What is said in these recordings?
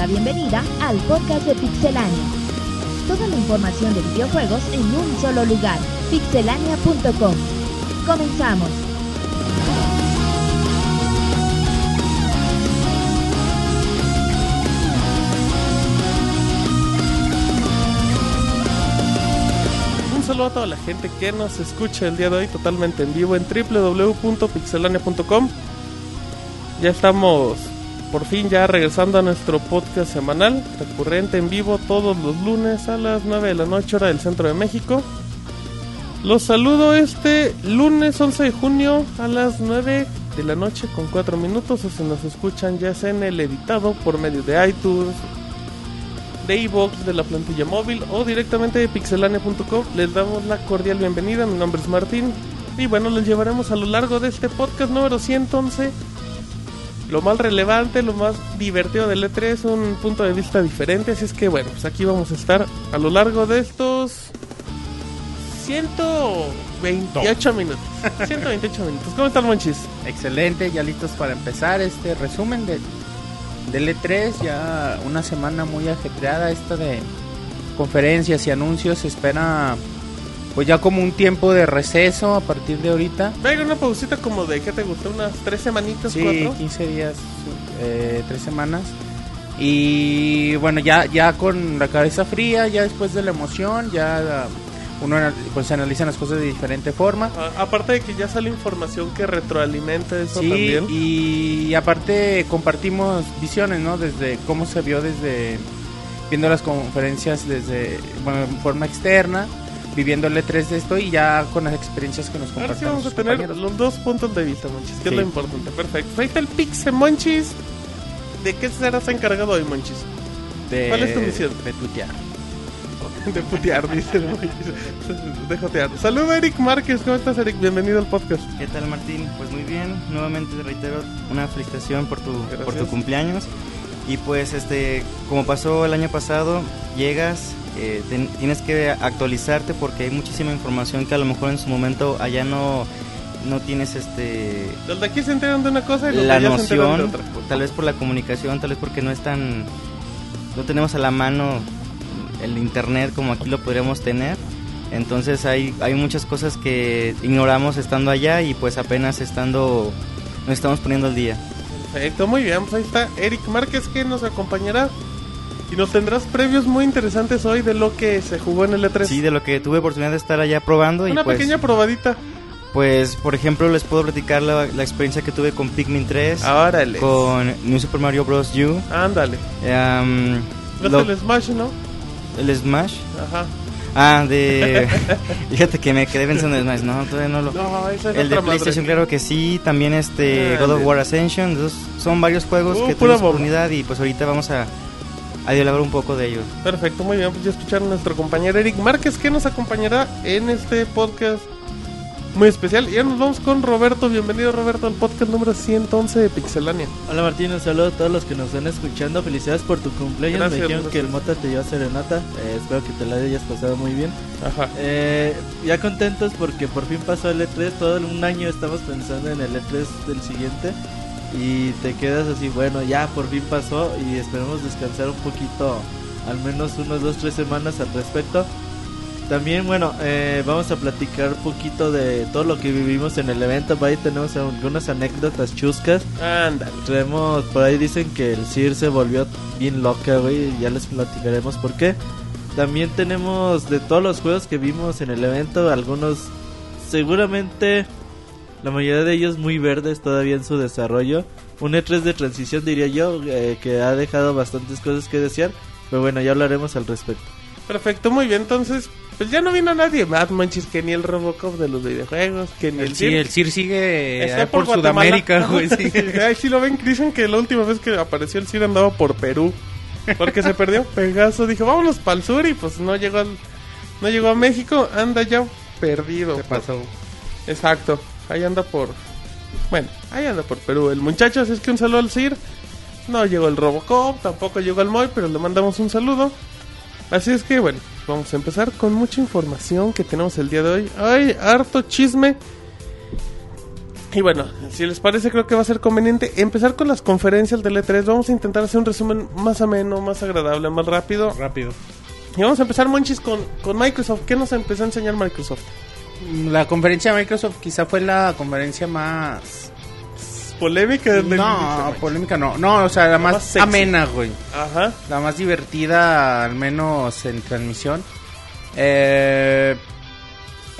la bienvenida al podcast de Pixelania. Toda la información de videojuegos en un solo lugar, pixelania.com. Comenzamos. Un saludo a toda la gente que nos escucha el día de hoy totalmente en vivo en www.pixelania.com. Ya estamos por fin ya regresando a nuestro podcast semanal, recurrente en vivo todos los lunes a las 9 de la noche hora del centro de México. Los saludo este lunes 11 de junio a las 9 de la noche con 4 minutos o si nos escuchan ya sea en el editado por medio de iTunes, de iVoox, de la plantilla móvil o directamente de pixelania.com. Les damos la cordial bienvenida, mi nombre es Martín y bueno, les llevaremos a lo largo de este podcast número 111 lo más relevante, lo más divertido del E3, un punto de vista diferente. Así es que bueno, pues aquí vamos a estar a lo largo de estos 128 minutos. 128 minutos. ¿Cómo están, Monchis? Excelente, ya listos para empezar este resumen de, del E3. Ya una semana muy ajetreada, esta de conferencias y anuncios. Se espera pues ya como un tiempo de receso a partir de ahorita. Venga, una pausita como de, ¿qué te gustó? ¿Unas tres semanitas, Sí, cuatro? 15 días, eh, tres semanas. Y bueno, ya, ya con la cabeza fría, ya después de la emoción, ya uno pues se analizan las cosas de diferente forma. A- aparte de que ya sale información que retroalimenta eso Sí, también. y aparte compartimos visiones, ¿no? Desde cómo se vio desde viendo las conferencias desde bueno, en forma externa, viviendo el E3 de esto y ya con las experiencias que nos Ahora sí vamos a tener los dos puntos de vista, Monchis, que es Sí. lo importante. Perfecto. Ahí está el Pixe, Monchis. ¿De qué serás encargado hoy, Monchis? de, ¿Cuál es tu misión? De tuitear. De putear, dice el Monchis. De jotear. Saluda Eric Márquez. ¿Cómo estás, Eric? Bienvenido al podcast. ¿Qué tal Martín? Pues muy bien, nuevamente te reitero una felicitación por tu, por tu cumpleaños. Y pues este, como pasó el año pasado, llegas, eh, ten- tienes que actualizarte porque hay muchísima información que a lo mejor en su momento allá no, no tienes este Los de aquí se enteran de una cosa y los de la allá se enteran de noción, otra. tal vez por la comunicación, tal vez porque no es tan, no tenemos a la mano el internet como aquí lo podríamos tener. Entonces hay, hay muchas cosas que ignoramos estando allá y pues apenas estando nos estamos poniendo al día. Perfecto, muy bien. Pues ahí está Eric Márquez que nos acompañará. Y nos tendrás previos muy interesantes hoy de lo que se jugó en el E3. Sí, de lo que tuve oportunidad de estar allá probando y Una pues, pequeña probadita. pues por ejemplo les puedo platicar la, la experiencia que tuve con Pikmin 3, Árale. con New Super Mario Bros. U, Ándale. ¿Ves lo- el Smash, no? el Smash. Ajá. Ah, de... Fíjate que me quedé pensando en Smash, no, todavía no lo... No, esa es El de otra madre. PlayStation, claro que sí. También este God of War Ascension. entonces, son varios juegos Uh, que tuvimos oportunidad y pues ahorita vamos a, a dialogar un poco de ellos. Perfecto, muy bien. Pues ya escucharon a nuestro compañero Eric Márquez que nos acompañará en este podcast muy especial. Y ya nos vamos con Roberto. Bienvenido, Roberto, al podcast número 111 de Pixelania. Hola Martín, un saludo a todos los que nos están escuchando. Felicidades por tu cumpleaños. Gracias, Me dijeron gracias. que el Mota te dio serenata. Eh, espero que te la hayas pasado muy bien. Ajá. Eh, ya contentos porque por fin pasó el E3. Todo un año estamos pensando en el E3 del siguiente. Y te quedas así, bueno, ya por fin pasó. Y esperemos descansar un poquito, al menos unos 2-3 semanas al respecto. También, bueno, eh, vamos a platicar un poquito de todo lo que vivimos en el evento. Por ahí tenemos algunas anécdotas chuscas. Ándale. Traemos, por ahí dicen que el CIR se volvió bien loca, güey. Ya les platicaremos por qué. También tenemos de todos los juegos que vimos en el evento, algunos seguramente, la mayoría de ellos muy verdes todavía en su desarrollo. Un E3 de transición diría yo, eh, que ha dejado bastantes cosas que desear. Pero bueno, ya hablaremos al respecto. Perfecto, muy bien. Entonces, pues ya no vino nadie más, manches, que ni el Robocop de los videojuegos, que ni el, El, sí, Sir. el CIR sigue Está por, Guatemala. Sudamérica, güey. sí. Ay, sí lo ven, dicen que la última vez que apareció el Sir andaba por Perú. Porque se perdió Pegaso, dijo, vámonos para el sur y pues no llegó al, no llegó a México, anda ya perdido. Se pasó. Exacto, ahí anda por, bueno, ahí anda por Perú. El muchacho, así es que un saludo al Sir. No llegó el Robocop, tampoco llegó el Moy, pero le mandamos un saludo. Así es que bueno, vamos a empezar con mucha información que tenemos el día de hoy. Ay, harto chisme. Y bueno, si les parece, creo que va a ser conveniente empezar con las conferencias del E3. Vamos a intentar hacer un resumen más ameno, más agradable, más rápido. Rápido. Y vamos a empezar, Monchis, con, con Microsoft. ¿Qué nos empezó a enseñar Microsoft? La conferencia de Microsoft quizá fue la conferencia más... Polémica No, polémica no. No, o sea, la más, más amena, güey. Ajá. La más divertida, al menos en transmisión. Eh,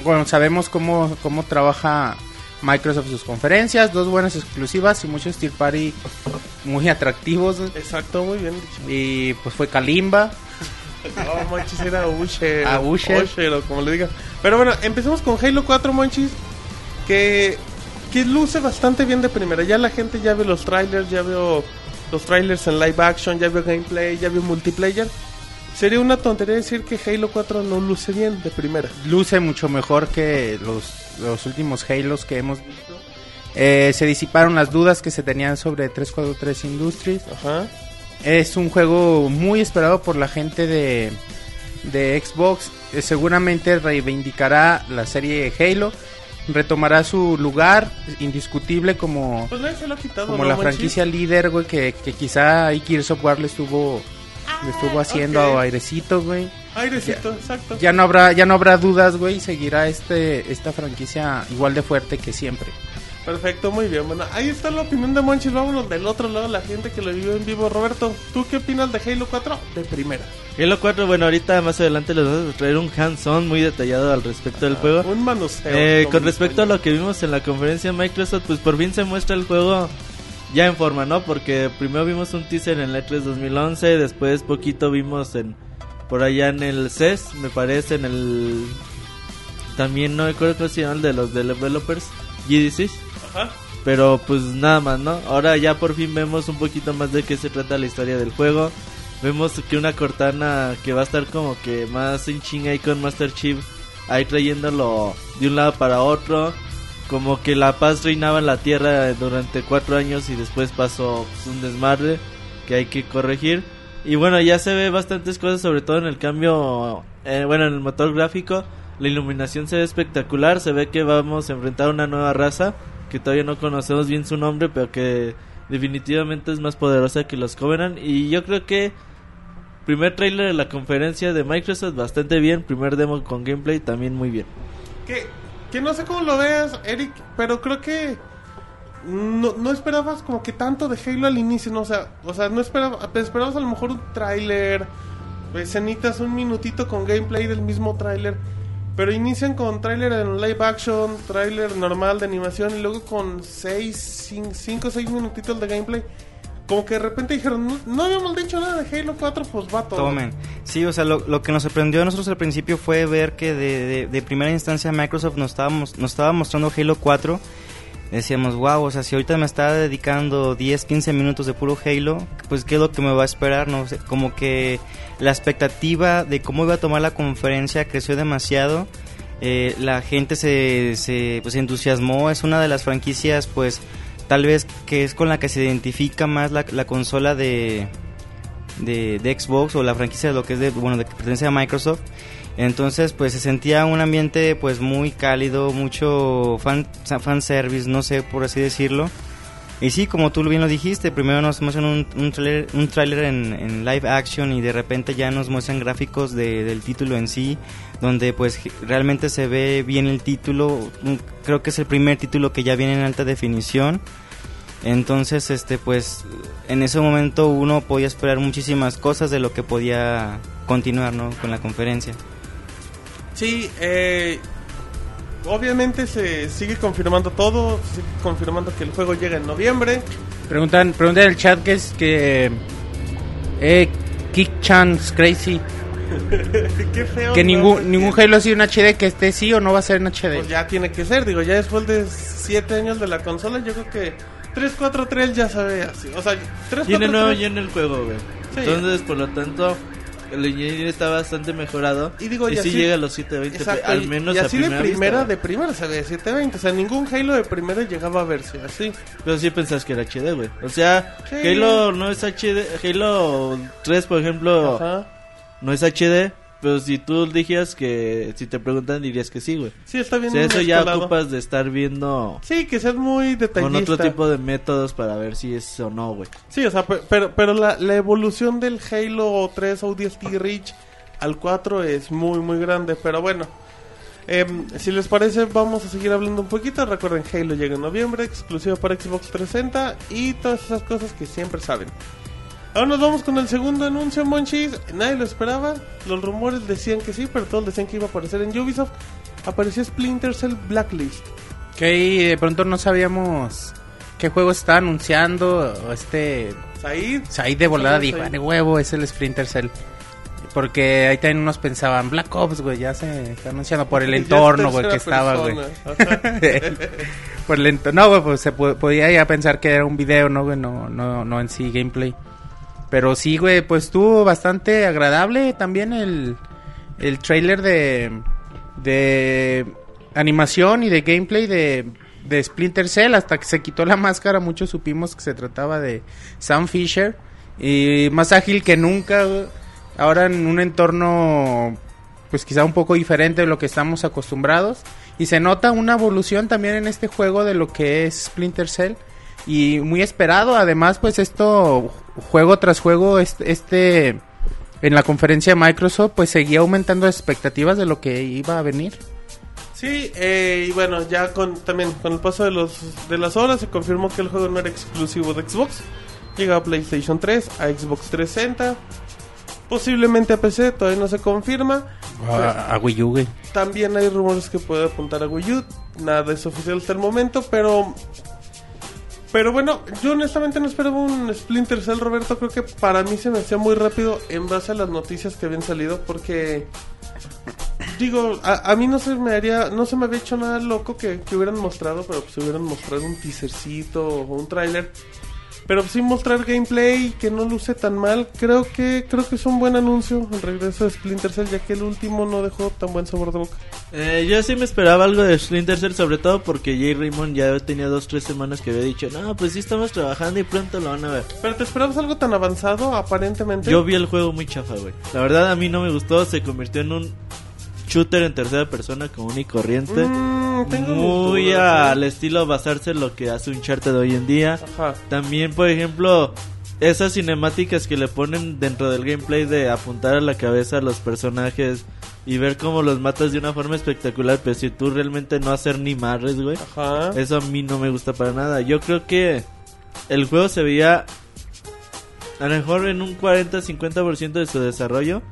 bueno, sabemos cómo, cómo trabaja Microsoft sus conferencias. Dos buenas exclusivas y muchos Steel Party muy atractivos. Exacto, muy bien dicho. Y pues fue Kalimba. No, Monchis era Usher. Ah, Usher. Usher, o como le digan. Pero bueno, empecemos con Halo 4, Monchis. Que, que luce bastante bien de primera. Ya la gente ya ve los trailers, ya veo los trailers en live action, ya veo gameplay, ya veo multiplayer. Sería una tontería decir que Halo 4 no luce bien de primera. Luce mucho mejor que los, los últimos Halos que hemos visto. Eh, se disiparon las dudas que se tenían sobre 343 Industries. Ajá. Es un juego muy esperado por la gente de, de Xbox. Eh, seguramente reivindicará la serie Halo. Retomará su lugar indiscutible como, Pues quitado. como ¿no, la franquicia líder, güey, que, que quizá Gears of War le estuvo, le estuvo haciendo airecito, güey. Airecito, exacto. Ya no habrá, ya no habrá dudas, güey, seguirá este, esta franquicia igual de fuerte que siempre. Perfecto, muy bien. Bueno, ahí está la opinión de Monchis. Vámonos del otro lado, la gente que lo vivió en vivo. Roberto, ¿tú qué opinas de Halo 4 de primera? Halo 4, bueno, ahorita más adelante les vamos a traer un hands-on muy detallado al respecto del juego. Un manoseo. Eh, con respecto a lo que vimos en la conferencia de Microsoft, pues por fin se muestra el juego ya en forma, ¿no? Porque primero vimos un teaser en el E3 2011, después poquito vimos en por allá en el CES, me parece, en el... También no recuerdo cómo se llama el de los developers, GDC. Pero pues nada más, ¿no? Ahora ya por fin vemos un poquito más de qué se trata la historia del juego. Vemos que una Cortana que va a estar como que más en chinga ahí con Master Chief, ahí trayéndolo de un lado para otro. Como que la paz reinaba en la Tierra durante cuatro años y después pasó pues, un desmadre que hay que corregir. Y bueno, ya se ve bastantes cosas, sobre todo en el cambio, eh, bueno, en el motor gráfico. La iluminación se ve espectacular, se ve que vamos a enfrentar una nueva raza que todavía no conocemos bien su nombre, pero que definitivamente es más poderosa que los Covenant. Y yo creo que primer trailer de la conferencia de Microsoft bastante bien, primer demo con gameplay también muy bien. Que, que no sé cómo lo veas, Eric, pero creo que no, no esperabas como que tanto de Halo al inicio, ¿no? O sea, o sea no esperabas, esperabas a lo mejor un tráiler, escenitas, un minutito con gameplay del mismo tráiler. Pero inician con tráiler en live action, tráiler normal de animación y luego con 6, 5 o 6 minutitos de gameplay. Como que de repente dijeron, no, no habíamos dicho nada de Halo 4, pues va todo. Tomen. Sí, o sea, lo, lo que nos sorprendió a nosotros al principio fue ver que de, de- primera instancia Microsoft nos estaba, nos estaba mostrando Halo 4. Decíamos, wow, o sea, si ahorita me está dedicando 10, 15 minutos de puro Halo, pues qué es lo que me va a esperar, no sé, como que la expectativa de cómo iba a tomar la conferencia creció demasiado. Eh, la gente se, se pues, entusiasmó, es una de las franquicias, pues, tal vez que es con la que se identifica más la, la consola de, de, de Xbox o la franquicia de lo que es de, bueno, de que pertenece a Microsoft. Entonces, pues se sentía un ambiente pues muy cálido, mucho fan, service, no sé por así decirlo. Y sí, como tú bien lo dijiste, primero nos muestran un, un trailer, un tráiler en, en live action y de repente ya nos muestran gráficos de- del título en sí, donde pues realmente se ve bien el título. Un- Creo que es el primer título que ya viene en alta definición. Entonces, este, pues, en ese momento uno podía esperar muchísimas cosas de lo que podía continuar, ¿no? Con la conferencia. Sí, eh, obviamente se sigue confirmando todo, se sigue confirmando que el juego llega en noviembre. Preguntan, preguntan en el chat que es que. Eh, Kick Chance Crazy. Qué feo. Que ningún, ningún Halo ha sido en HD, que esté sí o no va a ser en HD. Pues ya tiene que ser, digo, ya después de 7 años de la consola, yo creo que 343 ya sabe así. O sea, 343 Tiene nuevo en el juego, güey. Sí. Entonces, por lo tanto, el engine está bastante mejorado. Y digo, y sí así- llega a los 720, Exacto, al y- menos y a así de primera primera, vista, de primera se ve 720. O sea, ningún Halo de primera llegaba a verse así. Pero sí pensás que era HD, güey. O sea, Sí. Halo no es HD. Halo 3, por ejemplo, Ajá. no es HD. Pero si tú dijeras que, si te preguntan dirías que sí, güey. Sí, está bien sea, eso ya mezcolado. ocupas de estar viendo Sí, que seas muy detallista. con otro tipo de métodos para ver si es o no, güey. Sí, o sea, pe- pero, pero la, la evolución del Halo 3 ODST Reach al 4 es muy, muy grande. Pero bueno, em, si les parece, vamos a seguir hablando un poquito. Recuerden, Halo llega en noviembre, exclusivo para Xbox 360 y todas esas cosas que siempre saben. Ahora nos vamos con el segundo anuncio, Monchis. Nadie lo esperaba. Los rumores decían que sí, pero todos decían que iba a aparecer en Ubisoft. Apareció Splinter Cell Blacklist. Que de pronto no sabíamos qué juego está anunciando. o Este. Said, ahí de volada Said, dijo, Said. "Ah, de huevo, es el Splinter Cell. Porque ahí también unos pensaban, Black Ops, güey, ya se está anunciando por el entorno, güey, que estaba, güey. por el entorno, no, güey, pues se po- podía ya pensar que era un video, ¿no, güey? No, no, no en sí gameplay. Pero sí, güey, pues estuvo bastante agradable también el, el trailer de, de animación y de gameplay de, de Splinter Cell. Hasta que se quitó la máscara, muchos supimos que se trataba de Sam Fisher. Y más ágil que nunca. Ahora en un entorno, pues quizá un poco diferente de lo que estamos acostumbrados. Y se nota una evolución también en este juego de lo que es Splinter Cell. Y muy esperado, además, pues esto, juego tras juego, este, este en la conferencia de Microsoft, pues seguía aumentando las expectativas de lo que iba a venir. Sí, eh, y bueno, ya con también con el paso de los de las horas se confirmó que el juego no era exclusivo de Xbox. Llega a PlayStation 3, a Xbox 360, posiblemente a PC, todavía no se confirma. A, a Wii U, güey. También hay rumores que puede apuntar a Wii U, nada es oficial hasta el momento, pero pero bueno, yo honestamente no esperaba un Splinter Cell, Roberto, creo que para mí se me hacía muy rápido en base a las noticias que habían salido porque digo, a, a mí no se me haría, no se me había hecho nada loco que, que hubieran mostrado, pero pues hubieran mostrado un teasercito o un tráiler. Pero sin mostrar gameplay que no luce tan mal, creo que creo que es un buen anuncio el regreso de Splinter Cell, ya que el último no dejó tan buen sabor de boca. Eh, yo sí me esperaba algo de Splinter Cell, sobre todo porque Jay Raymond ya tenía dos, tres semanas que había dicho, no, pues sí estamos trabajando y pronto lo van a ver. Pero te esperabas algo tan avanzado, aparentemente. Yo vi el juego muy chafa, güey. La verdad a mí no me gustó, se convirtió en un shooter en tercera persona común y corriente. Mm, tengo muy al ¿eh? estilo basarse en lo que hace un charter de hoy en día. Ajá. También, por ejemplo, esas cinemáticas que le ponen dentro del gameplay de apuntar a la cabeza a los personajes y ver cómo los matas de una forma espectacular, pero si tú realmente no hacer ni madres, güey. Ajá. Eso a mí no me gusta para nada. Yo creo que el juego se veía a lo mejor en un 40-50% de su desarrollo.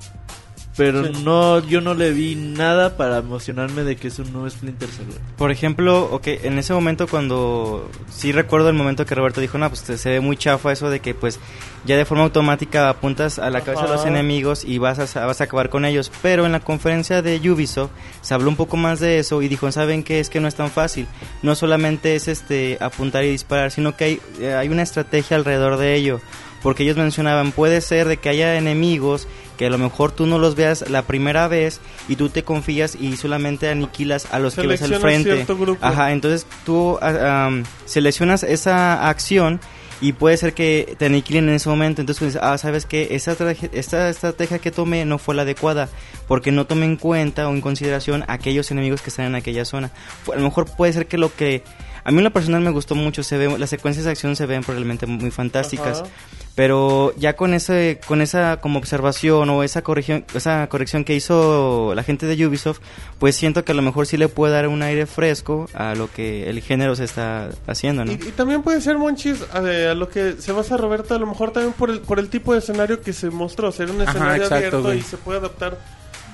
Pero Sí. no, yo no le vi nada para emocionarme de que es un nuevo Splinter Cell. Por ejemplo, ok, en ese momento cuando sí recuerdo el momento que Roberto dijo, no, pues te- se ve muy chafa eso de que pues ya de forma automática apuntas a la cabeza de los Ajá. enemigos y vas a, vas a acabar con ellos. Pero en la conferencia de Ubisoft se habló un poco más de eso y dijo, ¿saben qué? Es que no es tan fácil. No solamente es este apuntar y disparar, sino que hay, eh, hay una estrategia alrededor de ello. Porque ellos mencionaban, puede ser de que haya enemigos que a lo mejor tú no los veas la primera vez y tú te confías y solamente aniquilas a los que ves al frente. grupo. Ajá, entonces tú ah, seleccionas esa acción y puede ser que te aniquilen en ese momento. Entonces, pues, ah, sabes que esta estrategia, esta estrategia que tomé no fue la adecuada porque no tomé en cuenta o en consideración aquellos enemigos que están en aquella zona. A lo mejor puede ser que lo que a mí en lo personal me gustó mucho, se ve, las secuencias de acción se ven realmente muy fantásticas. Ajá. Pero ya con ese, con esa como observación o esa corrección, esa corrección que hizo la gente de Ubisoft, pues siento que a lo mejor sí le puede dar un aire fresco a lo que el género se está haciendo, ¿no? Y, y también puede ser, Monchis, a, a lo que se basa Roberto, a lo mejor también por el, por el tipo de escenario que se mostró, ser un Ajá, escenario exacto, abierto güey. y se puede adaptar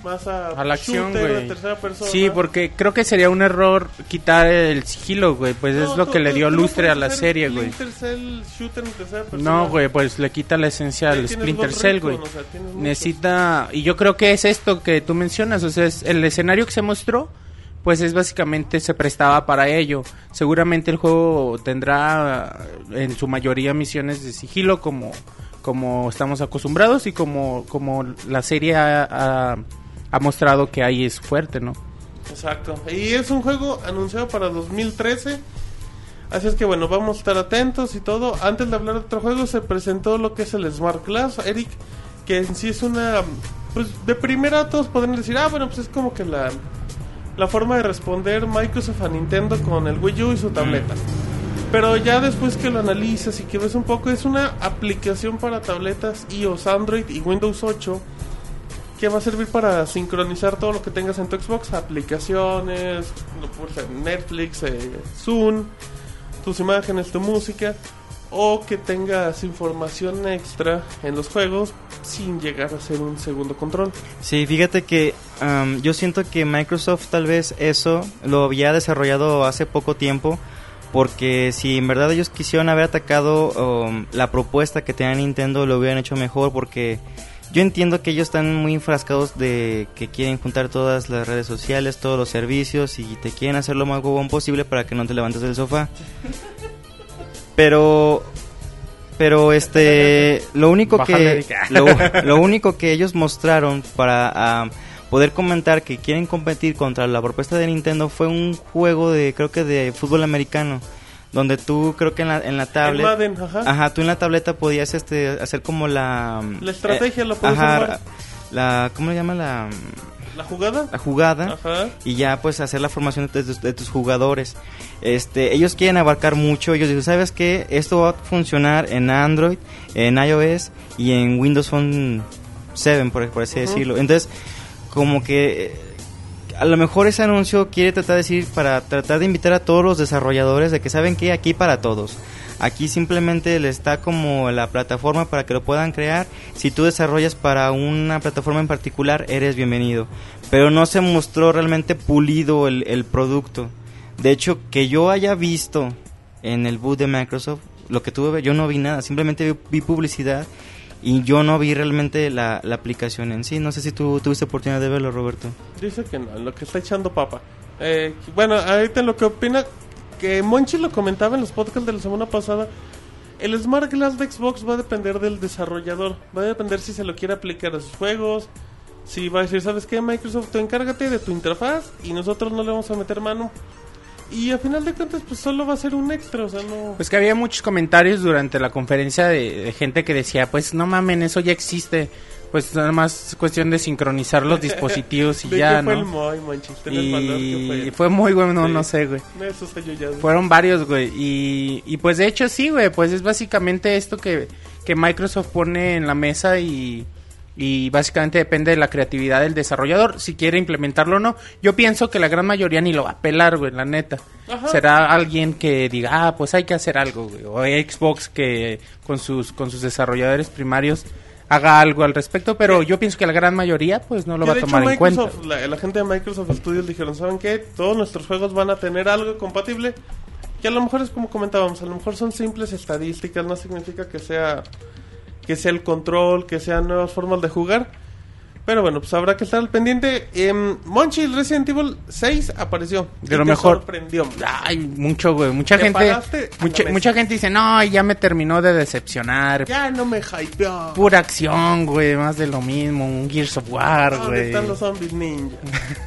más a, A la acción, güey. Sí, porque creo que sería un error quitar el sigilo, güey. Pues No, es lo tú- que le tú- dio tú no lustre a la serie, güey. Shooter en tercera persona. No, güey, pues le quita la esencia al Splinter Cell, güey. o sea. Necesita, y yo creo que es esto que tú mencionas, o sea, es el escenario que se mostró, pues es básicamente se prestaba para ello. Seguramente el juego tendrá en su mayoría misiones de sigilo como como estamos acostumbrados y como como la serie ha, ha- ha mostrado que ahí es fuerte, ¿no? Exacto. Y es un juego anunciado para 2013. Así es que bueno, vamos a estar atentos y todo. Antes de hablar de otro juego, se presentó lo que es el Smart Glass, Eric, que en sí es una pues de primera todos podrían decir, ah, bueno, pues es como que la, la forma de responder Microsoft a Nintendo con el Wii U y su tableta. Pero ya después que lo analizas y que ves un poco, es una aplicación para tabletas iOS, Android y Windows 8 que va a servir para sincronizar todo lo que tengas en tu Xbox, aplicaciones, Netflix, eh, Zoom, tus imágenes, tu música, o que tengas información extra en los juegos sin llegar a ser un segundo control. Sí, fíjate que yo siento que Microsoft tal vez eso lo había desarrollado hace poco tiempo. Porque si en verdad ellos quisieron haber atacado um, la propuesta que tenía Nintendo, lo hubieran hecho mejor. Porque yo entiendo que ellos están muy enfrascados de que quieren juntar todas las redes sociales, todos los servicios y te quieren hacer lo más huevón posible para que no te levantes del sofá. Pero pero este lo único Bájale, que lo, lo único que ellos mostraron para ah, poder comentar que quieren competir contra la propuesta de Nintendo fue un juego de creo que de fútbol americano donde tú creo que en la en la tablet Madden, ajá. Ajá, tú en la tableta podías este hacer como la La estrategia lo puedes ajá, armar. la ¿cómo le llama la La jugada. la jugada Ajá. y ya pues hacer la formación de tus, de tus jugadores. Este, ellos quieren abarcar mucho, ellos dicen, ¿sabes qué? Esto va a funcionar en Android, en iOS y en Windows Phone 7, por, por así decirlo. Entonces, como que eh, a lo mejor ese anuncio quiere tratar de decir para tratar de invitar a todos los desarrolladores de que saben que aquí para todos. Aquí simplemente le está como la plataforma para que lo puedan crear. Si tú desarrollas para una plataforma en particular, eres bienvenido. Pero no se mostró realmente pulido el, producto. De hecho, que yo haya visto en el boot de Microsoft, lo que tuve, yo no vi nada. Simplemente vi publicidad y yo no vi realmente la, la aplicación en sí. No sé si tú tuviste oportunidad de verlo, Roberto. Dice que no, lo que está echando papa. Eh, bueno, ahorita lo que opina, que Monchi lo comentaba en los podcasts de la semana pasada, el Smart Glass de Xbox va a depender del desarrollador, va a depender si se lo quiere aplicar a sus juegos, si va a decir, ¿sabes qué? Microsoft, tú encárgate de tu interfaz y nosotros no le vamos a meter mano. Y a final de cuentas, pues solo va a ser un extra, o sea, no... Pues que había muchos comentarios durante la conferencia de, de gente que decía, pues no mamen, eso ya existe. Pues nada más es cuestión de sincronizar los dispositivos y ¿De ya, qué fue el ¿no? Moy, el que Y fue. fue muy bueno, Sí. no sé, güey. Eso yo ya. Fueron varios, güey. Y, y pues de hecho sí, güey. Pues es básicamente esto que, que Microsoft pone en la mesa y, y básicamente depende de la creatividad del desarrollador. Si quiere implementarlo o no. Yo pienso que la gran mayoría ni lo va a pelar, güey, la neta. Ajá. Será alguien que diga, ah, pues hay que hacer algo, güey. O Xbox que con sus, con sus desarrolladores primarios haga algo al respecto. Pero yo pienso que la gran mayoría pues no lo Que va a de hecho tomar en cuenta. Microsoft, La, la gente de Microsoft Studios dijeron, ¿saben qué? Todos nuestros juegos van a tener algo compatible. Que a lo mejor es como comentábamos, a lo mejor son simples estadísticas, no significa que sea que sea el control, que sean nuevas formas de jugar. Pero bueno, pues habrá que estar al pendiente. Em, Monchi, Resident Evil 6 apareció. De lo mejor. sorprendió. Ay, mucho, güey. Mucha Te gente, mucha, gente dice, no, ya me terminó de decepcionar. Ya no me hypeó. Pura acción, güey, más de lo mismo, un Gears of War, ¿Dónde güey. están los zombies ninja?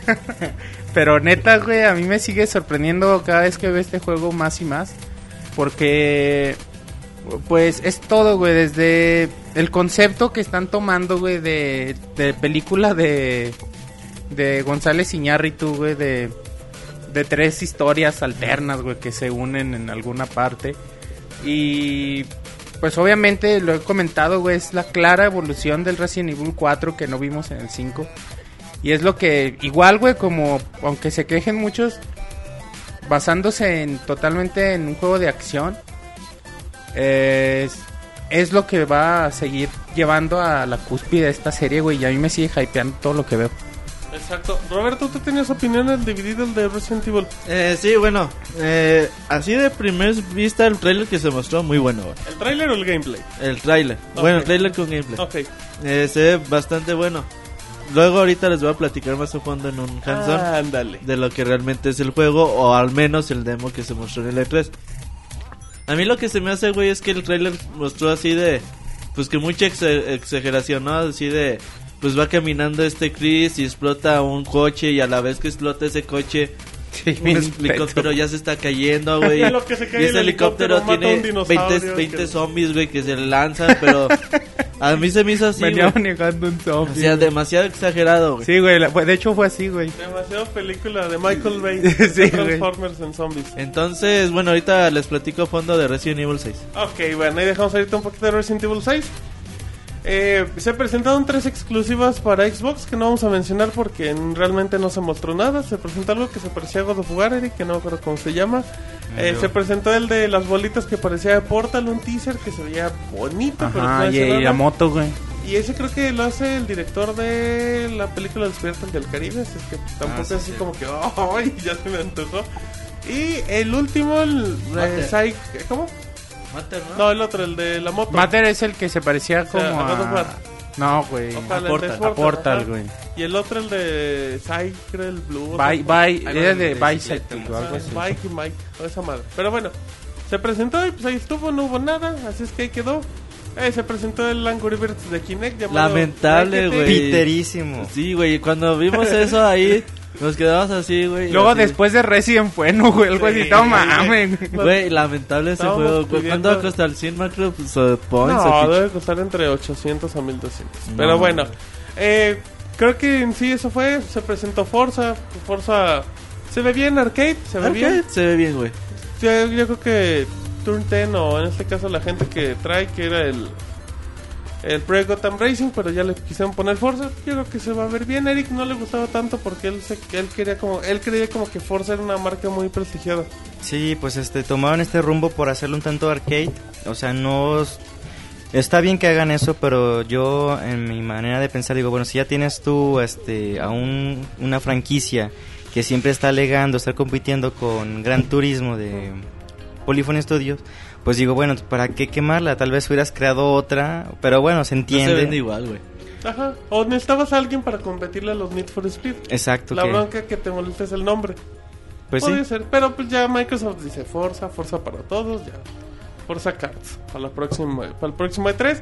Pero neta, güey, a mí me sigue sorprendiendo cada vez que veo este juego más y más. Porque, pues, es todo, güey, desde el concepto que están tomando, güey, de, de película de, de González Iñárritu, güey, de, de tres historias alternas, güey, que se unen en alguna parte. Y, pues, obviamente, lo he comentado, güey, es la clara evolución del Resident Evil 4 que no vimos en el 5. Y es lo que, igual, güey, como, aunque se quejen muchos, basándose en totalmente en un juego de acción, es, es lo que va a seguir llevando a la cúspide de esta serie, güey. Y a mí me sigue hypeando todo lo que veo. Exacto. Roberto, ¿tú tenías opiniones divididas de Resident Evil? Eh, sí, bueno, eh, así de primer vista el trailer que se mostró muy bueno. güey. ¿El tráiler o el gameplay? El trailer, Ok. bueno, el trailer con gameplay. Ok. Eh, se ve bastante bueno. Luego ahorita les voy a platicar más a fondo en un hands-on Ándale. de lo que realmente es el juego o al menos el demo que se mostró en el E3. A mí lo que se me hace, güey, es que el trailer mostró así de pues que mucha ex- exageración, ¿no? Así de pues va caminando este Chris y explota un coche y a la vez que explota ese coche un helicóptero ya se está cayendo, güey. Y el ese helicóptero, tiene un dinosaurio 20, 20 que- zombies, güey, que se lanzan, pero A mí se me hizo así, Venía manejando un O zombie. sea, demasiado exagerado, güey. Sí, güey, la- de hecho fue así, güey. Demasiado película de Michael Bay. Sí. Transformers en zombies. Entonces, bueno, ahorita les platico a fondo de Resident Evil 6. Ok, bueno, ahí dejamos ahorita un poquito de Resident Evil 6. Eh, se presentaron tres exclusivas para Xbox que no vamos a mencionar porque realmente no se mostró nada. Se presentó algo que se parecía a God of War, Eric, que no me acuerdo cómo se llama. Eh, yo. se presentó el de las bolitas que parecía de Portal, un teaser que se veía bonito, pero Ajá, no y, y la moto, güey. Y ese creo que lo hace el director de la película Los Piratas del Caribe. Así es que tampoco Ah, sí, es así sí. como que, ¡ay! ya se me antojó. Y el último, el eh, Psy- ¿Cómo? Mater, No, el otro, el de la moto. Mater es el que se parecía sea, como a God of War. a... No, güey. Ojalá, el de Portal, Portal, A Portal, ajá. güey. Y el otro, el de Cycle Blue. o Bye, sea, bye. Era el de Bicycle o algo así. Mike y Mike, o esa madre. Pero bueno, se presentó y pues ahí estuvo, no hubo nada, así es que ahí quedó. Eh, se presentó el Angry Birds de Kinect llamado Lamentable, güey. Piterísimo. Sí, güey, cuando vimos eso ahí, nos quedamos así, güey. Luego así. después de Resident fue, no, güey. Algo así, Sí, no güey. mames. Güey, lamentable ese juego. ¿Cuánto va a costar? ¿100 macro pues, eh, points? No, debe costar entre 800 a 1200. No. Pero bueno, eh, creo que en sí eso fue. Se presentó Forza. Forza se ve bien, arcade, se ve Arcade bien. Se ve bien, güey. Yo, yo creo que Turn 10 o en este caso la gente que trae, que era el el Pre Gotham Racing, pero ya le quisieron poner Forza. Yo creo que se va a ver bien. Eric no le gustaba tanto porque él se, él quería como él creía como que Forza era una marca muy prestigiada. Sí, pues este tomaron este rumbo por hacerlo un tanto arcade. O sea, no está bien que hagan eso, pero yo en mi manera de pensar digo, bueno, si ya tienes tú este a un- una franquicia que siempre está alegando estar compitiendo con Gran Turismo de Polyphony Studios, pues digo, bueno, ¿para qué quemarla? Tal vez hubieras creado otra, pero bueno, se No entiende. se vende igual, güey. Ajá. O necesitabas a alguien para competirle a los Need for Speed. Exacto, La que- bronca que te molesta es el nombre. pues Podría sí. ser, pero pues ya Microsoft dice Forza, Forza para todos, ya. Forza Cards para la próxima, para el próximo E3.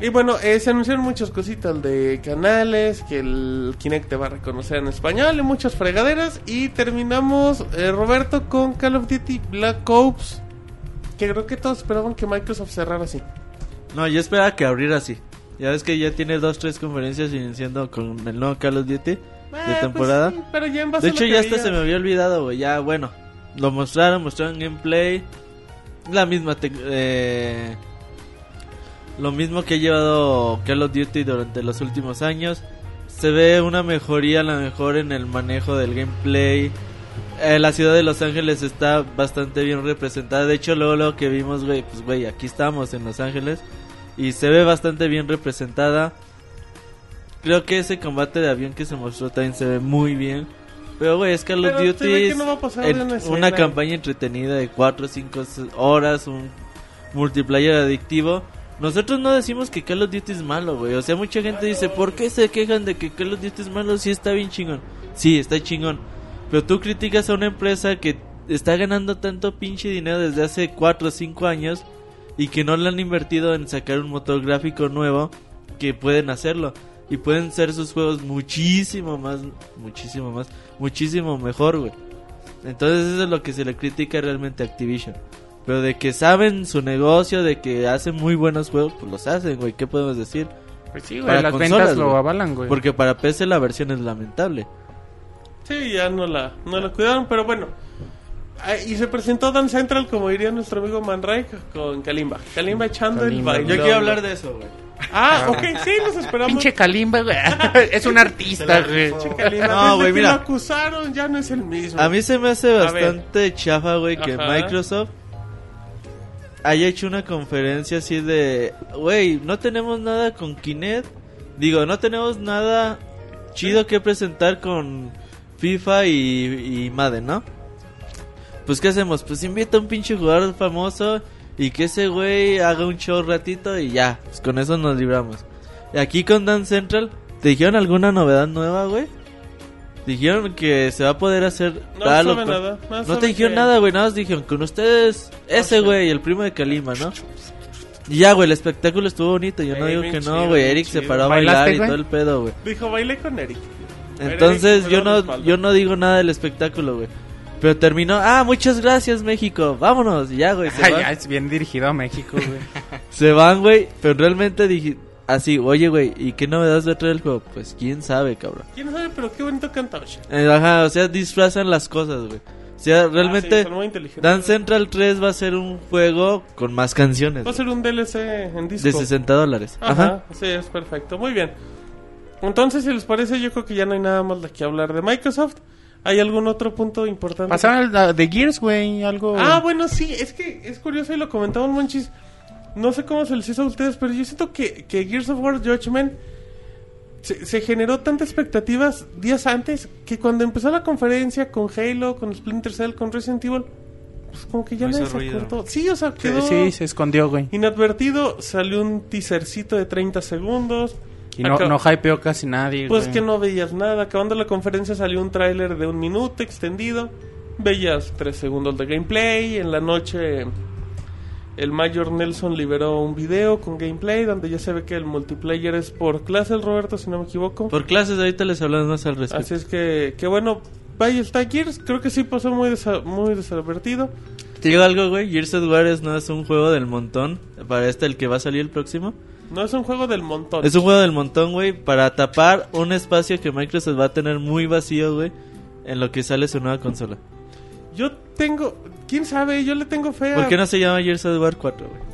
Y bueno, eh, se anunciaron muchas cositas de canales, que el Kinect te va a reconocer en español y muchas fregaderas. Y terminamos, eh, Roberto, con Call of Duty Black Ops. Que creo que todos esperaban que Microsoft cerrara así. No, yo esperaba que abriera así. Ya ves que ya tiene dos, tres conferencias iniciando con el nuevo Call of Duty Eh, de pues temporada. sí, pero ya en base De hecho, ya hasta se me había olvidado, güey. Ya, bueno, lo mostraron, mostraron gameplay. La misma. eh, lo mismo que ha llevado Call of Duty durante los últimos años. Se ve una mejoría, a lo mejor en el manejo del gameplay. Eh, la ciudad de Los Ángeles está bastante bien representada. De hecho, luego lo que vimos, güey, pues, güey, aquí estamos en Los Ángeles. Y se ve bastante bien representada. Creo que ese combate de avión que se mostró también se ve muy bien. Pero, güey, es Call of Duty. es no en- una una, campaña entretenida de 4 o 5 horas, un multiplayer adictivo. Nosotros no decimos que Call of Duty es malo, güey. O sea, mucha gente dice, ¿por qué se quejan de que Call of Duty es malo si está bien chingón? Sí, está chingón. Pero tú criticas a una empresa que está ganando tanto pinche dinero desde hace 4 o 5 años y que no le han invertido en sacar un motor gráfico nuevo que pueden hacerlo. Y pueden ser sus juegos muchísimo más, muchísimo más, muchísimo mejor, güey. Entonces eso es lo que se le critica realmente a Activision. Pero de que saben su negocio, de que hacen muy buenos juegos, pues los hacen, güey. ¿Qué podemos decir? Pues sí, güey, Para las consolas, ventas lo güey. avalan, güey. Porque para PC la versión es lamentable. Sí, ya no la, no la cuidaron, pero bueno. Ah, y se presentó Dan Central, como diría nuestro amigo Manray, con Kalimba. Kalimba echando el baile. Yo quiero hablar de eso, güey. Ah, ok, sí, nos esperamos. Pinche Kalimba, güey. es un artista, güey. Kalimba. No, güey, mira. lo acusaron, ya no es el mismo. A mí se me hace bastante chafa, güey, que Ajá. Microsoft haya hecho una conferencia así de, güey, no tenemos nada con Kinect. Digo, no tenemos nada chido que presentar con FIFA y, y Madden, ¿no? Pues, ¿qué hacemos? Pues invita a un pinche jugador famoso y que ese güey haga un show ratito y ya, pues con eso nos libramos. Y aquí con Dan Central, ¿te dijeron alguna novedad nueva, güey? Dijeron que se va a poder hacer No tal sabe nada. No, no sabe te dijeron qué. nada, güey. Nada más dijeron con ustedes ese güey, el primo de Kalima, ¿no? Y ya, güey, el espectáculo estuvo bonito. Yo no digo que no, güey. Eric se paró a ¿Bailaste, bailar y güey? todo el pedo, güey. Dijo, bailé con Eric. Entonces yo no, yo no digo nada del espectáculo, güey. Pero terminó, ah, muchas gracias México, vámonos. Y ya, güey, se Ay, va. ya es bien dirigido a México, güey. Se van, güey, pero realmente dije así, oye, güey, ¿y qué novedades va a traer el juego? Pues quién sabe, cabrón. ¿Quién sabe? Pero qué bonito canta Osh. Eh, Ajá, o sea, disfrazan las cosas, güey. O sea, Ah, sí, realmente son muy inteligentes. Dance Central 3 va a ser un juego con más canciones. Va a ser un DLC en disco. De 60 dólares. Ajá, Ajá. sí, es perfecto. Muy bien. Entonces, si les parece, yo creo que ya no hay nada más de que hablar de Microsoft. ¿Hay algún otro punto importante? Pasaron al de Gears, güey, algo... Ah, bueno, sí, es que es curioso y lo comentamos, Monchis. No sé cómo se les hizo a ustedes, pero yo siento que, que Gears of War Judgment se, se generó tantas expectativas días antes que cuando empezó la conferencia con Halo, con Splinter Cell, con Resident Evil, pues como que ya No nadie se acordó. Sí, o sea, Sí, quedó sí, se escondió, güey. inadvertido. Salió un teasercito de 30 segundos. Y no, Acá- no hypeó casi nadie, Pues güey. que no veías nada. Acabando la conferencia salió un tráiler de un minuto extendido. Veías tres segundos de gameplay. En la noche el Mayor Nelson liberó un video con gameplay donde ya se ve que el multiplayer es por clase, el Roberto, si no me equivoco. Por clases, ahorita les hablamos más al respecto. Así es que, que bueno, vaya está Gears. Creo que sí pasó muy, desa- muy desadvertido. Te digo algo, güey. Gears of War es- no es un juego del montón. Para este, el que va a salir el próximo. No es un juego del montón. Es un juego del montón, güey. Para tapar un espacio que Microsoft va a tener muy vacío, güey. En lo que sale su nueva consola. Yo tengo... ¿Quién sabe? Yo le tengo fe a... ¿Por qué no se llama Gears of War 4, güey?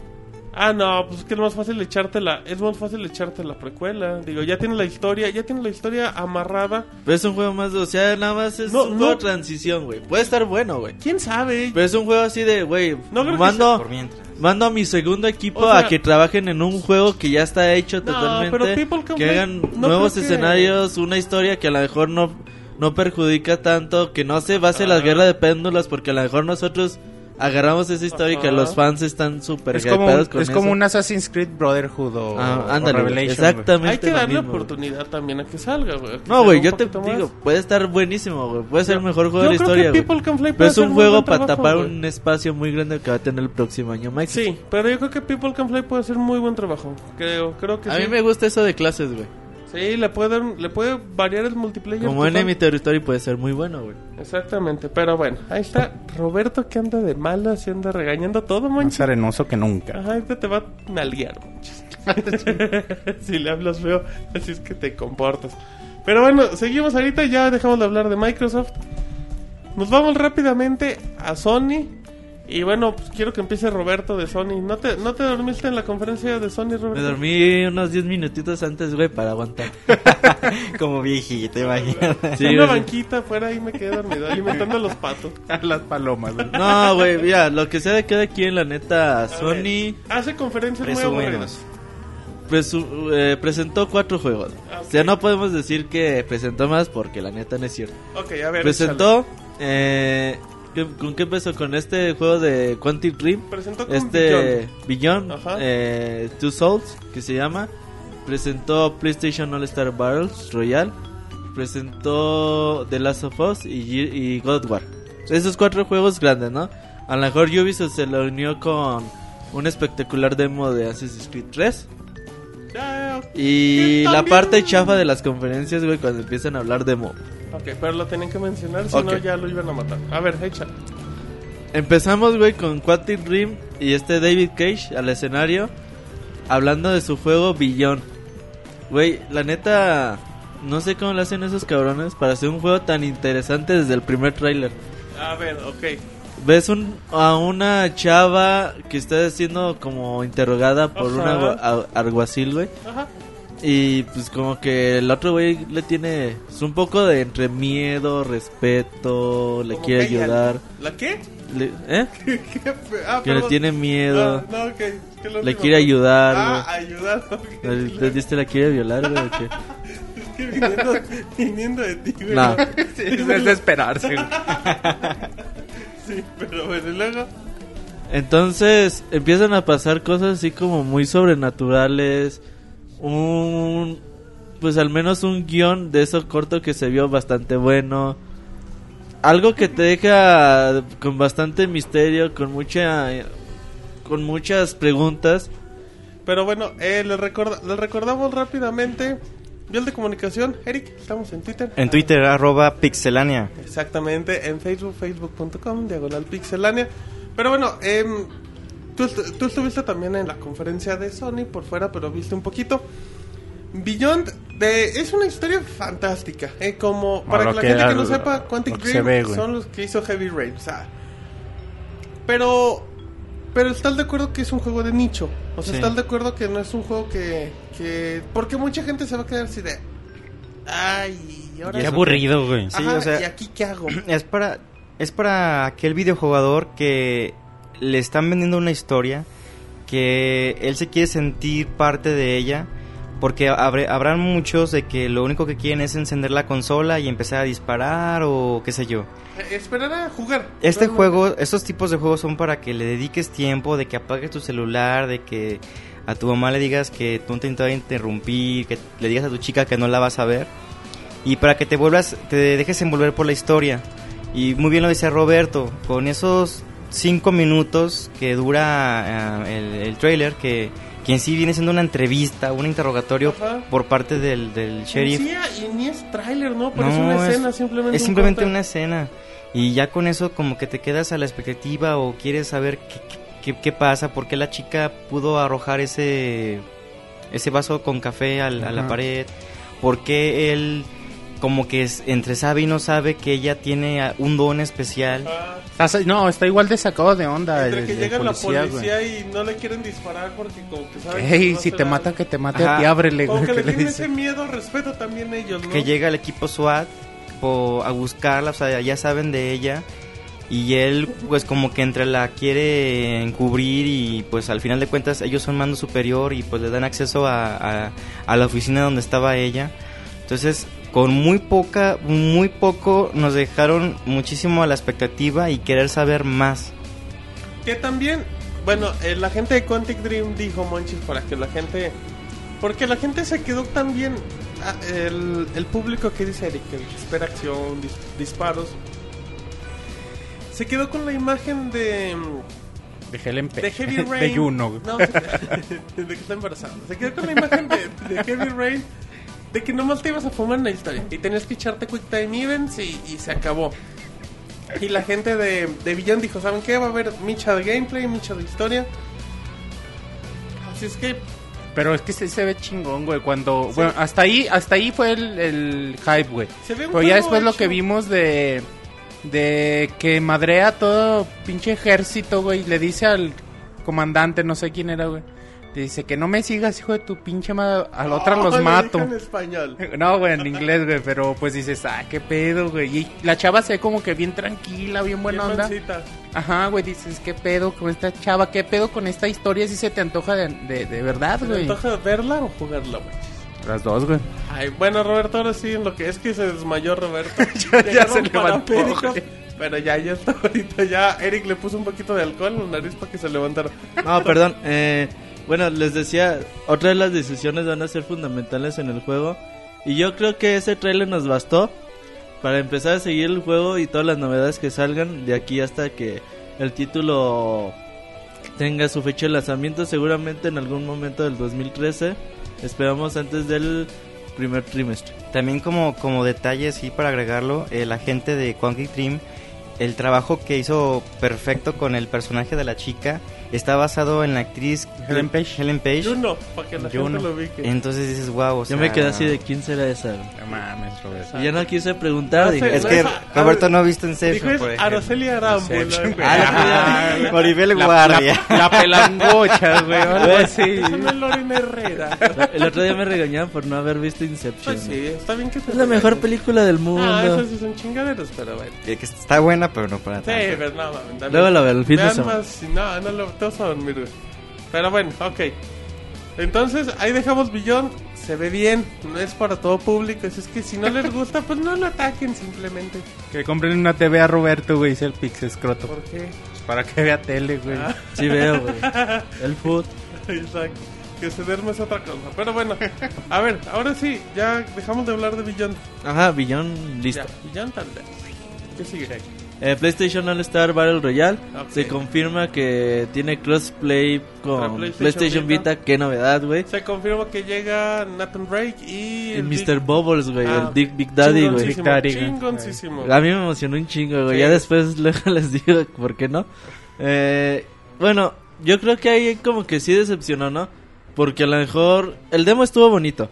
Ah, no, pues es que es más fácil echarte la, es más fácil echarte la precuela. Digo, ya tiene la historia, ya tiene la historia amarrada. Pero es un juego más, o sea, nada más es No, un no. juego de transición, güey. Puede estar bueno, güey. ¿Quién sabe? Pero es un juego así de, güey, No creo que mando, Por mientras. mando a mi segundo equipo O sea- a que trabajen en un juego que ya está hecho No, totalmente. pero People Can que Play hagan no nuevos que- escenarios, una historia que a lo mejor no, no perjudica tanto, que no se base en la Ah. guerra de péndulas, porque a lo mejor nosotros agarramos esa historia y que Ajá. los fans están súper Es como, con es como eso. un Assassin's Creed Brotherhood o, Ah, o ándale, güey, Revelation, exactamente. Hay que darle oportunidad también a que salga, güey. a que No, güey, yo te digo, más. puede estar buenísimo, güey. Puede ser el mejor juego Yo de la creo historia, que. People Can Fly Pero es un juego para trabajo, tapar güey. un espacio muy grande que va a tener el próximo año, Mike. Sí, pero yo creo que People Can Fly puede hacer muy buen trabajo. Creo, creo que A sí. mí me gusta eso de clases, güey. Sí, le puede, dar- le puede variar el multiplayer. Como total. Enemy Territory puede ser muy bueno, güey. Exactamente, pero bueno, ahí está Roberto que anda de malas y anda regañando todo, Más manches. arenoso que nunca. Ajá, ahorita te va a nalguear, manches. si le hablas feo, así es que te comportas. Pero bueno, seguimos ahorita, ya dejamos de hablar de Microsoft. Nos vamos rápidamente a Sony. Y bueno, pues quiero que empiece Roberto de Sony. ¿No te, ¿No te dormiste en la conferencia de Sony, Roberto? Me dormí unos 10 minutitos antes, güey, para aguantar. Como viejito, imagínate. Sí, en una güey. banquita afuera y me quedé dormido, alimentando a los patos. Las palomas, güey. No, güey, mira, lo que sea de cada quien, la neta, A Sony ver, hace conferencias muy aburridas. Eh, presentó cuatro juegos. Ah, O sea, no podemos decir que presentó más porque la neta no es cierto. Ok, a ver. Presentó, eh, ¿qué- ¿con qué empezó? Con este juego de Quantic Dream. échale. Presentó con Este Beyond, eh, Two Souls, que se llama. Presentó PlayStation All Star Battles Royale. Presentó The Last of Us y, y God of War. Esos cuatro juegos grandes, ¿no? A lo mejor Ubisoft se lo unió con un espectacular demo de Assassin's Creed 3. Y la parte chafa de las conferencias, güey, cuando empiezan a hablar de mo. Ok, pero lo tenían que mencionar, si no ya lo iban a matar. A ver, échale. Empezamos, güey, con Quantic Dream y este David Cage al escenario hablando de su juego Beyond. Güey, la neta, no sé cómo le hacen esos cabrones para hacer un juego tan interesante desde el primer tráiler. A ver, ok. Ves un, a una chava que está siendo como interrogada por un alguacil, güey. Ajá. Y pues como que el otro güey le tiene es un poco de entre miedo, respeto, le Como quiere que ayudar. ¿La qué? Le- ¿Eh? ¿Qué fue? Ah, Que le tiene miedo. Ah, no, ok. Es que lo Le quiere ayudar, Ah, ayudar. ok. ¿Le, le la quiere violar, güey? qué? Es que viniendo, viniendo de ti, güey. No. Sí, es de esperarse, güey. Sí, pero bueno, y luego. Entonces empiezan a pasar cosas así como muy sobrenaturales. Un. Pues al menos un guion de eso corto que se vio bastante bueno. Algo que te deja con bastante misterio, con mucha. Con muchas preguntas. Pero bueno, eh, les, recorda- les recordamos rápidamente. Vial de comunicación, Eric, estamos en Twitter. En Twitter, arroba pixelania. Exactamente, en Facebook, facebook.com, diagonal pixelania. Pero bueno, em, tú, estu- tú estuviste también en la conferencia de Sony por fuera, pero viste un poquito. Beyond de, es una historia fantástica. eh, como para que la que gente que no sepa, Quantic Dream ve, son los que hizo Heavy Rain. O sea, pero, pero estás de acuerdo que es un juego de nicho. O sea, Sí. estás de acuerdo que no es un juego que, que. Porque mucha gente se va a quedar así de. Ay, y ahora. Qué sí- aburrido, güey. Sí, o sea- ¿Y aquí qué hago? Es para, es para aquel videojugador que le están vendiendo una historia, que él se quiere sentir parte de ella, porque habré- habrán muchos de que lo único que quieren es encender la consola y empezar a disparar o qué sé yo. Eh, Esperar a jugar. Este Realmente. juego, estos tipos de juegos son para que le dediques tiempo, de que apagues tu celular, de que a tu mamá le digas que tú te a interrumpir, que le digas a tu chica que no la vas a ver y para que te vuelvas, te dejes envolver por la historia. Y muy bien lo decía Roberto, con esos cinco minutos que dura eh, el, el trailer, que, que en sí viene siendo una entrevista, un interrogatorio Ajá. por parte del, del sheriff. Sí, y ni es tráiler, ¿no? Pero es No, una es- escena, simplemente. Es un simplemente una escena. Y ya con eso como que te quedas a la expectativa o quieres saber qué, qué, qué pasa, por qué la chica pudo arrojar ese, ese vaso con café al- a la pared, por qué él como que es, entre sabe y no sabe que ella tiene un don especial. No, está igual de sacado de onda. entre el- que el llega policía, la güey. policía y no le quieren disparar porque como que saben que Ey, no si te mata, que te mate Ajá. a ti, ábrele, Como güey. que le ¿qué le ese miedo, respeto también ellos, ¿no? Que llega el equipo SWAT po- a buscarla, o sea, ya saben de ella. Y él, pues, como que entre la quiere encubrir y, pues, al final de cuentas, ellos son mando superior y, pues, le dan acceso a, a, a la oficina donde estaba ella. Entonces, con muy poca, muy poco, nos dejaron muchísimo a la expectativa y querer saber más. Que también, bueno, eh, la gente de Quantic Dream dijo, Monchis, para que la gente... Porque la gente se quedó también... ah, El, el público que dice Eric, que espera acción, dis- disparos. Se quedó con la imagen de... De Helen Pe- De Heavy Rain. De Juno. No, se- de que está embarazada. Se quedó con la imagen de, de Heavy Rain. De que nomás te ibas a fumar una historia. Y tenías que echarte Quick Time Events y, y se acabó. Y la gente de, de Beyond dijo, ¿saben qué? Va a haber micha de gameplay, micha de historia. Así es que... Pero es que se, se ve chingón, güey. Cuando. Bueno, hasta ahí, hasta ahí fue el, el hype, güey. Se ve un Pero ya después lo que vimos de. De que madrea todo pinche ejército, güey. Le dice al comandante, no sé quién era, güey. Dice que no me sigas, hijo de tu pinche madre. Al otro Oh, los lo mato. dijo en español. No, güey, en inglés, güey. Pero pues dices, ah, qué pedo, güey. Y la chava se ve como que bien tranquila, bien buena Bien onda. mansita. Ajá, güey, dices, ¿qué pedo con esta chava? ¿Qué pedo con esta historia? Si se te antoja de, de, de verdad, ¿Te güey. antoja verla o jugarla, güey? Las dos, güey. Ay, bueno, Roberto, ahora sí, en lo que es que se desmayó Roberto. Ya- ya se levantó. Pero ya, ya está ahorita. Ya Eric le puso un poquito de alcohol en la nariz para que se levantara. No, perdón. Eh, bueno, les decía, otra de las decisiones van a ser fundamentales en el juego. Y yo creo que ese trailer nos bastó para empezar a seguir el juego y todas las novedades que salgan de aquí hasta que el título tenga su fecha de lanzamiento. Seguramente en algún momento del 2013. Esperamos antes del primer trimestre. También como, como detalle, sí, para agregarlo, eh, la gente de Quantic Dream, el trabajo que hizo perfecto con el personaje de la chica está basado en la actriz Helen Page. Helen Page. Juno, para que la Juno. gente lo ubique. Entonces dices, wow, Yo me quedé así de quién será esa. No mames, Roberto. Y ya no quise preguntar. No dije, Es no que es- Roberto ah, no ha visto Dijo Inception, es por ejemplo. Araceli güey. Ah, Ah, Maribel Guardia. la, la pelangocha, güey. Déjame Lorena Herrera. El otro día me regañaban por no haber visto Inception. Pues sí, está bien que te Es la mejor película del mundo. Ah, esas sí son chingaderas, pero bueno. Que está buena, pero no para Sí, tanto. pero no. Luego la veo el fin de semana. más, no, no lo te vas a dormir, güey. Pero bueno, ok. Entonces, ahí dejamos Beyond. Se ve bien, no es para todo público. así Es que si no les gusta, pues no lo ataquen simplemente. Que compren una TV a Roberto, güey. Dice el Pix Escroto. ¿Por qué? Pues para que vea tele, güey. Ah. Sí veo, güey. El food. Exacto. Que se duerme es otra cosa. Pero bueno, a ver, ahora sí, ya dejamos de hablar de Beyond. Ajá, Billón listo. Beyond tal vez. ¿Qué sigue? Eh, PlayStation All Star Battle Royale. Se confirma que tiene crossplay con PlayStation PlayStation, Vita. Vita. Qué novedad, güey. Se confirma que llega Nathan Drake y... El Mr. Bubbles, güey. Ah, el Dick Big Daddy, güey. Chingoncísimo, Big Daddy, güey. A mí me emocionó un chingo, güey. Sí. Ya después luego les digo por qué no. Eh, bueno, yo creo que ahí como que sí decepcionó, ¿no? Porque a lo mejor el demo estuvo bonito.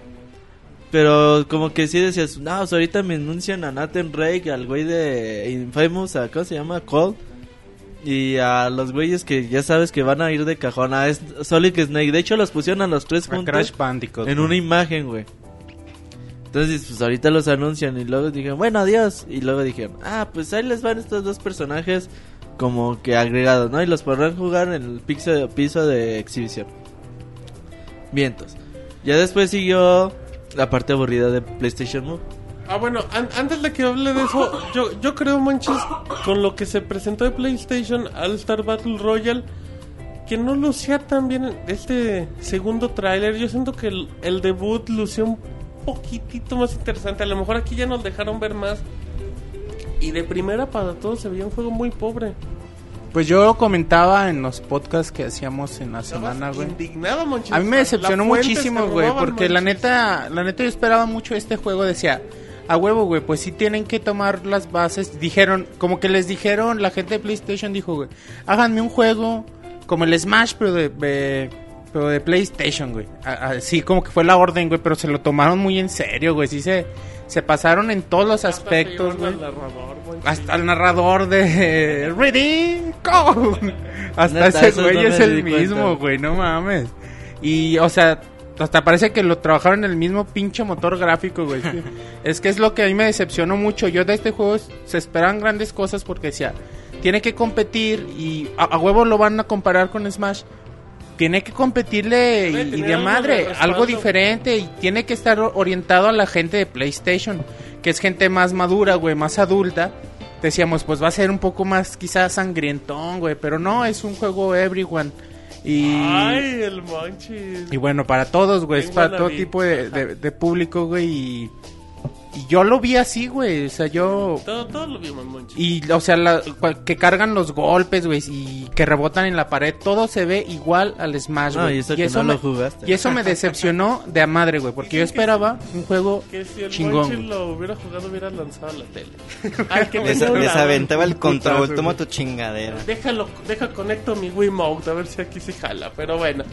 Pero como que sí decías, no, pues ahorita me anuncian a Nathan Drake, al güey de Infamous, a, ¿cómo se llama? Cole. Y a los güeyes que ya sabes que van a ir de cajón. A Solid Snake. De hecho, los pusieron a los tres juntos Crash Bandicoot. en güey. una imagen, güey. Entonces, pues ahorita los anuncian y luego dijeron, bueno, adiós. Y luego dijeron, ah, pues ahí les van estos dos personajes como que agregados, ¿no? Y los podrán jugar en el piso de, piso de exhibición. Vientos. Ya después siguió la parte aburrida de PlayStation Move. Ah, bueno, an- antes de que hable de eso, yo, yo creo, Monchis, con lo que se presentó de PlayStation All Star Battle Royale, que no lucía tan bien este segundo tráiler. Yo siento que el, el debut lució un poquitito más interesante. A lo mejor aquí ya nos dejaron ver más. Y de primera para todos se veía un juego muy pobre. Pues yo comentaba en los podcasts que hacíamos en la semana, güey. indignado, Monchis. A mí me decepcionó muchísimo, güey, porque la neta, la neta yo esperaba mucho este juego, decía, a huevo, güey, pues sí tienen que tomar las bases, dijeron, como que les dijeron, la gente de PlayStation dijo, güey, háganme un juego como el Smash, pero de, de- pero de PlayStation, güey. Así como que fue la orden, güey, pero se lo tomaron muy en serio, güey, sí se, se pasaron en todos los Hasta aspectos, güey. Hasta el narrador de Ready, go. Hasta Neta, ese güey no es el mismo, güey, no mames. Y, o sea, hasta parece que lo trabajaron en el mismo pinche motor gráfico, güey. Es que- es lo que a mí me decepcionó mucho. Yo de este juego se esperan grandes cosas porque decía, tiene que competir y a, a huevo lo van a comparar con Smash. Tiene que competirle y, de madre, algo diferente y tiene que estar orientado a la gente de PlayStation, que es gente más madura, güey, más adulta. Decíamos, pues va a ser un poco más quizás sangrientón, güey, pero no, es un juego everyone. Y, Ay, el Monchis. y bueno, para todos, güey, es para todo tipo de, de- de público, güey, y, y yo lo vi así, güey, o sea, yo... Todo, todo lo vimos. Y, o sea, la- cua- que cargan los golpes, güey, y que rebotan en la pared, todo se ve igual al Smash, No, güey. y eso que no me, lo jugaste. y eso me decepcionó de a madre, güey, porque yo esperaba un juego Que si el chingón. Monchis lo hubiera jugado, hubiera lanzado a la tele. Ay, que Les, les aventaba el control, toma tu chingadera. Déjalo, deja conecto mi Wiimote, a ver si aquí se jala. Pero bueno.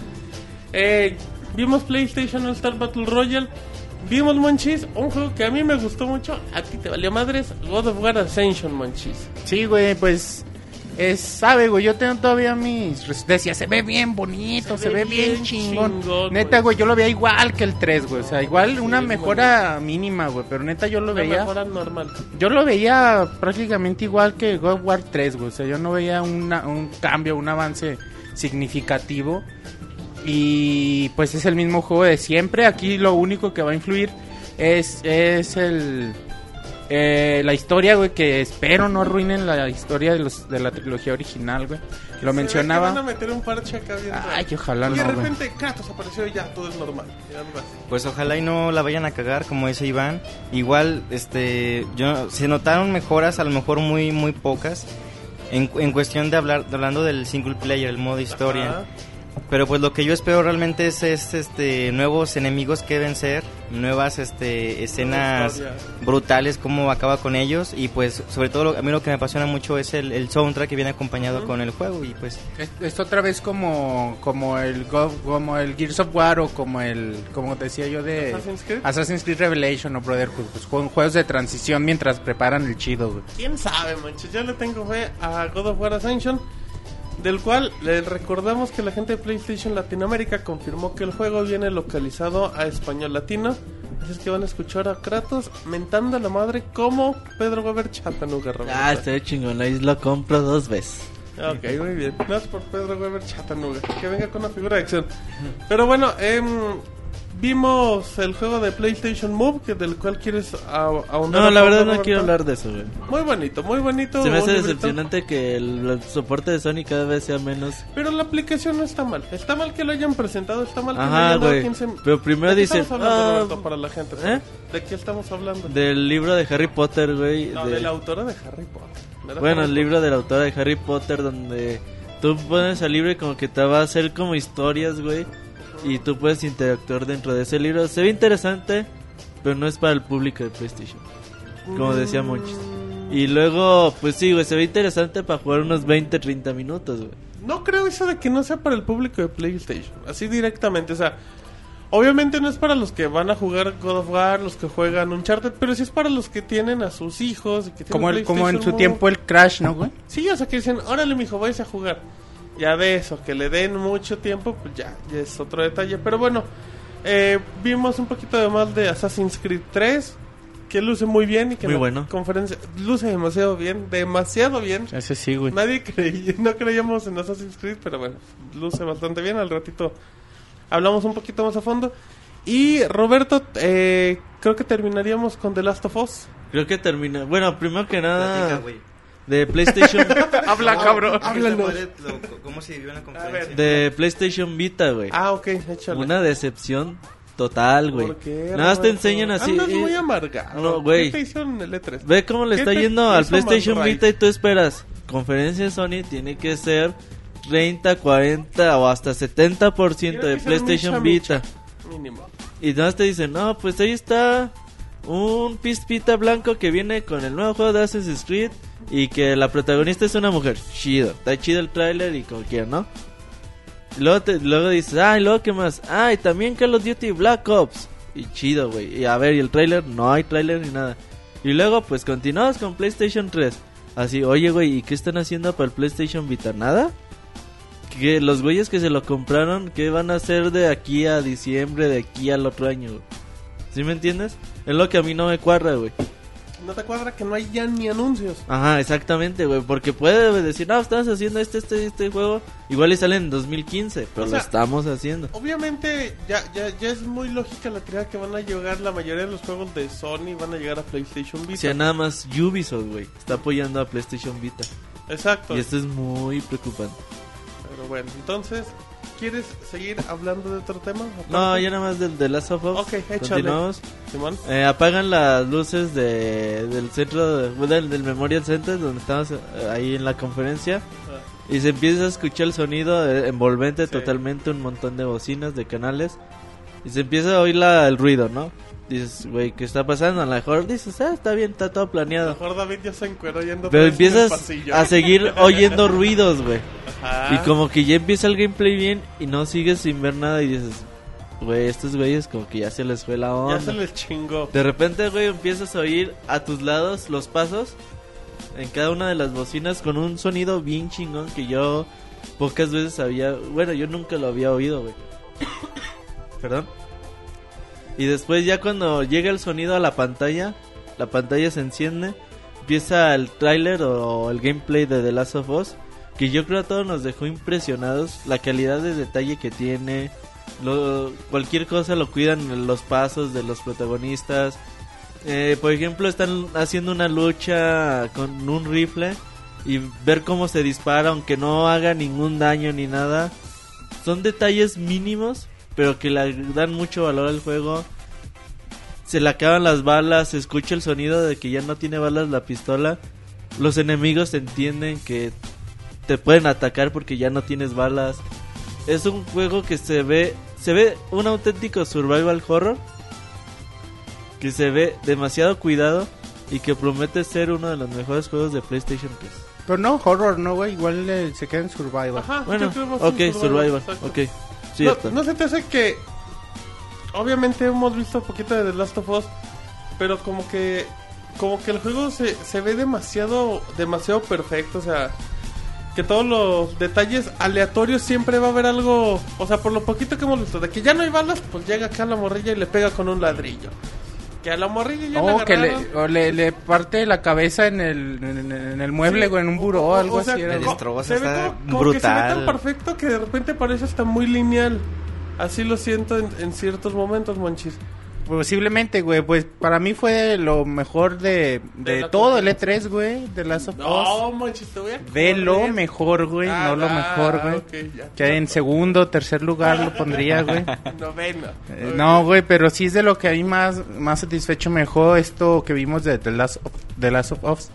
Eh, vimos PlayStation All Star Battle Royale. Vimos Monchis, un juego que a mí me gustó mucho. A ti te valió madres. God of War Ascension, Monchis. Sí, güey, pues es, sabe, güey, yo tengo todavía mis decía, se ve bien bonito, se, ve, bien, chingón. chingón, neta, güey. yo lo veía igual que el 3, güey, o sea, igual una mejora mínima, güey, pero neta yo lo Una veía mejora normal. yo lo veía prácticamente igual que God of War 3, güey, o sea, yo no veía una- un cambio, un avance significativo. Y pues es el mismo juego de siempre. Aquí lo único que va a influir es, es el eh, la historia, güey, que espero no arruinen la historia de, los, de la trilogía original, güey. Lo Se que Van a mencionaba. meter un parche acá bien. Ay, ojalá Y de no, güey. repente Kratos apareció y ya todo es normal. Pues ojalá y no la vayan a cagar, como dice Iván. Igual, este, yo se notaron mejoras, a lo mejor muy, muy pocas, en, en cuestión de hablar, de hablando del single player, el modo historia. Ajá. Pero pues lo que yo espero realmente es, es, este nuevos enemigos que vencer, nuevas este escenas brutales cómo acaba con ellos y pues sobre todo lo- a mí lo que me apasiona mucho es el, el soundtrack que viene acompañado con el juego y pues Es, es otra vez como como el Go- como el Gears of War o como el como decía yo de Assassin's Creed. Assassin's Creed Revelation o Brotherhood, pues juegos, juegos de transición mientras preparan el chido, güey. ¿Quién sabe, manches? Yo le tengo fe a God of War Ascension, del cual le recordamos que la gente de PlayStation Latinoamérica confirmó que el juego viene localizado a español latino. Así es que van a escuchar a Kratos mentando a la madre como Pedro Weber Chatanuga, Roberto. Ah, está chingón. Ahí lo compro dos veces. Ok, muy bien. No es por Pedro Weber Chatanuga. Que venga con una figura de acción. Pero bueno, em, vimos el juego de PlayStation Move, que del cual quieres ahondar. No, la verdad no Roberto? quiero hablar de eso, güey. Muy bonito, muy bonito. Se me hace librito. decepcionante que el, el soporte de Sony cada vez sea menos. Pero la aplicación no está mal. Está mal que lo hayan presentado, está mal que Ajá, hayan dado güey. 15 Pero primero ¿De qué dicen, estamos hablando, ah, Roberto, para la gente? ¿eh? ¿De qué estamos hablando? del libro de Harry Potter, güey. No, de- de la autora de Harry Potter. Bueno, Harry el libro de la autora de Harry Potter donde tú pones al libro y como que te va a hacer como historias, güey. Y tú puedes interactuar dentro de ese libro. Se ve interesante, pero no es para el público de PlayStation. Como decía Mm, Monchis. Y luego, pues sí, güey, se ve interesante para jugar unos 20, 30 minutos, güey. no creo eso de que no sea para el público de PlayStation. Así directamente, o sea, obviamente no es para los que van a jugar God of War, los que juegan Uncharted, pero sí es para los que tienen a sus hijos. Y que tienen Como, el, como en PlayStation su Move. tiempo el Crash, ¿no, güey? Sí, o sea, que dicen, órale, mijo, vais a jugar. Ya de eso, que le den mucho tiempo, pues ya, ya es otro detalle. Pero bueno, eh, vimos un poquito de más de Assassin's Creed 3, que luce muy bien y que Muy en la bueno. conferencia luce demasiado bien, demasiado bien. Ese sí, güey. Nadie creía, no creíamos en Assassin's Creed, pero bueno, luce bastante bien. Al ratito hablamos un poquito más a fondo. Y Roberto, eh, creo que terminaríamos con The Last of Us. Creo que termina. Bueno, primero que Platica, nada, güey. De PlayStation, Habla, cabrón. ¿Qué te Háblanos. ¿Cómo se vivió en la conferencia? de PlayStation Vita, güey. Ah, ok, échale. Una decepción total, güey. ¿Por qué, Nada más te enseñan así. Andas eh, muy amargado. no, güey. ¿Qué te hicieron en el E3? Ve cómo le ¿Qué está yendo al PlayStation? Vita y tú esperas. Conferencia de Sony tiene que ser 30, 40 o hasta 70% Tiene de PlayStation Vita. Mínimo. Y nada más te dicen, no, pues ahí está un pispita blanco que viene con el nuevo juego de Assassin's Creed y que la protagonista es una mujer. Chido, está chido el tráiler y como quieran, ¿no? Luego, te, luego dices, ay, luego qué más. Ay, también Call of Duty Black Ops. Y chido, güey. Y a ver, ¿y el tráiler? No hay tráiler ni nada. Y luego, pues continuamos con PlayStation 3. Así, oye, güey, ¿y qué están haciendo para el PlayStation Vita? ¿Nada? que los güeyes que se lo compraron, ¿qué van a hacer de aquí a diciembre, de aquí al otro año? güey? ¿Sí me entiendes? Es lo que a mí no me cuadra, güey. No te cuadra que no hay ya ni anuncios. Ajá, exactamente, güey. Porque puede decir, no, estamos haciendo este, este, este juego. Igual y sale en 2015, pero O sea, lo estamos haciendo. Obviamente, ya, ya, ya es muy lógica la teoría que van a llegar la mayoría de los juegos de Sony van a llegar a PlayStation O Vita. sea, nada más Ubisoft, güey. Está apoyando a PlayStation Vita. Exacto. Y esto es muy preocupante. Pero bueno, entonces, ¿quieres seguir hablando de otro tema? No, ya nada más del de Last of Us. Ok, échale. Continuamos. Simón. Eh, apagan las luces de, del centro, de- del, del Memorial Center, donde estamos eh, ahí en la conferencia. Ah, Y se empieza a escuchar el sonido eh, envolvente Sí. totalmente, un montón de bocinas, de canales. Y se empieza a oír la, el ruido, ¿no? Dices, güey, ¿qué está pasando? A lo mejor dices, ah, está bien, está todo A lo planeado. mejor David ya se encueró yendo Pero en el empiezas a seguir oyendo ruidos, güey. Y como que ya empieza el gameplay bien y no sigues sin ver nada y dices, güey, estos güeyes como que ya se les fue la Ya onda. se les chingó. De repente, güey, empiezas a oír a tus lados los pasos en cada una de las bocinas con un sonido bien chingón que yo pocas veces había, bueno, yo nunca lo había oído, güey. Perdón. Y después ya cuando llega el sonido a la pantalla, la pantalla se enciende, empieza el tráiler o el gameplay de The Last of Us, que yo creo a todos nos dejó impresionados, la calidad de detalle que tiene, lo, cualquier cosa lo cuidan los pasos de los protagonistas. Eh, por ejemplo, están haciendo una lucha con un rifle y ver cómo se dispara, aunque no haga ningún daño ni nada. Son detalles mínimos, pero que le dan mucho valor al juego. Se le acaban las balas, se escucha el sonido de que ya no tiene balas la pistola. Los enemigos entienden que te pueden atacar porque ya no tienes balas. Es un juego que se ve, se ve un auténtico survival horror que se ve demasiado cuidado y que promete ser uno de los mejores juegos de PlayStation 3. Pero no, horror, no, güey. Igual eh, se queda en survival. Ajá, Bueno, ok, survival, exacto. ok, cierto. No, no se te hace que. Obviamente hemos visto un poquito de The Last of Us, pero como que. Como que el juego se, se ve demasiado. Demasiado perfecto, o sea. Que todos los detalles aleatorios siempre va a haber algo. O sea, por lo poquito que hemos visto, de que ya no hay balas, pues llega acá la morrilla y le pega con un ladrillo. Que a la morrilla ya O que le, o le, le parte la cabeza en el, en, en el mueble, Sí. güey, en un buró o algo sea, así. Era, ve está como- como que se ve tan brutal. perfecto que de repente parece hasta muy lineal. Así lo siento en, en ciertos momentos, Monchis. Posiblemente, güey, pues para mí fue lo mejor de, de todo el E3, güey, de Last of Us. No, Monchis, te voy a De lo mejor, güey, Ah, no lo ah, mejor, güey. ok, ya. Que en segundo, tercer lugar lo pondría, güey. Noveno. Eh, No, güey, pero sí es de lo que a mí más, más satisfecho me dejó esto que vimos de The Last of, The Last of Us.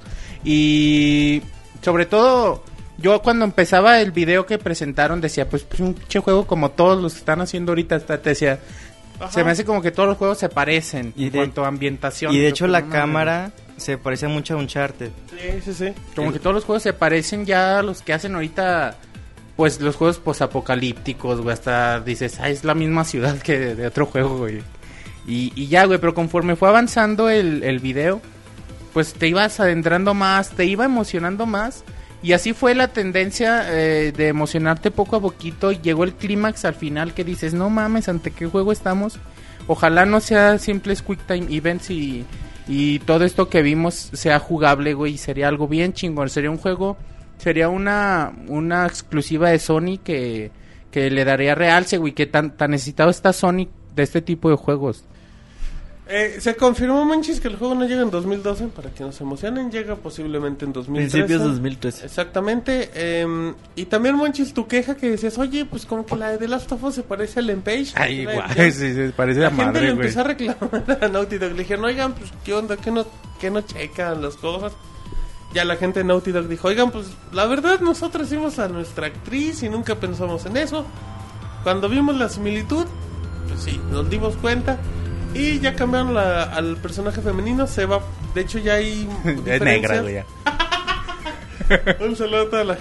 Y sobre todo, yo cuando empezaba el video que presentaron decía, pues, pues un pinche juego como todos los que están haciendo ahorita, te decía, Ajá. se me hace como que todos los juegos se parecen Y en de- cuanto a ambientación. Y de hecho la cámara se parece mucho a Uncharted. Sí, sí, sí. Como que todos los juegos se parecen ya a los que hacen ahorita pues los juegos posapocalípticos, güey, hasta dices, ah, es la misma ciudad que de, de otro juego, güey. Y, y ya, güey, pero conforme fue avanzando el, el video, pues te ibas adentrando más, te iba emocionando más. Y así fue la tendencia eh, de emocionarte poco a poquito. Y llegó el clímax al final que dices, no mames, ¿ante qué juego estamos? Ojalá no sea simples Quick Time Events y, y todo esto que vimos sea jugable, güey. Sería algo bien chingón. Sería un juego, sería una, una exclusiva de Sony que, que le daría realce, güey. Que tan, tan necesitado está Sony de este tipo de juegos. Eh, se confirmó, Monchis, que el juego no llega en 2012, para que no se emocionen, llega posiblemente en 2013. Principios 2013. Exactamente. eh, y también, Monchis, tu queja que decías, oye, pues como que la de The Last of Us se parece al Empage. Ay, La- guay, sí, sí, parece La la gente le madre, empezó a reclamar a Naughty Dog. Le dijeron, oigan, pues, ¿qué onda? ¿Qué no, qué no checan las cosas? Ya la gente de Naughty Dog dijo, oigan, pues, la verdad, nosotros hicimos a nuestra actriz y nunca pensamos en eso. Cuando vimos la similitud, pues sí, nos dimos cuenta. Y ya cambiaron la- al personaje femenino, se va. De hecho, ya hay. Es negra, güey. ya. Un saludo a toda la,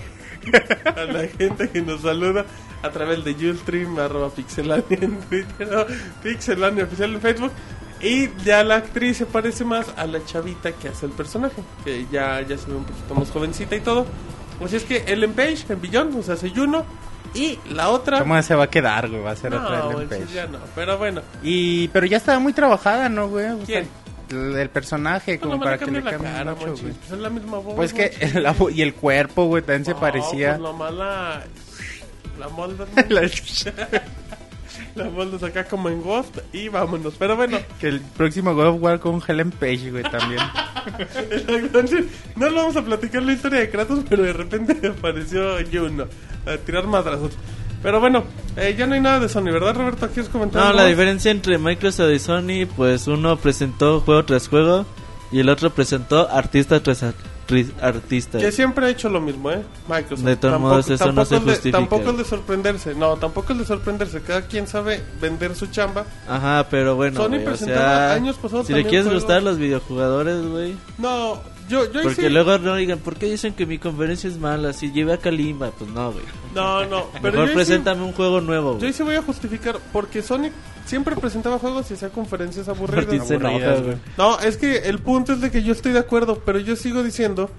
a la gente que nos saluda a través de Ustream, arroba pixelania en Twitter, pixelania oficial en Facebook. Y ya la actriz se parece más a la chavita que hace el personaje, que ya, ya se ve un poquito más jovencita y todo. Así es que Ellen Page en Billón, o sea, hace Juno. Y la otra. ¿Cómo se va a quedar, güey? Va a ser otra No, Ellen pues, Page. ya no, pero bueno. Y, pero ya estaba muy trabajada, ¿no, güey? O sea, ¿Quién? el, el personaje, No, como no para que le cambie cara, mucho, güey. Pues es la misma voz. Pues que Monchis. la y el cuerpo, güey, también se parecía. Pues nomás la. La moldas. La- La moldas acá como en Ghost y vámonos. Pero bueno, que el próximo God of War con Helen Page, güey, también. entonces, no lo vamos a platicar la historia de Kratos, pero de repente apareció Juno a tirar madrazos. Pero bueno, eh, ya no hay nada de Sony, ¿verdad, Roberto? ¿Quieres comentar? No, la más? diferencia entre Microsoft y Sony, pues uno presentó juego tras juego y el otro presentó artista tras artri- artista. Que siempre ha hecho lo mismo, ¿eh? Microsoft. De todos modos, eso no se es de- justifica. tampoco es de sorprenderse. No, tampoco es de sorprenderse. Cada quien sabe vender su chamba. Ajá, pero bueno, Sony o presentaba sea, años pasados si le quieres juegos. gustar los videojugadores, güey, No, yo, yo porque sí- luego no digan, ¿por qué dicen que mi conferencia es mala? Si llevé a Kalimba, pues no, güey. No, no. Pero yo Mejor preséntame un juego nuevo, Yo güey. ahí sí voy a justificar, porque Sonic siempre presentaba juegos y hacía conferencias aburridas. Enoja, Aburridas, güey. No, es que el punto es de que yo estoy de acuerdo, pero yo sigo diciendo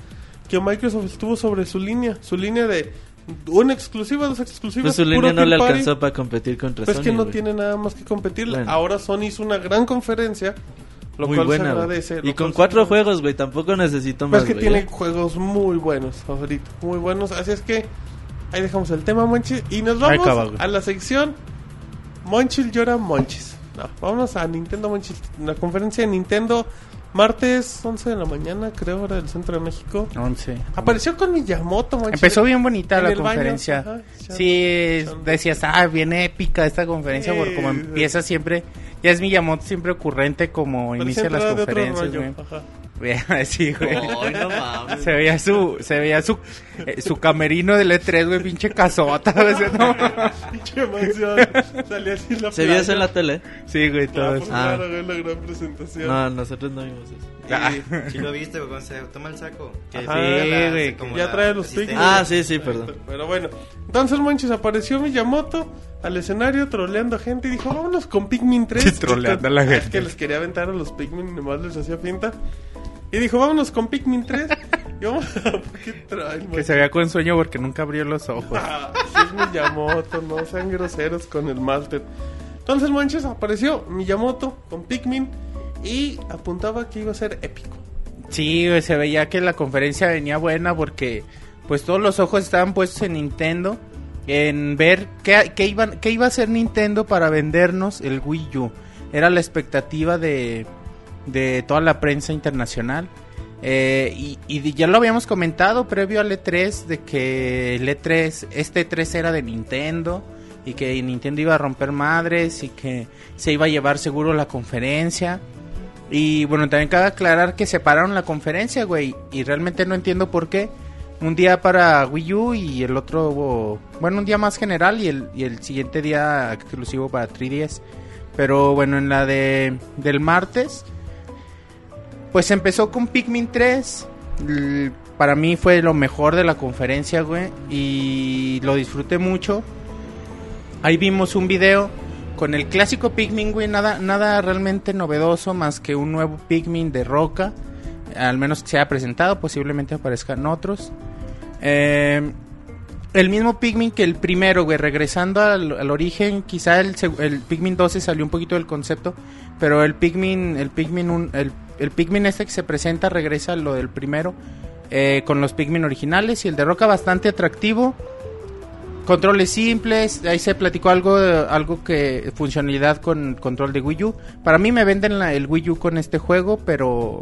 que Microsoft estuvo sobre su línea, su línea de una exclusiva, dos exclusivas. Pues su puro línea no le party. alcanzó para competir contra Pues Sony, que no güey. tiene nada más que competirle. Bueno. Ahora Sony hizo una gran conferencia, lo Muy cual buena, se agradece. lo Y con cual cuatro juegos, güey, tampoco necesito Pues más, es que güey, tiene ¿eh? juegos muy buenos ahorita, muy buenos. Así es que ahí dejamos el tema, Monchis. Y nos vamos acaba, a la sección Monchil llora Monchis. No, vámonos a Nintendo Monchis. La conferencia de Nintendo, martes 11 de la mañana, creo, hora del centro de México. 11. Apareció con Miyamoto. Empezó bien bonita En la conferencia. ajá, sí, decías, ah, viene épica esta conferencia, Sí, porque como sí. empieza siempre, ya es Miyamoto siempre ocurrente como inicia las conferencias, güey. ajá. sí, güey. Ay, no mames. Se veía su, se veía su, eh, su camerino del E3, güey, pinche casota, güey, ¿no? Pinche emoción. Salía así en la ¿Se vio eso en la tele? Sí, güey, todo Ah, eso. pues Ah. claro, güey, la gran presentación. No, nosotros no vimos eso. Ah. Sí lo viste, güey, cuando se toma el saco. Ajá, sí, la- güey, como ya trae los. Pikmin. Ah, sí, sí, perdón. Pero bueno, entonces Monchis apareció Miyamoto al escenario troleando a gente y dijo, vámonos con Pikmin 3. Sí, troleando a la Es gente. que les quería aventar a los Pikmin y nomás les hacía pinta. Y dijo, vámonos con Pikmin 3. y vamos a... ¿Por qué traen, Que se veía con sueño porque nunca abrió los ojos. Ah, es Miyamoto, no sean groseros con el Master. Entonces Monchis apareció Miyamoto con Pikmin y apuntaba que iba a ser épico. Sí, güey, se veía que la conferencia venía buena porque pues todos los ojos estaban puestos en Nintendo en ver qué, qué, iban, qué iba a hacer Nintendo para vendernos el Wii U. Era la expectativa de, de toda la prensa internacional. Eh, y, ya lo habíamos comentado previo al E3 de que el E3, este E3 era de Nintendo y que Nintendo iba a romper madres y que se iba a llevar seguro la conferencia. Y bueno, también cabe aclarar que separaron la conferencia, güey. Y realmente no entiendo por qué. Un día para Wii U y el otro, bueno, un día más general y el, y el siguiente día exclusivo para 3DS. Pero bueno, en la de del martes, pues empezó con Pikmin 3. l- para mí fue lo mejor de la conferencia, güey. Y lo disfruté mucho. Ahí vimos un video con el clásico Pikmin, güey. Nada, nada realmente novedoso más que un nuevo Pikmin de roca. Al menos se haya presentado, posiblemente aparezcan otros. Eh, el mismo Pikmin que el primero, güey, regresando al, origen, quizá el, el Pikmin 12 salió un poquito del concepto, pero el Pikmin, el Pikmin, un- el Pikmin este que se presenta regresa a lo del primero, eh, con los Pikmin originales y el de Roca bastante atractivo, controles simples, ahí se platicó algo, algo que funcionalidad con control de Wii U. Para mí me venden la- el Wii U con este juego, pero,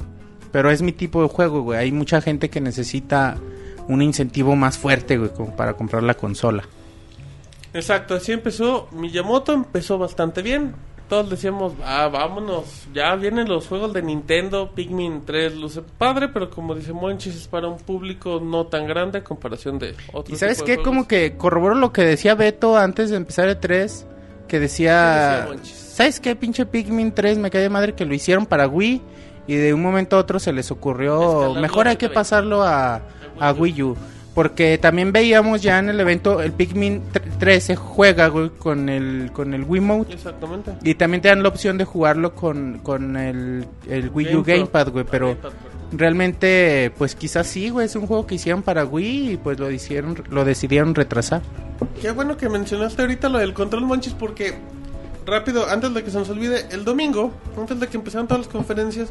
pero es mi tipo de juego, güey. Hay mucha gente que necesita un incentivo más fuerte, güey, para comprar la consola. Exacto, así empezó. Miyamoto empezó bastante bien. Todos decíamos, ah, vámonos, ya vienen los juegos de Nintendo, Pikmin 3 luce padre, pero como dice Monchis, es para un público no tan grande a comparación de otros. Y sabes qué, como que corroboro lo que decía Beto antes de empezar el 3, que ¿Qué decía? ¿sabes qué pinche Pikmin 3 me cae de madre que lo hicieron para Wii y de un momento a otro se les ocurrió, mejor hay que pasarlo a, a Wii U? Porque también veíamos ya en el evento el Pikmin 3 se juega güey, con el con el Wiimote Exactamente. y también te dan la opción de jugarlo con, con el, el Wii U Game. Gamepad, güey, pero Gamepad realmente pues quizás sí, güey, es un juego que hicieron para Wii y pues lo hicieron lo decidieron retrasar. Qué bueno que mencionaste ahorita lo del control Monchis porque rápido, antes de que se nos olvide, el domingo, antes de que empezaran todas las conferencias,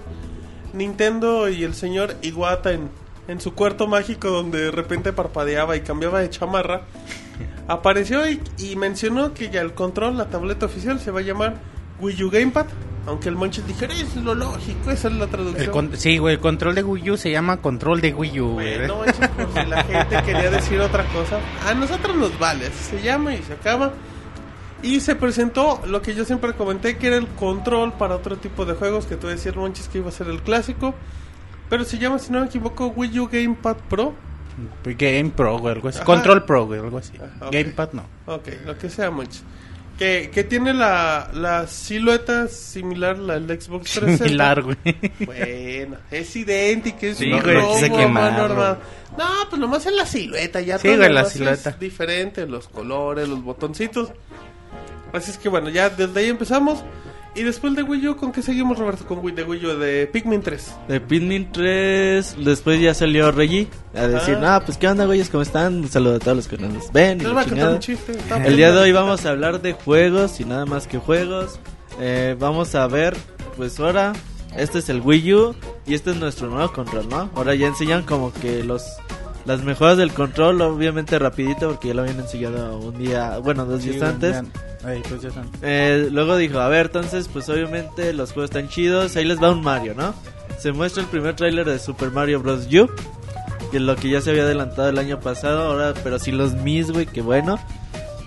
Nintendo y el señor Iwata en, en su cuarto mágico donde de repente parpadeaba y cambiaba de chamarra, apareció y, y mencionó que ya el control, la tableta oficial, se va a llamar Wii U Gamepad. Aunque el Monchis dijera, es lo lógico, esa es la traducción. El sí, güey, el control de Wii U se llama control de Wii U, güey. Bueno, eso por si la gente quería decir otra cosa. A nosotros nos vale, se llama y se acaba. Y se presentó lo que yo siempre comenté, que era el control para otro tipo de juegos, que tú decías, Monchis, que iba a ser el clásico. Pero se llama, si no me equivoco, Wii U Gamepad Pro. Game Pro, güey, algo así. Ajá. Control Pro, güey, algo así. Ajá, ok. Gamepad no. Ok, lo que sea, Monchis. Que, que tiene la, la silueta similar la del Xbox 360. Similar, güey. Bueno, es idéntica, es Sí, un güey, robo, armada. No, pues nomás es la silueta, ya Sí, todo güey, la silueta. Es diferente, los colores, los botoncitos. Así es que bueno, ya desde ahí empezamos. Y después de Wii U, ¿con qué seguimos, Roberto? Con Wii, de Wii U, de Pikmin 3. De Pikmin 3, después ya salió Reggie a decir, Ah. no, pues qué onda, güeyes, ¿cómo están? Un saludo a todos los que nos ven. y Les la voy a contar chingada. un chiste. El día de hoy vamos a hablar de juegos y nada más que juegos. Eh, vamos a ver, pues ahora, este es el Wii U y este es nuestro nuevo control, ¿no? Ahora ya enseñan como que los las mejoras del control, obviamente rapidito porque ya lo habían enseñado un día, bueno, dos días antes. Ay, pues ya. Eh, luego dijo, a ver, entonces, pues obviamente los juegos están chidos. Ahí les va un Mario, ¿no? Se muestra el primer tráiler de Super Mario Bros. U. Que es lo que ya se había adelantado el año pasado. Ahora, pero sí los Mis, güey, qué bueno.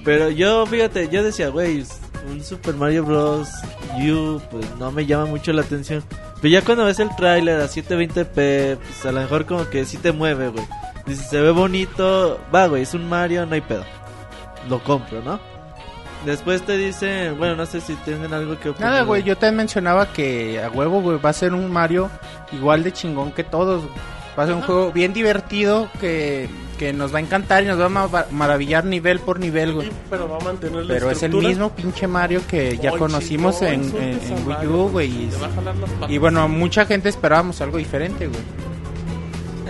Pero yo, fíjate, yo decía, güey, un Super Mario Bros. U, pues no me llama mucho la atención. Pero ya cuando ves el tráiler a 720p, pues a lo mejor como que sí te mueve, güey. Dice, se ve bonito, va, güey, es un Mario, no hay pedo. Lo compro, ¿no? Después te dicen, bueno, no sé si tienen algo que opinar. Nada, güey, yo también mencionaba que a huevo, güey, va a ser un Mario igual de chingón que todos. güey. Va a ser un juego bien divertido que, que nos va a encantar y nos va a ma- maravillar nivel por nivel, güey. Sí, pero va a mantener la Pero es el estructura. mismo pinche Mario que ya conocimos no en, insultes en- a en Wii Mario, U, güey. y- Te va a jalar las patas. Y bueno, mucha gente esperábamos algo diferente, güey.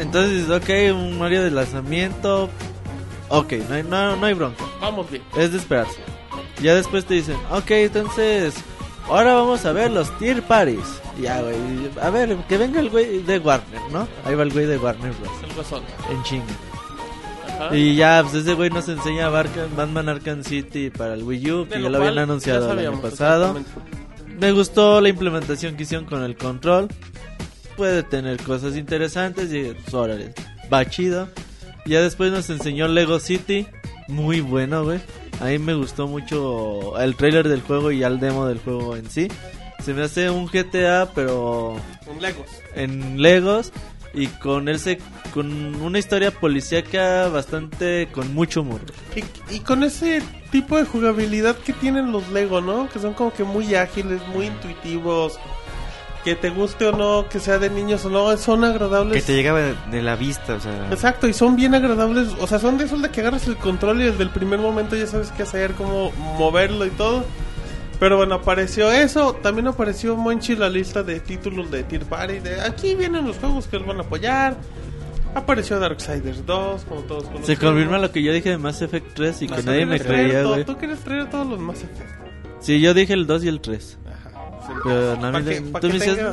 Entonces, ok, un Mario de lanzamiento. Ok, no hay, no, no hay bronca. Vamos bien. Es de esperarse. Ya después te dicen, ok, entonces. Ahora vamos a ver los tier parties. Ya, güey. A ver, que venga el güey de Warner, ¿no? Ahí va el güey de Warner Bros. El guasón. En chinga. Ajá. Y ya, pues ese güey nos enseña Barca- Batman Arkham City para el Wii U, que ya lo habían anunciado el año pasado. Me gustó la implementación que hicieron con el control. Puede tener cosas interesantes y pues, órale, va chido. Ya después nos enseñó Lego City. Muy bueno, güey. A mí me gustó mucho el trailer del juego y el demo del juego en sí. Se me hace un GTA, pero Un Legos. en Legos y con él se, con una historia policíaca bastante con mucho humor. Y, y con ese tipo de jugabilidad que tienen los Lego, ¿no? Que son como que muy ágiles, muy intuitivos. Que te guste o no, que sea de niños o no, son agradables. Que te llegaba de, de la vista, o sea. Exacto, y son bien agradables. O sea, son de esos de que agarras el control y desde el primer momento ya sabes qué hacer, cómo moverlo y todo. Pero bueno, apareció eso. También apareció Monchi la lista de títulos de Tier Party. De aquí vienen los juegos que los van a apoyar. Apareció Darksiders 2, como todos conocemos. Se confirma lo que yo dije de Mass Effect 3 y que nadie me creía, todo- güey. Tú quieres traer todos los Mass Effect. Sí, yo dije el 2 y el 3. Pero Pa' nadie- que- pa' tú que me dices, tenga-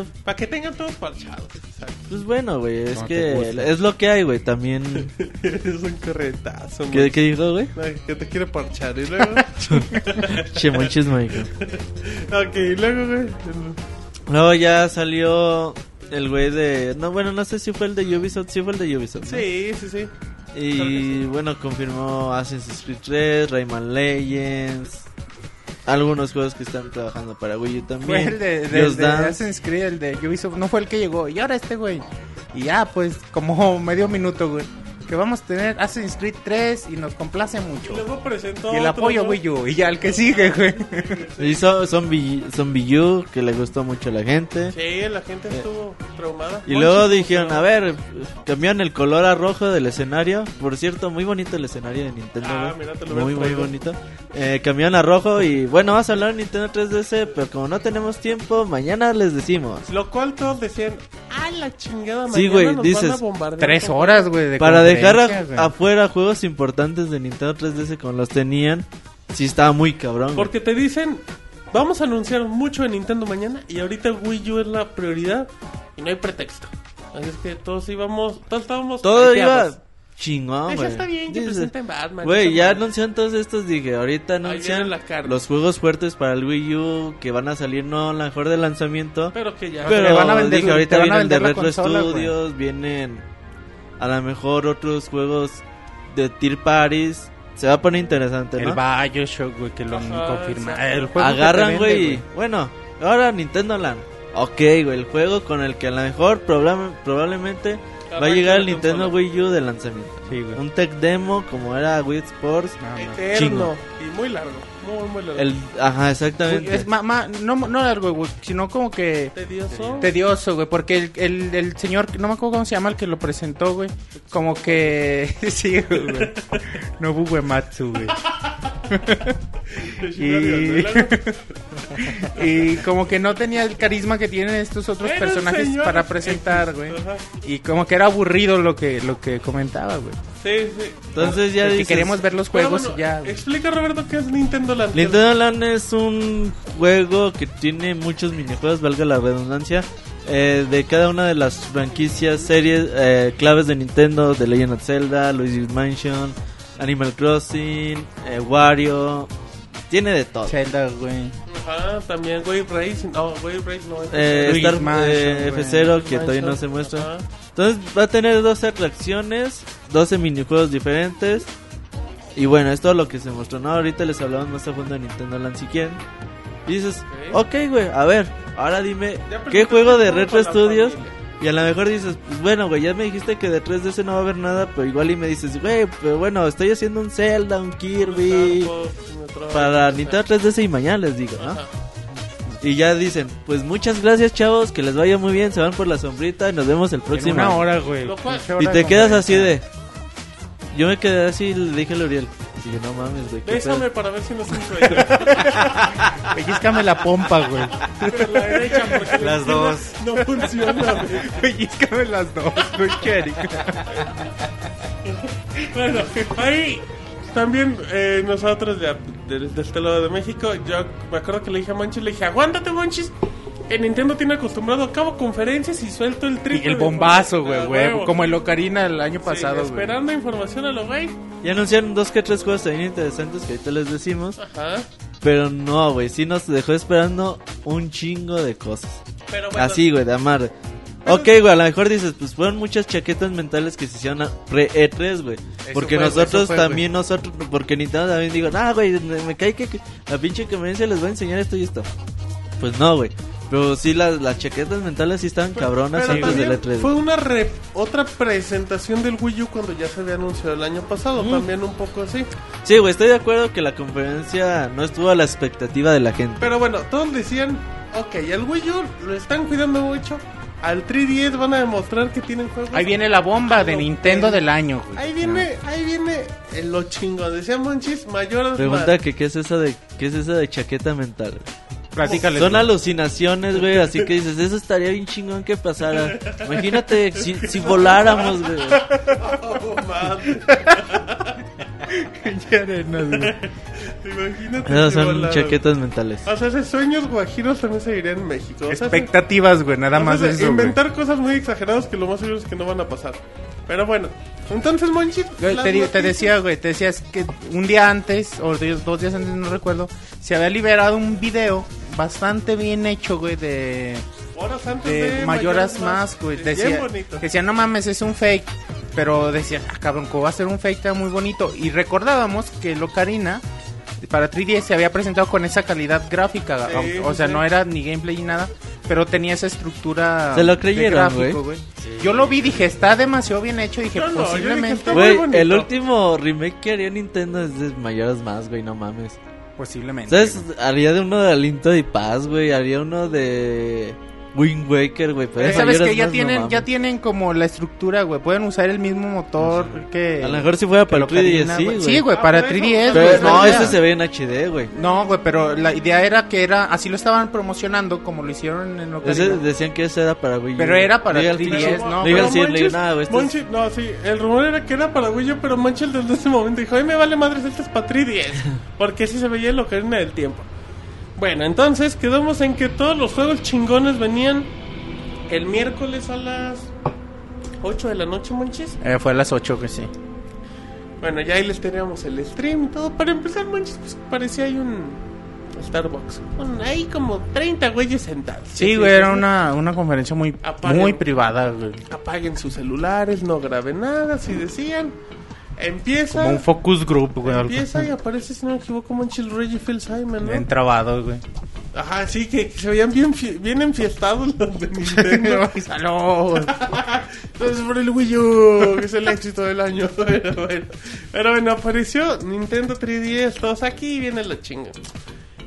"Ah, Para que tengan todos parchados. Exacto. pues bueno, güey, es No que es lo que hay, güey. También. es un corretazo. ¿Qué, man. qué dijo, güey? Que te quiere parchar. Y luego. Che, Michael. ok, y luego, güey. Luego ya salió el güey de. No, bueno, no sé si fue el de Ubisoft. Sí, fue el de Ubisoft. ¿no? Sí, sí, sí. Y Claro sí. bueno, confirmó Assassin's Creed 3, Rayman Legends. Algunos juegos que están trabajando para Wii U también. Fue el de, de, de Dance. Assassin's Creed, el de Ubisoft, no fue el que llegó. Y ahora este güey. Y ya, pues, como medio minuto, güey. Que vamos a tener Assassin's Creed 3 y nos complace Y mucho. luego presentó. Y el otro, apoyo. Wii U. Y ya el que sigue, güey. Y son Wii U, que le gustó mucho a la gente. Sí, la gente estuvo traumada. Y Monchi luego dijeron, a ver, cambiaron el color a rojo del escenario. Por cierto, muy bonito el escenario de Nintendo. Ah, güey. mira, te lo muy, muy bonito. Eh, cambiaron a rojo y bueno, vas a hablar de Nintendo 3DS, pero como no tenemos tiempo, mañana les decimos. Lo cual todos decían, ah, la chingada, Sí, mañana güey, nos van dices, a bombardear Tres horas, güey. de Para dejar a- güey. afuera juegos importantes de Nintendo 3DS como los tenían, sí estaba muy cabrón. güey. Porque te dicen, vamos a anunciar mucho en Nintendo mañana y ahorita Wii U es la prioridad y no hay pretexto. Así es que todos íbamos, todos estábamos... Todo iba chingón, Eh, ya güey. está bien que presenten Batman. Güey, ya anunciaron todos estos, dije, ahorita anuncian la carne. los juegos fuertes para el Wii U que van a salir no a lo mejor de lanzamiento. Pero que ya... Pero te van a vender- dije, ahorita van a vienen de vender la Retro consola, güey. Studios, vienen a lo mejor otros juegos de Tier Parties. Se va a poner interesante, El ¿no? Bioshock, güey, que lo Ajá, confirma. El juego Agarran, güey. Bueno, ahora Nintendo Land. Ok, güey, el juego con el que a lo mejor probable- probablemente va a llegar el Nintendo consola. Wii U de lanzamiento. Sí, güey. Un tech demo como era Wii Sports. No, no. Eterno. Chingo. Y muy largo. Muy, muy largo. El, ajá, exactamente. Es ma- ma- no, no largo, güey, sino como que Tedioso. tedioso, güey, porque el, el, el señor, no me acuerdo cómo se llama el que lo presentó, güey, como que, sí, güey, Nobu Uematsu, güey, y, y como que no tenía el carisma que tienen estos otros Era personajes señor para presentar, güey, Ajá. y como que era aburrido lo que, lo que comentaba, güey, Sí, sí. Entonces ya De que dices, queremos ver los juegos bueno, y ya, güey. Explica, Roberto, qué es Nintendo Land. Nintendo Land es un juego que tiene muchos minijuegos, valga la redundancia, eh, de cada una de las franquicias, series, eh, claves de Nintendo, de Legend of Zelda, Luigi's Mansion, Animal Crossing, eh, Wario, tiene de todo. Zelda, güey, Ajá, también Wave Racing. No, Wave Racing no es. Eh, Star eh, güey. F0 que todavía no se muestra. Ajá. Entonces va a tener 12 atracciones, 12 minijuegos diferentes. Y bueno, es todo lo que se mostró. ¿no? Ahorita les hablamos más a fondo de Nintendo Land si quieren. Y dices, ok, güey, a ver, ahora dime, ¿qué juego de Retro Studios? familia. Y a lo mejor dices, pues bueno, güey, ya me dijiste que de 3DS no va a haber nada, pero igual y me dices, güey, pero bueno, estoy haciendo un Zelda, un Kirby Metroid, para. Nintendo 3DS y mañana les digo, ¿no? Ajá. Y ya dicen, pues muchas gracias, chavos, que les vaya muy bien, se van por la sombrita y nos vemos el en próximo. una año". hora, güey, Y te quedas así de. Yo me quedé así y le dije a L'Uriel. Dije, no mames, güey. Bésame pedo". para ver si no es un sueño. Pellizcame la pompa, güey. Pero la derecha, porque la Las dos. No funciona, güey. Pellizcame las dos, güey. Bueno, ahí también eh, nosotros de, de- de este lado de México, yo me acuerdo que le dije a Monchis, le dije, aguántate Monchis, que Nintendo tiene acostumbrado, acabo conferencias y suelto el Y triple. el de bombazo, güey, güey. Como el Ocarina el año Sí, pasado, güey. Esperando información a lo güey. Y anunciaron dos que tres juegos también interesantes que ahorita les decimos. Ajá. Pero no, güey. Sí nos dejó esperando un chingo de cosas. Pero bueno, Así, güey, de amar. Ok, güey, a lo mejor dices, pues fueron muchas chaquetas mentales que se hicieron a pre-E3, güey. Porque fue, nosotros fue, también, nosotros, porque Nintendo también digo, ah, güey, me, me cae que, que la pinche conferencia les va a enseñar esto y esto. Pues no, güey. Pero sí, las, las chaquetas mentales sí estaban cabronas pero antes del también E3. Fue una re- otra presentación del Wii U cuando ya se había anunciado el año pasado, también un poco así. Sí, güey, estoy de acuerdo que la conferencia no estuvo a la expectativa de la gente. Pero bueno, todos decían, ok, el Wii U lo están cuidando mucho. Al 3DS van a demostrar que tienen juegos. Ahí viene la bomba de Nintendo que- del año, güey. Ahí viene, ahí viene lo chingón. Decía Monchis, mayor Pregunta que qué es eso de qué es eso de chaqueta mental. Platícale. Son alucinaciones, güey, así que dices, eso estaría bien chingón que pasara. Imagínate si, si voláramos, güey. Oh, madre. Imagínate. Esas son chaquetas mentales. O sea, esos sueños guajiros también se dirían en México. O sea, Expectativas, güey, nada o más de eso, güey. Inventar cosas muy exageradas que lo más seguro es que no van a pasar. Pero bueno, entonces, las Te, digo- te noticias- decía, güey, te decías que un día antes, o dos días antes, no recuerdo, se había liberado un video bastante bien hecho, güey, de, Horas antes de de Mayoras Más, güey. Bien Decía, bonito. decía, no mames, es un fake. Pero decía, ah, cabrón, ¿cómo va a ser un fake? Está muy bonito. Y recordábamos que Locarina para 3DS se había presentado con esa calidad gráfica. Sí, o sea, sí. no era ni gameplay ni nada. Pero tenía esa estructura. Se lo creyeron, gráfico, Yo lo vi, dije, está demasiado bien hecho. Dije, no, posiblemente. Güey, el último remake que haría Nintendo es de Mayoras Más, güey, no mames. Posiblemente. ¿Sabes? Haría de uno de Aliento y Paz, güey. Haría uno de Wind Waker, güey. Pero Eh, es Sabes que ya Mask, no tienen, ya tienen como la estructura, güey. Pueden usar el mismo motor que. A lo mejor si fuera para el que Ocarina, 3DS, sí, güey. Sí, güey, Ah, para por eso. 3DS. Pero no, ese se ve en HD, güey. No, güey, pero la idea era que era. Así lo estaban promocionando, como lo hicieron en lo que. Decían que ese era para Wii U. Pero era para Diga el 3DS, pinche- ¿no? Diga el Pero 100, le digo, nada, güey. esto es- Monchis- no, sí, el rumor era que era para Wii U, pero Monchis desde ese momento dijo, ay, me vale madres, este es para 3DS. Porque así se veía el Ocarina del Tiempo. Bueno, entonces quedamos en que todos los juegos chingones venían el miércoles a las 8 de la noche, Monchis. Eh, fue a las 8, que sí. Bueno, ya ahí les teníamos el stream y todo. Para empezar, Monchis, pues parecía ahí un Starbucks. Ahí como 30 güeyes sentados. Sí, güey, era una, una conferencia muy, Apaguen. muy privada, güey. Apaguen sus celulares, no graben nada, si decían. Empieza. Como un focus group, güey. Empieza y aparece, si no me equivoco, Monchil Reggie Phil Simon, ¿no? Bien trabado, güey. Ajá, sí, que, que se veían bien, bien enfiestados los de Nintendo. Entonces por el Wii U, que es el éxito del año. Pero bueno, pero bueno apareció Nintendo 3DS, todos aquí viene la chinga.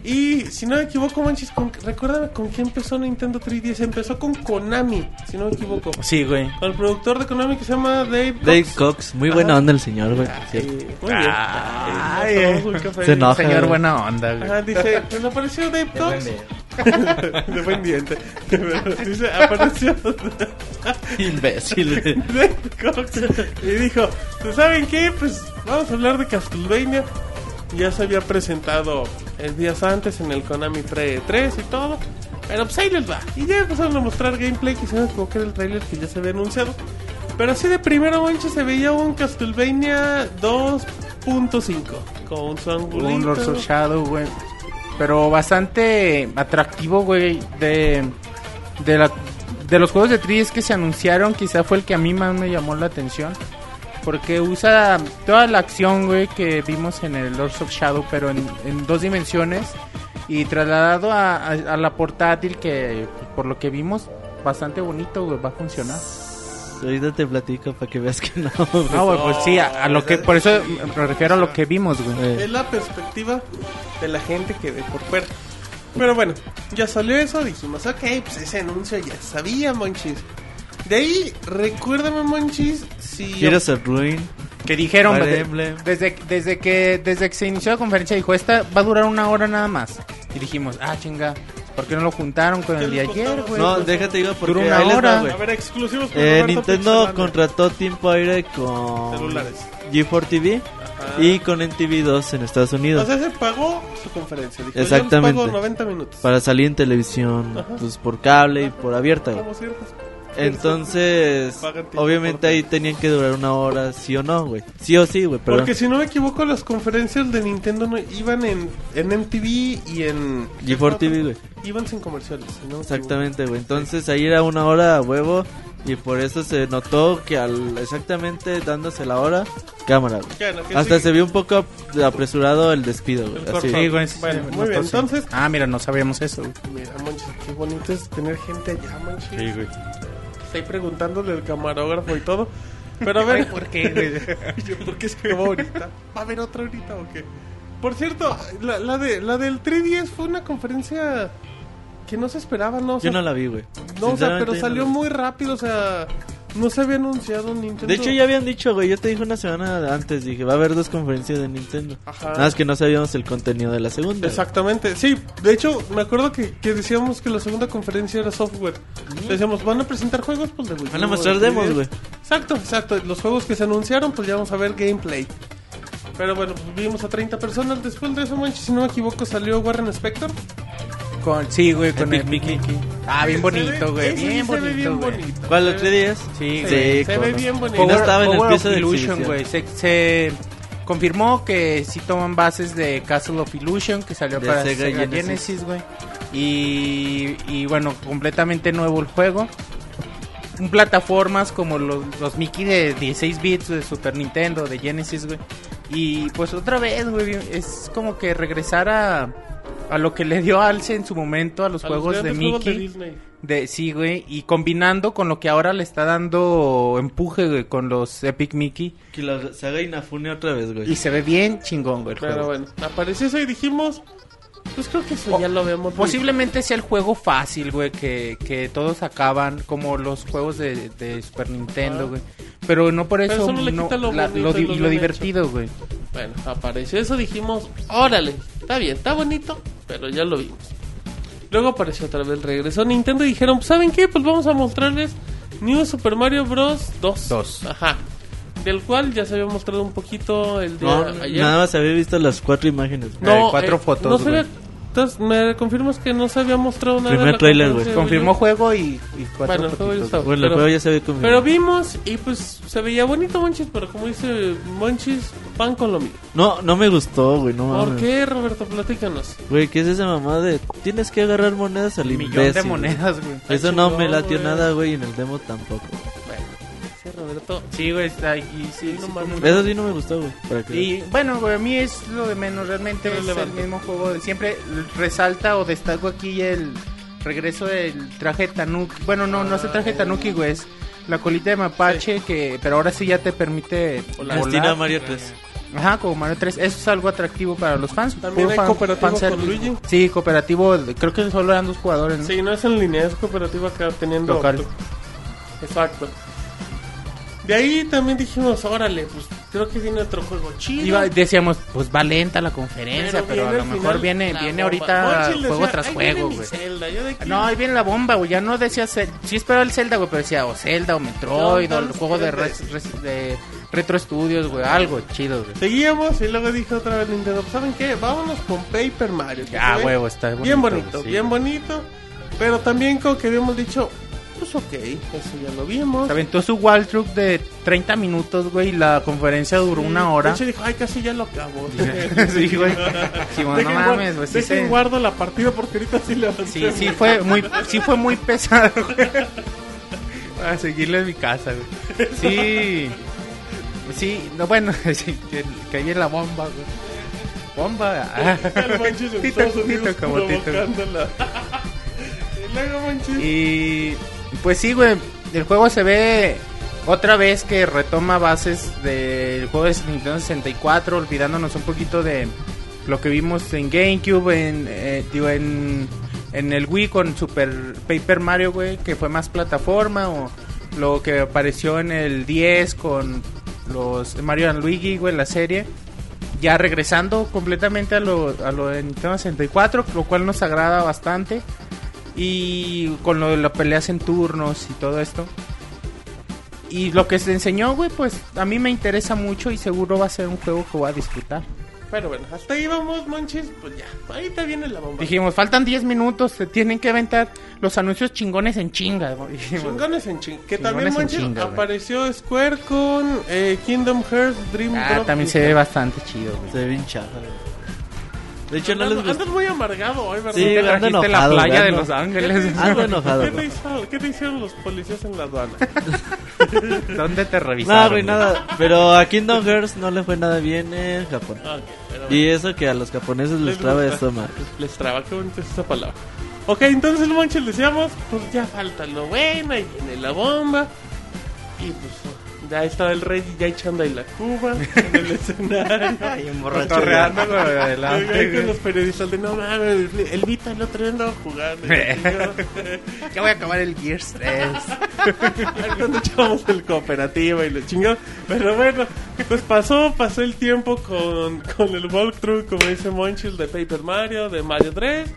Y si no me equivoco, manches, con, recuérdame con qué empezó Nintendo 3DS. Empezó con Konami, si no me equivoco. Sí, güey. Con el productor de Konami que se llama Dave Cox. Dave Cox, muy buena Ajá. onda el señor, güey. Sí, muy bien. Ay, Ay, un café. Se enoja. Señor buena onda, güey. Ajá, dice, pues apareció Dave Cox. De buen diente. dice, apareció Imbécil. güey. Dave Cox. Y dijo, ¿pues saben qué? Pues vamos a hablar de Castlevania. Ya se había presentado el días antes en el Konami Pre 3 y todo. Pero pues ahí les va. Y ya empezaron a mostrar gameplay que se me equivoqué el trailer que ya se había anunciado. Pero así de primera mancha se veía un Castlevania 2.5 con su. Un Lord of Shadow, güey. Pero bastante atractivo, güey. De, de, la, de los juegos de 3 que se anunciaron, quizá fue el que a mí más me llamó la atención. Porque usa toda la acción, güey, que vimos en el Lords of Shadow, pero en, en dos dimensiones. Y trasladado a, a, a la portátil, que por lo que vimos, bastante bonito, güey, va a funcionar. Ahorita te platico para que veas que no. Ah, güey, pues sí, a, a lo que, por eso me refiero a lo que vimos, güey. Eh, Es la perspectiva de la gente que ve por fuera. Pero bueno, ya salió eso, dijimos, ok, pues ese anuncio ya sabía, Monchis. De ahí, recuérdame, Monchis, si... Heroes of Ruin. Que dijeron Fire Emblem. desde, desde que desde que se inició la conferencia dijo esta va a durar una hora nada más y dijimos ah chinga ¿por qué no lo juntaron con ¿Qué el de ayer güey? No, déjate digo porque Duró una ahí les va, hora. güey. A ver, exclusivos con Eh, Roberto Nintendo Pixelania. contrató tiempo aire con Celulares. G4 TV Ajá. y con NTV2 en Estados O Unidos sea, se pagó su conferencia. Dijo, Exactamente. Yo les pago 90 minutos. para salir en televisión Ajá. pues por cable y por abierta. güey. Como ciertas- Entonces, obviamente ahí tenían que durar una hora, sí o no, güey. Sí o sí, güey, pero Porque si no me equivoco, las conferencias de Nintendo no iban en, en MTV y en... G4 TV, güey. Iban sin comerciales. no me Exactamente, güey. Entonces ahí era una hora a huevo y por eso se notó que al exactamente dándose la hora, cámara, güey. Hasta sí- se vio un poco ap- apresurado el despido, güey. El Así. Sí, güey, sí, Bueno, sí, muy bien, sí. entonces- ah mira no sabíamos eso güey. Mira, Monchis, qué bonito es tener gente allá, Monchis. güey. Estoy preguntándole al camarógrafo y todo. Pero a ver, ¿por qué ¿por qué se acabó ahorita? ¿Va a haber otra ahorita o qué? Por cierto, la, la, de, la del 3DS fue una conferencia que no se esperaba, ¿no? O sea, Yo no la vi, güey. no, o sea, pero salió no muy rápido, o sea, no se había anunciado un Nintendo. De hecho, ya habían dicho, güey. Yo te dije una semana antes, dije, va a haber dos conferencias de Nintendo. Ajá. Nada más que no sabíamos el contenido de la segunda. Exactamente, sí, de hecho me acuerdo que, que decíamos que la segunda conferencia era software. Decíamos, van a presentar juegos, pues de Wii Van a mostrar de demos, 3DS. güey. Exacto, exacto, los juegos que se anunciaron, pues ya vamos a ver gameplay. Pero bueno, pues vimos a 30 personas, después de eso, manches, si no me equivoco, salió Warren Spector. Con, sí, güey, con Epic el Mickey. Ah, bien bonito, güey. Bien bonito, güey. ¿Cuál, los 3DS? Sí, Se, güey. se ve bien bonito. Y no estaba en el piso of de Illusion, güey. Se, se confirmó que sí toman bases de Castle of Illusion, que salió De para Sega Sega, Genesis. Genesis, güey. Y, y bueno, completamente nuevo el juego. Un plataformas como los, los Mickey de 16 bits de Super Nintendo, de Genesis, güey. Y pues otra vez, güey, es como que regresar a, a lo que le dio alce en su momento a los A los juegos de grandes juegos Mickey. Disney. De, sí, güey, y combinando con lo que ahora le está dando empuje, güey, con los Epic Mickey. Que la saga Inafune otra vez, güey. Y se ve bien chingón, güey, Pero juego. bueno, apareció eso y dijimos, pues creo que eso O- ya lo habíamos Posiblemente sea el juego fácil, güey, que, que todos acaban, como los juegos de, de Super Nintendo, Ah. güey. Pero no por Pero eso, eso no le no- quita lo la- lo, y di- lo lo bien divertido, güey. Bueno, apareció eso, dijimos, órale, está bien, está bonito, pero ya lo vimos. Luego apareció otra vez, regresó Nintendo y dijeron, pues, ¿saben qué? Pues vamos a mostrarles New Super Mario Bros. 2. Dos. Ajá. Del cual ya se había mostrado un poquito el día No, ayer. nada más había visto las cuatro imágenes. No, cuatro fotos, No se había- entonces, ¿me confirmas que no se había mostrado nada? Primer conferencia güey. de Confirmó juego y, y cuatro Bueno, el juego ya fotitos, estaba. güey. Bueno, el pero- juego ya se confirmado. Pero vimos y pues se veía bonito Monchis, pero como dice Monchis, pan con lo mío. No, no me gustó, güey, no ¿Por mames. qué, Roberto? Platícanos. Güey, ¿qué es esa mamá de tienes que agarrar monedas al Un millón imbécil, de güey? monedas, güey. Eso no me latió nada, güey, y en el demo tampoco. Sí, Roberto. Sí, güey, está aquí, sí, no mames. Eso sí no me gustó, güey. para que- Y bueno, güey, a mí es lo de menos, realmente es el mismo juego. de Siempre resalta o destaco aquí el regreso del traje Tanuki. Bueno, no, no es el traje Tanuki, güey, es la colita de mapache, que pero ahora sí ya te permite La volar. Mario 3. Ajá, como Mario 3. Eso es algo atractivo para los fans. También Puro hay fan- cooperativo fanservice. con Luigi. Sí, cooperativo. Creo que solo eran dos jugadores, ¿no? Sí, no es en línea, es cooperativa acá teniendo... Local. Exacto. De ahí también dijimos, órale, pues creo que viene otro juego chido. Iba- decíamos, pues va lenta la conferencia, pero, a lo mejor final viene, viene bomba. ahorita juego decía, tras "Ahí viene juego, güey. No, ahí viene la bomba, güey. Ya no decía. Sí esperaba el Zelda, güey, pero decía o Zelda o Metroid No, o el juego de, Retro Studios, güey. Algo chido, güey. Seguíamos y luego dijo otra vez Nintendo, "Pues, ¿saben qué? Vámonos con Paper Mario. Ya, ve huevo, está bonito. Bien bonito, sí, bien bonito. Pero también como que habíamos dicho, pues ok, eso ya lo vimos. Se aventó su walkthrough de 30 minutos, güey. Y la conferencia duró una hora. De hecho dijo, ay, casi ya lo acabo. sí, güey. Sí, bueno, no mames, güey. Sí, dejen se- guardo la partida porque ahorita sí avancé sí, sí fue muy, sí fue muy pesado, güey. A seguirle en mi casa, güey. Sí. Sí, no, bueno, sí, que, que ahí en la bomba, güey. Bomba. ah. Tito, tito, como tito. y. Y pues sí, güey, el juego se ve otra vez que retoma bases del juego de Nintendo 64, olvidándonos un poquito de lo que vimos en GameCube, en, eh, digo, en, en el Wii con Super Paper Mario, güey, que fue más plataforma, o lo que apareció en el 10 con los Mario and Luigi, güey, la serie. Ya regresando completamente a lo, a lo de Nintendo 64, lo cual nos agrada bastante. Y con lo de las peleas en turnos y todo esto. Y lo que se enseñó, güey, pues a mí me interesa mucho y seguro va a ser un juego que voy a disfrutar. Pero bueno, hasta ahí vamos, Monchis. Pues ya, ahorita viene la bomba. Dijimos, faltan 10 minutos, se tienen que aventar los anuncios chingones en chinga. Dijimos, Chingones en ching. Que Chingones también, en Monchis, chinga, apareció Square con eh, Kingdom Hearts Dream Ah, Drop. también se ve bastante chido, güey. Se ve bien güey. De hecho, no les Andas, gustó. andas muy amargado hoy, ¿verdad? Sí, Te trajiste la enojado, playa güey, de Los ¿Qué te Ángeles. Ando enojado, ¿Qué te, güey. hizo- qué te hicieron los policías en la aduana? ¿Dónde te revisaron? No, güey, nada. Pero a Kingdom Hearts no le fue nada bien en Japón. Pero Y eso que a los japoneses les traba esto más. Les traba, qué bonita es esa palabra. Ok, entonces, Monchis, decíamos, pues ya falta lo bueno, y viene la bomba. Y pues ya estaba el rey ya echando ahí la cuba en el escenario. Con Ahí adelante, con güey. los periodistas de no mames, el Vita el otro día andaba jugando. y. Ya voy a acabar el Gears 3. Cuando echábamos el cooperativo y lo chingó. Pero bueno, pues pasó, pasó el tiempo con, con el walkthrough, como dice Monchil, de Paper Mario, de Mario 3.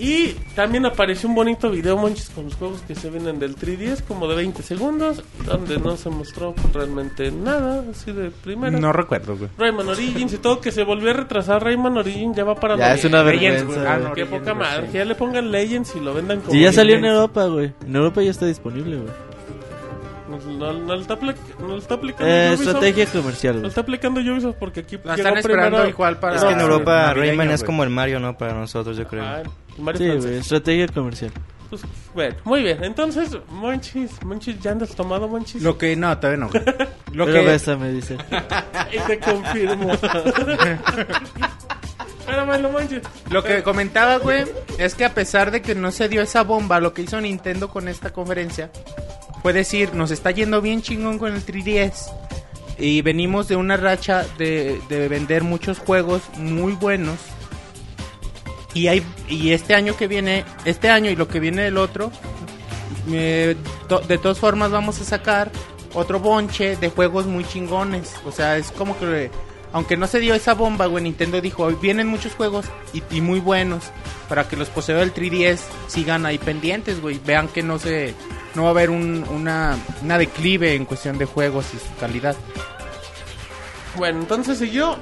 Y también apareció un bonito video, Monchis, con los juegos que se vienen del 3DS, como de 20 segundos, donde no se mostró realmente nada, así de primera. No recuerdo, güey. Rayman Origins y todo, que se volvió a retrasar. Rayman Origins ya va para Ya es una Legends, vergüenza. güey. Ah, no. Qué Origins, poca madre, sí. que ya le pongan Legends y lo vendan como. Sí, ya salió en Legends. Europa, güey. En Europa ya está disponible, güey. No, no, no lo está, no lo está aplicando Eh, Ubisoft. estrategia comercial, Lo güey. está aplicando Ubisoft porque aquí La están esperando primero- igual para... Es que en Europa Rayman es como el Mario, ¿no? Para nosotros, yo creo. Mario Sí, güey, estrategia comercial. Pues, bueno, muy bien. Entonces, Monchis, Monchis, ¿ya andas tomado, Monchis? Lo que... No, todavía no. güey. Lo Pero que... bésame, dice. Ahí te confirmo. Pero bueno, Monchis. Lo que comentaba, güey, es que a pesar de que no se dio esa bomba, lo que hizo Nintendo con esta conferencia fue decir, nos está yendo bien chingón con el 3DS. Y venimos de una racha de, de vender muchos juegos muy buenos. Y, hay, y este año que viene, este año y lo que viene del otro, eh, to- de todas formas vamos a sacar otro bonche de juegos muy chingones. O sea, es como que, aunque no se dio esa bomba, güey, Nintendo dijo, "Hoy vienen muchos juegos y, y muy buenos para que los poseedores del 3DS sigan ahí pendientes, güey. Vean que no se, no va a haber un, una, una declive en cuestión de juegos y su calidad. Bueno, entonces siguió.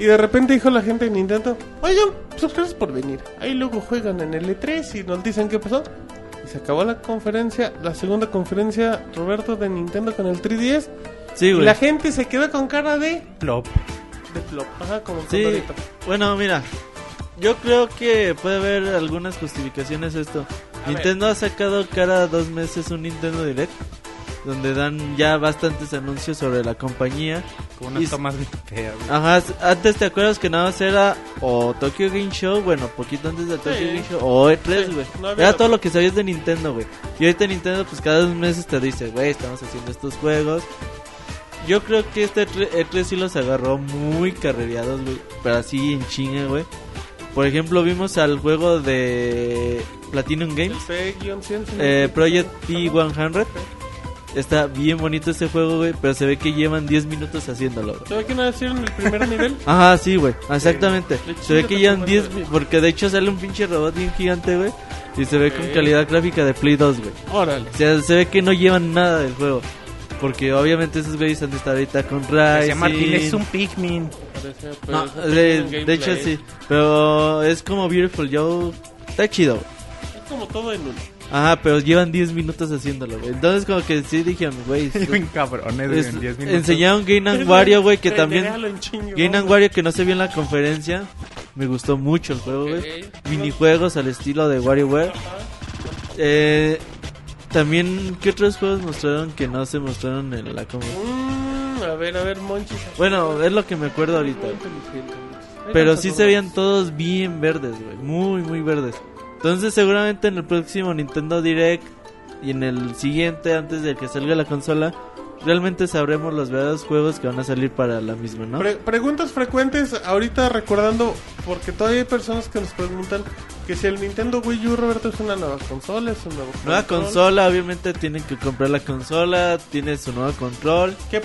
Y de repente dijo la gente de Nintendo: Oigan, pues gracias por venir. Ahí luego juegan en el E3 y nos dicen qué pasó. Y se acabó la conferencia, la segunda conferencia, Roberto, de Nintendo con el 3DS. Sí, y güey. la gente se quedó con cara de. Plop. De flop. Ajá, como Sí, Condorito. bueno, mira. Yo creo que puede haber algunas justificaciones a esto. A Nintendo ha sacado cada dos meses un Nintendo Direct. Donde dan ya bastantes anuncios sobre la compañía. Con unas tomas bien feas, güey. Ajá, antes te acuerdas que nada más era o Tokyo Game Show, bueno, poquito antes de Tokyo Sí. Game Show, o E3, Sí, güey. no era todo lo que sabías de Nintendo, güey. Y ahorita Nintendo, pues cada dos meses te dice, güey, estamos haciendo estos juegos. Yo creo que este E3 E3 sí los agarró muy carrereados, güey. Pero así en chinga, güey. Por ejemplo, vimos al juego de Platinum Games, P-100. eh, Project P100. Está bien bonito ese juego, güey, pero se ve que llevan 10 minutos haciéndolo, güey. ¿Se ve que no decir en el primer nivel? Ajá, sí, güey, exactamente. Le Se ve que llevan tu 10, madre. porque de hecho sale un pinche robot bien gigante, güey. Y se ve con Ok. calidad gráfica de Play 2, güey. Órale. O sea, se ve que no llevan nada del juego. Porque obviamente esos güeyes han de estar ahorita con. Decía Martín, es un Pikmin. Parece, No, de, de hecho sí. Pero es como Beautiful Joe. Está chido, güey. Es como todo en uno. Ajá, pero llevan 10 minutos haciéndolo, güey. Entonces como que sí dijeron, güey. Bien cabrones, es- en 10 minutos. enseñaron Game and Wario, güey, que también... Chingo, Game and. Wario que no se vio en la conferencia. Me gustó mucho el juego, güey. Ok. Minijuegos al estilo de WarioWare. Eh, también, ¿qué otros juegos mostraron que no se mostraron en la conferencia? Mm, a ver, a ver, Monchis. Bueno, es lo que me acuerdo ahorita. Pero sí se veían todos bien verdes, güey. Muy, muy verdes. Entonces seguramente en el próximo Nintendo Direct y en el siguiente, antes de que salga la consola, realmente sabremos los verdaderos juegos que van a salir para la misma, ¿no? Pre- preguntas frecuentes, ahorita recordando, porque todavía hay personas que nos preguntan que si el Nintendo Wii U, Roberto, es una nueva consola, es un nuevo Nueva control. consola, obviamente tienen que comprar la consola, tiene su nuevo control, ¿Qué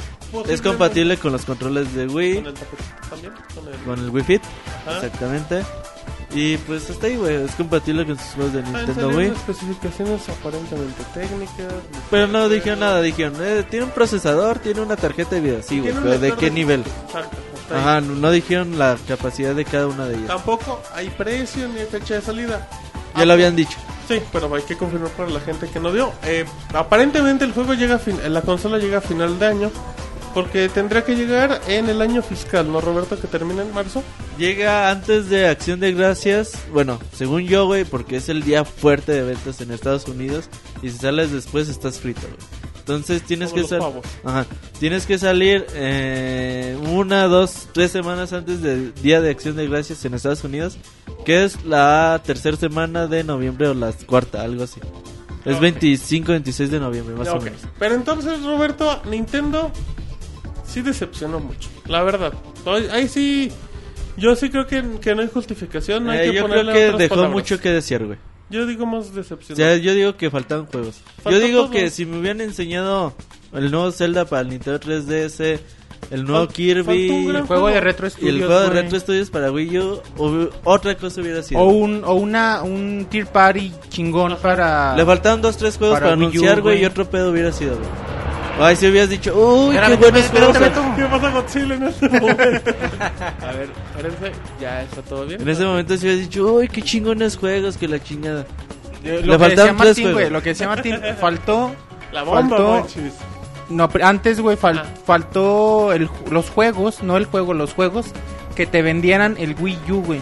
es compatible con los controles de Wii, con el también, con el... con el Wii Fit, Ajá. exactamente. Y pues hasta ahí, güey, es compatible con sus juegos de Están Nintendo Wii. especificaciones aparentemente técnicas. Pero no dijeron nada, dijeron, eh, tiene un procesador, tiene una tarjeta de video, sí, güey, pero ¿de qué nivel? Exacto. Ajá, no no dijeron la capacidad de cada una de ellas. Tampoco hay precio ni fecha de salida. Ya lo habían dicho. Sí, pero hay que confirmar para la gente que no dio. Eh, aparentemente el juego llega a fin, la consola llega a final de año. Porque tendría que llegar en el año fiscal, ¿no, Roberto? Que termina en marzo. Llega antes de Acción de Gracias, bueno, según yo, güey, porque es el día fuerte de ventas en Estados Unidos. Y si sales después estás frito, güey. Entonces tienes Como que pavos. Ajá. Tienes que salir eh, una, dos, tres semanas antes del Día de Acción de Gracias en Estados Unidos, que es la tercera semana de noviembre o la cuarta, algo así. Es Ok. 25, 26 de noviembre, más o Ok. menos. Pero entonces, Roberto, Nintendo sí decepcionó mucho. La verdad. Ahí sí. Yo sí creo que, que no hay justificación. No hay Eh, que yo ponerle creo que otras dejó palabras. mucho que desear, güey. Yo digo más O decepcionado. sea, yo digo que faltan juegos. Falta yo digo todo. que si me hubieran enseñado el nuevo Zelda para el Nintendo 3DS, el nuevo Fal- Kirby El juego de. Retro y el Studios, juego de güey. Retro Studios para Wii U, otra cosa hubiera sido. O un, o una, un tier party chingón para... Le faltaban dos, tres juegos Para para, anunciar, güey, güey. y otro pedo hubiera sido, güey. Ay, si hubieras dicho, uy, Espérame, qué juegos. espérame, ¿Qué pasa Godzilla en este momento? A ver, espérense. ¿Ya está todo bien? En ese momento si hubieras dicho, uy, qué chingones juegos, que la chingada. Eh, Le Lo que faltaron decía tres Martín, güey, lo que decía Martín, faltó... La bomba, faltó-. No, pero antes, güey, fal- Ah. faltó el, los juegos, no el juego, los juegos que te vendieran el Wii U, güey.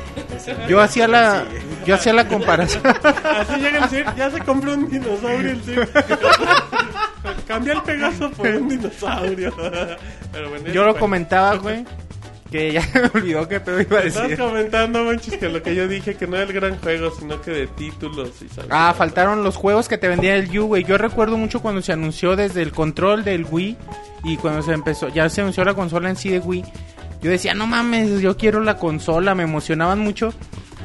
Yo hacía la, yo hacía la comparación. Así llega el Sir, ya se compró un dinosaurio el Sir. Cambia el Pegaso por un dinosaurio. Pero bueno, Yo lo fue. comentaba, güey, que ya me olvidó qué pedo iba a Estás decir. comentando, manches, que lo que yo dije, que no era el gran juego, sino que de títulos y sabes. Ah, faltaron los juegos que te vendía el U, güey. Yo recuerdo mucho cuando se anunció desde el control del Wii y cuando se empezó, ya se anunció la consola en sí de Wii. Yo decía, no mames, yo quiero la consola, me emocionaban mucho.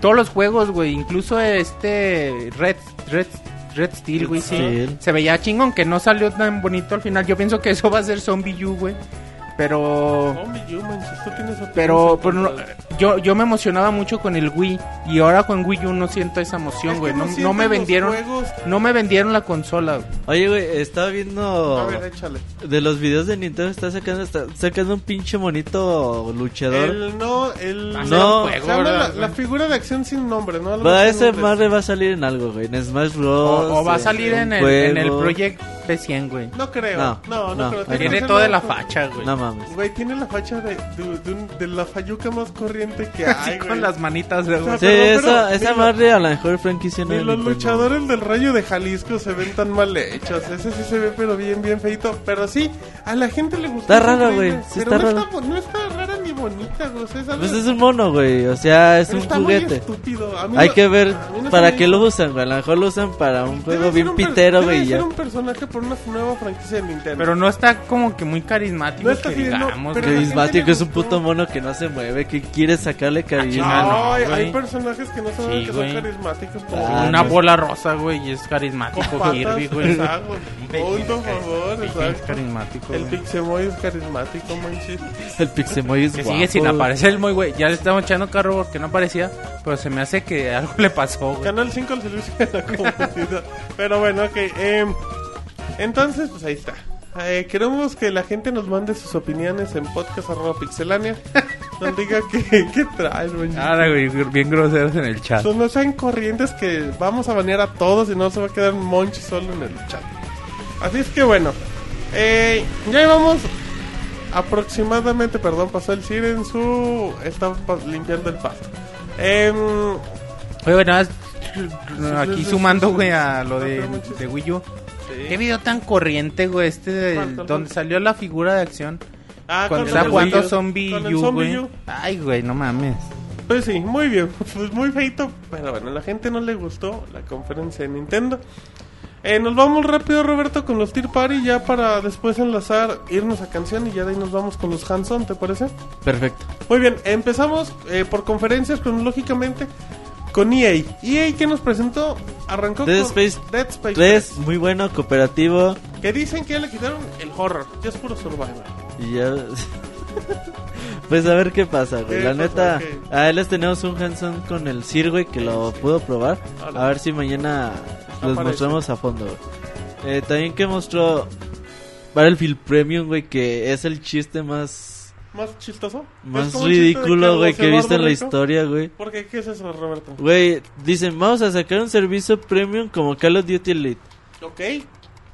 Todos los juegos, güey, incluso este Red, Red, Red Steel, güey, sí. Se veía chingón, que no salió tan bonito al final. Yo pienso que eso va a ser Zombie U, güey. Pero... Manches, tienes Pero, pero no- encontradas. yo, yo me emocionaba mucho con el Wii y ahora con Wii U no siento esa emoción, Es güey. que No, no me vendieron, juegos- no me vendieron la consola. güey. Oye, güey, estaba viendo A ver, échale. de los videos de Nintendo, está sacando, está sacando un pinche monito luchador. El no, el. Se llama la, figura de acción sin nombre, ¿no? Va, ese madre va a salir en algo, güey. En Smash Bros. O, o va a salir en el, en el. Project P100, güey. No creo. No, No, no, no. creo. Tiene toda la- la facha, güey. No mames. Güey, tiene la facha de, de, de, un- de la fayuca más corriente que Así hay, güey. con las manitas de O sea, Sí, pero- esa, pero esa madre a la mejor franquicia no Ni los luchadores del Rayo de Jalisco se ven tan mal hechos. Ese sí se ve, pero bien, bien feito. Pero sí, a la gente le gusta. Está rara, increíble, güey, sí está no. Está, no ni bonita, güey. o sea, es algo- Pues es un mono, güey. O sea, es pero un está muy juguete. estúpido. A mí Hay no- que ver a mí no se para qué lo usan, güey. A lo mejor lo usan para un Debe juego ser bien pitero, debe güey. ya. un personaje por una nueva franquicia de Nintendo. Pero no está como que muy carismático, No está que digamos, pero Carismático es un puto mono que no se mueve, que quiere sacarle cariño. Ah, No, no, hay, hay personajes que no saben Sí, que güey. son carismáticos. como Ah, Una bola rosa, güey, y es con carismático patas, Kirby, güey. Punto, por favor, Es exacto. carismático, El. Pixemoy es carismático, manchis. El Pixemoy es. Sigue sin aparecer el muy güey. Ya le estamos echando carro porque no aparecía, pero se me hace que algo le pasó, güey. Canal 5 al servicio de la comunidad. Pero bueno, ok. em, entonces, pues ahí está. Eh, queremos que la gente nos mande sus opiniones en podcast.pixelania. Nos diga qué, qué traen, güey. Ahora, güey, bien groseros en el chat. Son- no sean corrientes que vamos a banear a todos y no se va a quedar Monchi solo en el chat. Así es que bueno, eh, ya llevamos aproximadamente, perdón, pasó el CIR en su... Está limpiando el pasto. Em, Oye, aquí sumando, güey, a lo de, de Wii U. ¿Qué video tan corriente, güey? Este, del- ¿Cuál, cuál, donde salió la figura de acción. ah, Cuando está jugando. Zombie U, güey. U. Ay, güey, no mames. Pues sí, muy bien. Pues muy feito. Pero bueno, a la gente no le gustó la conferencia de Nintendo. Eh, nos vamos rápido, Roberto, con los Tier Party. Ya para después enlazar, irnos a canción. Y ya de ahí nos vamos con los Hanson, ¿te parece? Perfecto. Muy bien, empezamos eh, por conferencias cronológicamente con EA. EA que nos presentó, arrancó Dead con Space Dead Space 3, muy bueno, cooperativo. 3, que dicen que ya le quitaron el horror, ya es puro survival. Y ya. pues a ver qué pasa, güey. ¿Qué La pasa? neta, ¿Qué? a él les tenemos un hands-on con el Sir, güey, que lo pudo probar. A ver si mañana los Aparece. mostramos a fondo. Eh, también que mostró Battlefield Premium, güey, que es el chiste más. Más chistoso. Más ridículo, güey, que he visto en la historia, güey. ¿Por qué? ¿Qué es eso, Roberto? Güey, dicen, vamos a sacar un servicio premium como Call of Duty Elite. Ok,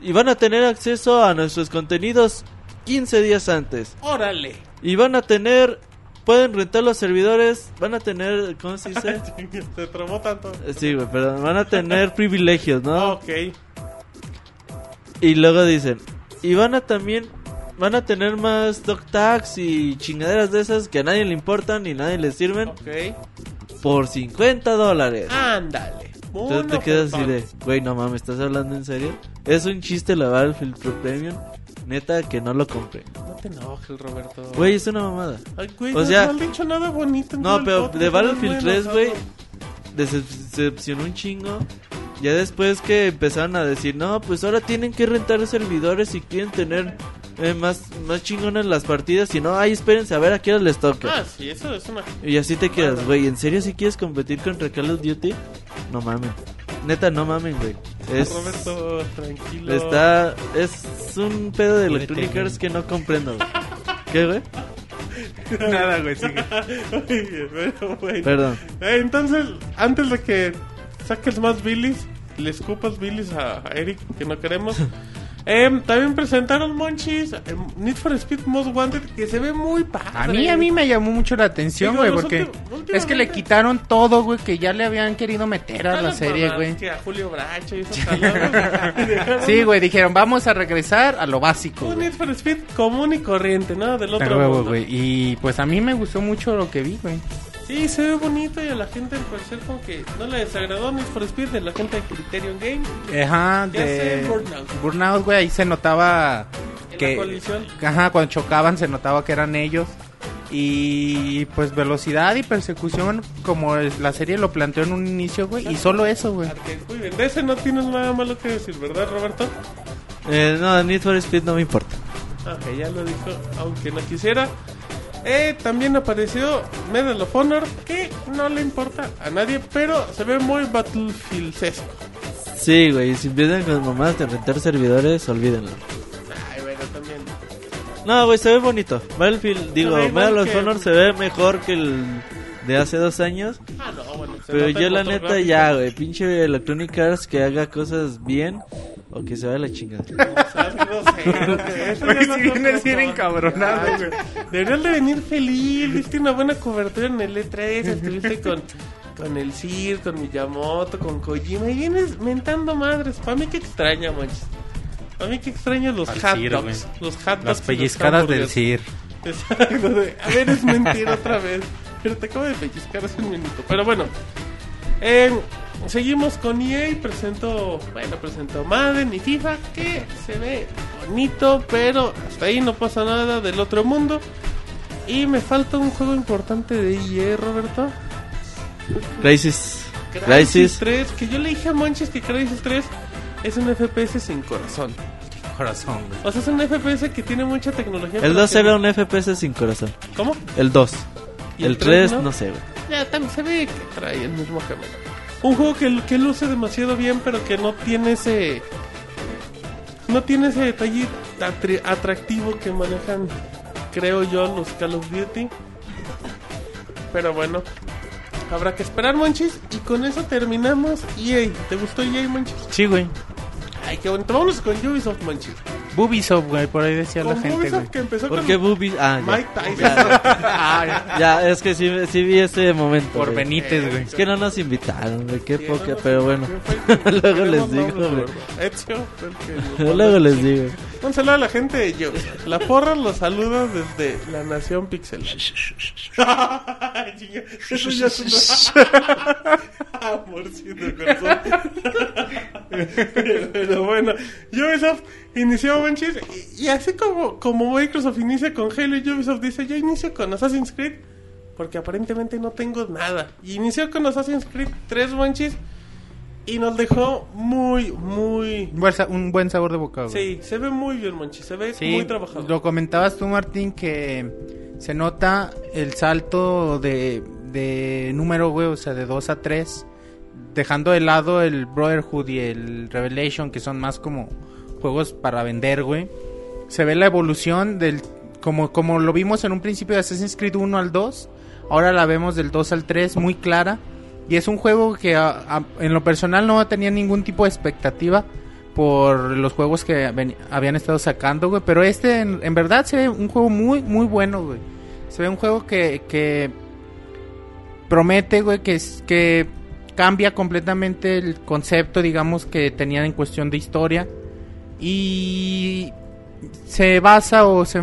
Y van a tener acceso a nuestros contenidos 15 días antes. órale. Y van a tener, pueden rentar los servidores, van a tener, ¿cómo se dice? Se tromó tanto. Eh, Sí, güey, perdón, van a tener privilegios, ¿no? Ok, Y luego dicen, y van a también, van a tener más dog tags y chingaderas de esas que a nadie le importan y nadie les sirven ok. por 50 dólares. Ándale. Entonces te quedas así de, güey, no mames, ¿estás hablando en serio? Es un chiste la Battlefield Pro Premium. Neta, que no lo compré. No te enojes, Roberto. Güey, es una mamada. Ay, güey, o no, sea- no han dicho nada bonito. en No, pero de Battlefield muy 3, güey, decepcionó un chingo. Ya después que empezaron a decir, no, pues ahora tienen que rentar servidores si quieren tener eh, más, más chingonas las partidas. Y no, ay, espérense a ver a qué les toca. Ah, sí, eso es una. Y así te quedas, güey, ¿en serio si quieres competir contra Call of Duty? No mamen. Neta, no mamen, güey. Es, Roberto, tranquilo. está, es un pedo de Electronic. Arts que no comprendo, güey. ¿Qué, güey? Nada, güey, sigue. Oye, pero, güey. Perdón. Eh, entonces, antes de que saques más bilis, le escupas bilis a Eric, que no queremos. eh, también presentaron Monchis eh, Need for Speed Most Wanted, que se ve muy padre. A mí, a mí me llamó mucho la atención, güey, porque últimos- es que le últimamente- quitaron todo, güey, que ya le habían querido meter a la serie, güey. A Julio Bracho y esos Sí, güey, dijeron, vamos a regresar a lo básico, Un. Need for Speed común y corriente, ¿no? Del otro güey. Y pues a mí me gustó mucho lo que vi, güey. Sí, se ve bonito y a la gente al parecer como que no le desagradó Need for Speed de la gente de Criterion Game. Ajá, ¿Qué hace de Burnout? Burnout, güey, ahí se notaba En que la colisión. ajá, cuando chocaban se notaba que eran ellos. Y pues velocidad y persecución como la serie lo planteó en un inicio, güey, y solo eso, güey. Arcade. Muy bien, de ese no tienes nada malo que decir, ¿verdad, Roberto? Eh, no, Need for Speed no me importa. Ok, ya lo dijo, aunque no quisiera. Eh, también apareció Medal of Honor, que no le importa a nadie, pero se ve muy Battlefield-esco. Sí, güey, si empiezan con mamás de rentar servidores, olvídenlo. Ay, bueno, también. No, güey, se ve bonito. Battlefield, digo, Medal of Honor se ve mejor que el de hace dos años. Ah, no, bueno. Pero yo la neta gráfico. ya, güey, pinche Electronic Arts que haga cosas bien o que se vaya a la chingada. Si es vienes bien encabronado, güey. Deberías de venir feliz, viste una buena cobertura en el E3, estuviste con, con el Sir, con Miyamoto, con Kojima, y vienes mentando madres. Para mí que extraña, manches. Para mí que extraña los Al hot Sir, dogs. Los hot dogs. Las los pellizcadas del hamburgers. CIR. Exacto, de, a ver, es mentira otra vez. Pero te acabo de pellizcar hace un minuto. Pero bueno, eh, seguimos con EA. Presentó, bueno, presentó Madden y FIFA. Que se ve bonito, pero hasta ahí no pasa nada del otro mundo. Y me falta un juego importante de EA, Roberto. Crisis. Crisis Crisis. 3. Que yo le dije a Manches que Crisis 3 es un FPS sin corazón. Corazón, güey. O sea, es un FPS que tiene mucha tecnología. El pero 2 que- era un FPS sin corazón. ¿Cómo? El 2. ¿Y El el tres, 3 no? no sé, güey. Ya, también se ve que trae el mismo camino. Un juego que, que luce demasiado bien, pero que no tiene ese. No tiene ese detalle atri- atractivo que manejan, creo yo, los Call of Duty. Pero bueno, habrá que esperar, Monchis. Y con eso terminamos. EA, ¿te gustó EA, Monchis? Sí, güey. Ay, qué bonito. Vámonos con Ubisoft, Monchis. Bubisoft, güey, por ahí decía la gente, güey. que empezó ¿Por con qué boobies? Ah, ya. Mike Tyson. Ya, ya, es que sí, sí vi ese momento. Por güey. Benítez, güey. Es que no nos invitaron, güey, qué Sí, poca, no, no, pero bueno. ¿quién fue el que- Luego les digo, güey. ¿verdad? Ezio fue el que nos Luego les digo. Un saludo a la gente de Yo. La porra los saluda desde la nación Pixel. Eso ya es una... Amorcito corazón. Pero bueno, Ubisoft inició Manchis y, y así como, como Microsoft inicia con Halo y Ubisoft dice yo inicio con Assassin's Creed porque aparentemente no tengo nada. Y inició con Assassin's Creed 3 Manchis y nos dejó muy, muy... Un buen sabor de boca, güey. Sí, se ve muy bien, Monchi. Se ve Sí, muy trabajado. Lo comentabas tú, Martín, que se nota el salto de, de número, güey, o sea, de 2 a 3, dejando de lado el Brotherhood y el Revelation, que son más como juegos para vender, güey. Se ve la evolución del como como lo vimos en un principio de Assassin's Creed 1 al 2, ahora la vemos del 2 al 3 muy clara y es un juego que en lo personal no tenía ningún tipo de expectativa por los juegos que habían estado sacando, güey. Pero este, en, verdad, se ve un juego muy, muy bueno, güey. Se ve un juego que, que promete, güey, que, que cambia completamente el concepto, digamos, que tenían en cuestión de historia. Y se basa o se,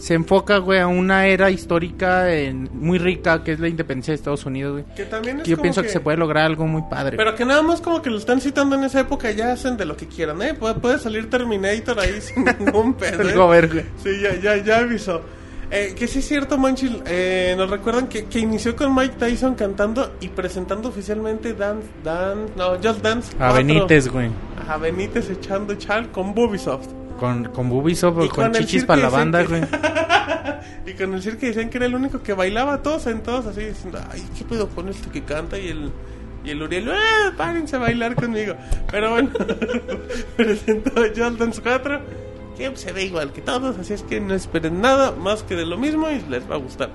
se enfoca, güey, a una era histórica en- muy rica que es la independencia de Estados Unidos, güey. Que también es Yo como pienso que... se puede lograr algo muy padre. Pero que nada más como que lo están citando en esa época, ya hacen de lo que quieran, ¿eh? Puede, puede salir Terminator ahí sin ningún pedo. ¿eh? Ver, güey. Sí, ya, ya, ya avisó. Eh, que sí es cierto, Manchil, eh, nos recuerdan que, que inició con Mike Tyson cantando y presentando oficialmente Dance, Dance, no, Just Dance. A 4. Benítez, güey. A Benítez echando chal con Bubisoft. Con, con Ubisoft, o con con chichis para la banda, que- güey. Y con el circo decían que era el único que bailaba todos sentados así diciendo, ay, ¿qué pedo con este que canta? Y el, y el Uriel, ¡eh! Párense a bailar conmigo. Pero bueno, presentó Just Dance 4, que se ve igual que todos, así es que no esperen nada más que de lo mismo y les va a gustar.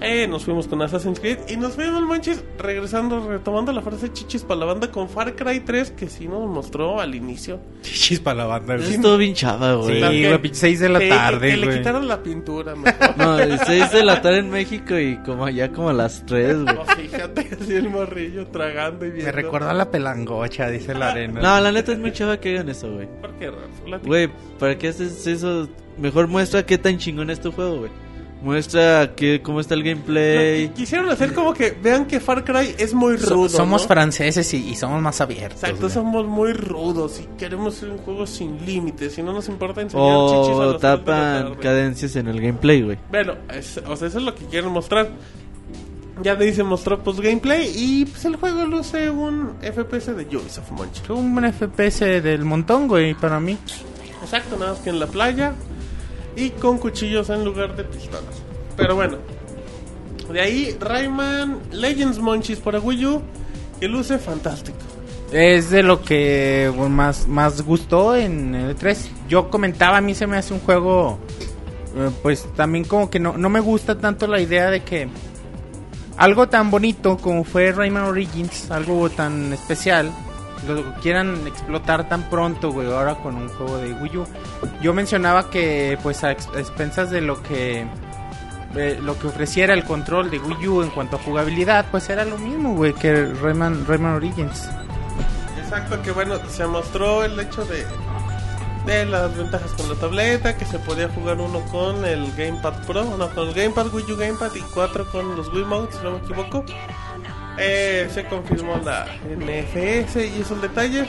Eh, nos fuimos con Assassin's Creed y nos fuimos, manches, regresando, retomando la frase chichis para la banda con Far Cry 3, que sí nos mostró al inicio. Chichis para la banda, güey. Estuvo bien chava, güey. Sí, La que- güey, seis de la Sí, tarde, que, que le quitaron la pintura, mejor. No, el 6 de la tarde en México y como allá como a las 3, güey. No, fíjate, así el morrillo tragando y viendo. Me recuerda a la pelangocha, dice la arena. No, la neta es muy chava que hagan eso, güey. ¿Por qué. Güey, ¿para qué haces eso? Mejor muestra qué tan chingón es tu juego, güey. Muestra que, cómo está el No, gameplay. qui- quisieron hacer como que vean que Far Cry es muy So- rudo. somos ¿no? franceses y, y somos más abiertos. Exacto, güey. somos muy rudos y queremos ser un juego sin límites y no nos importa enseñar chichis a la tapan cadencias en el gameplay, güey. Bueno, es- o sea, eso es lo que quieren mostrar. Ya ahí se mostró pues gameplay y pues el juego luce un FPS de Ubisoft Munch. Un FPS del montón, güey, para mí. Exacto, nada más que en la playa y con cuchillos en lugar de pistolas. Pero bueno, de ahí Rayman Legends Munchies para Wii U que luce fantástico. Es de lo que más, más gustó en el 3. Yo comentaba, a mí se me hace un juego, eh, pues también como que no, no me gusta tanto la idea de que algo tan bonito como fue Rayman Origins, algo tan especial, lo quieran explotar tan pronto, güey, ahora con un juego de Wii U. Yo mencionaba que, pues, a ex- a expensas de lo que eh, lo que ofreciera el control de Wii U en cuanto a jugabilidad, pues era lo mismo, güey, que Rayman, Rayman Origins. Exacto, que bueno, se mostró el hecho de, de las ventajas con la tableta, que se podía jugar uno con el Gamepad Pro, no, con el Gamepad Wii U Gamepad y cuatro con los Wiimotes, si no me equivoco. Eh, se confirmó la NFS y esos detalles.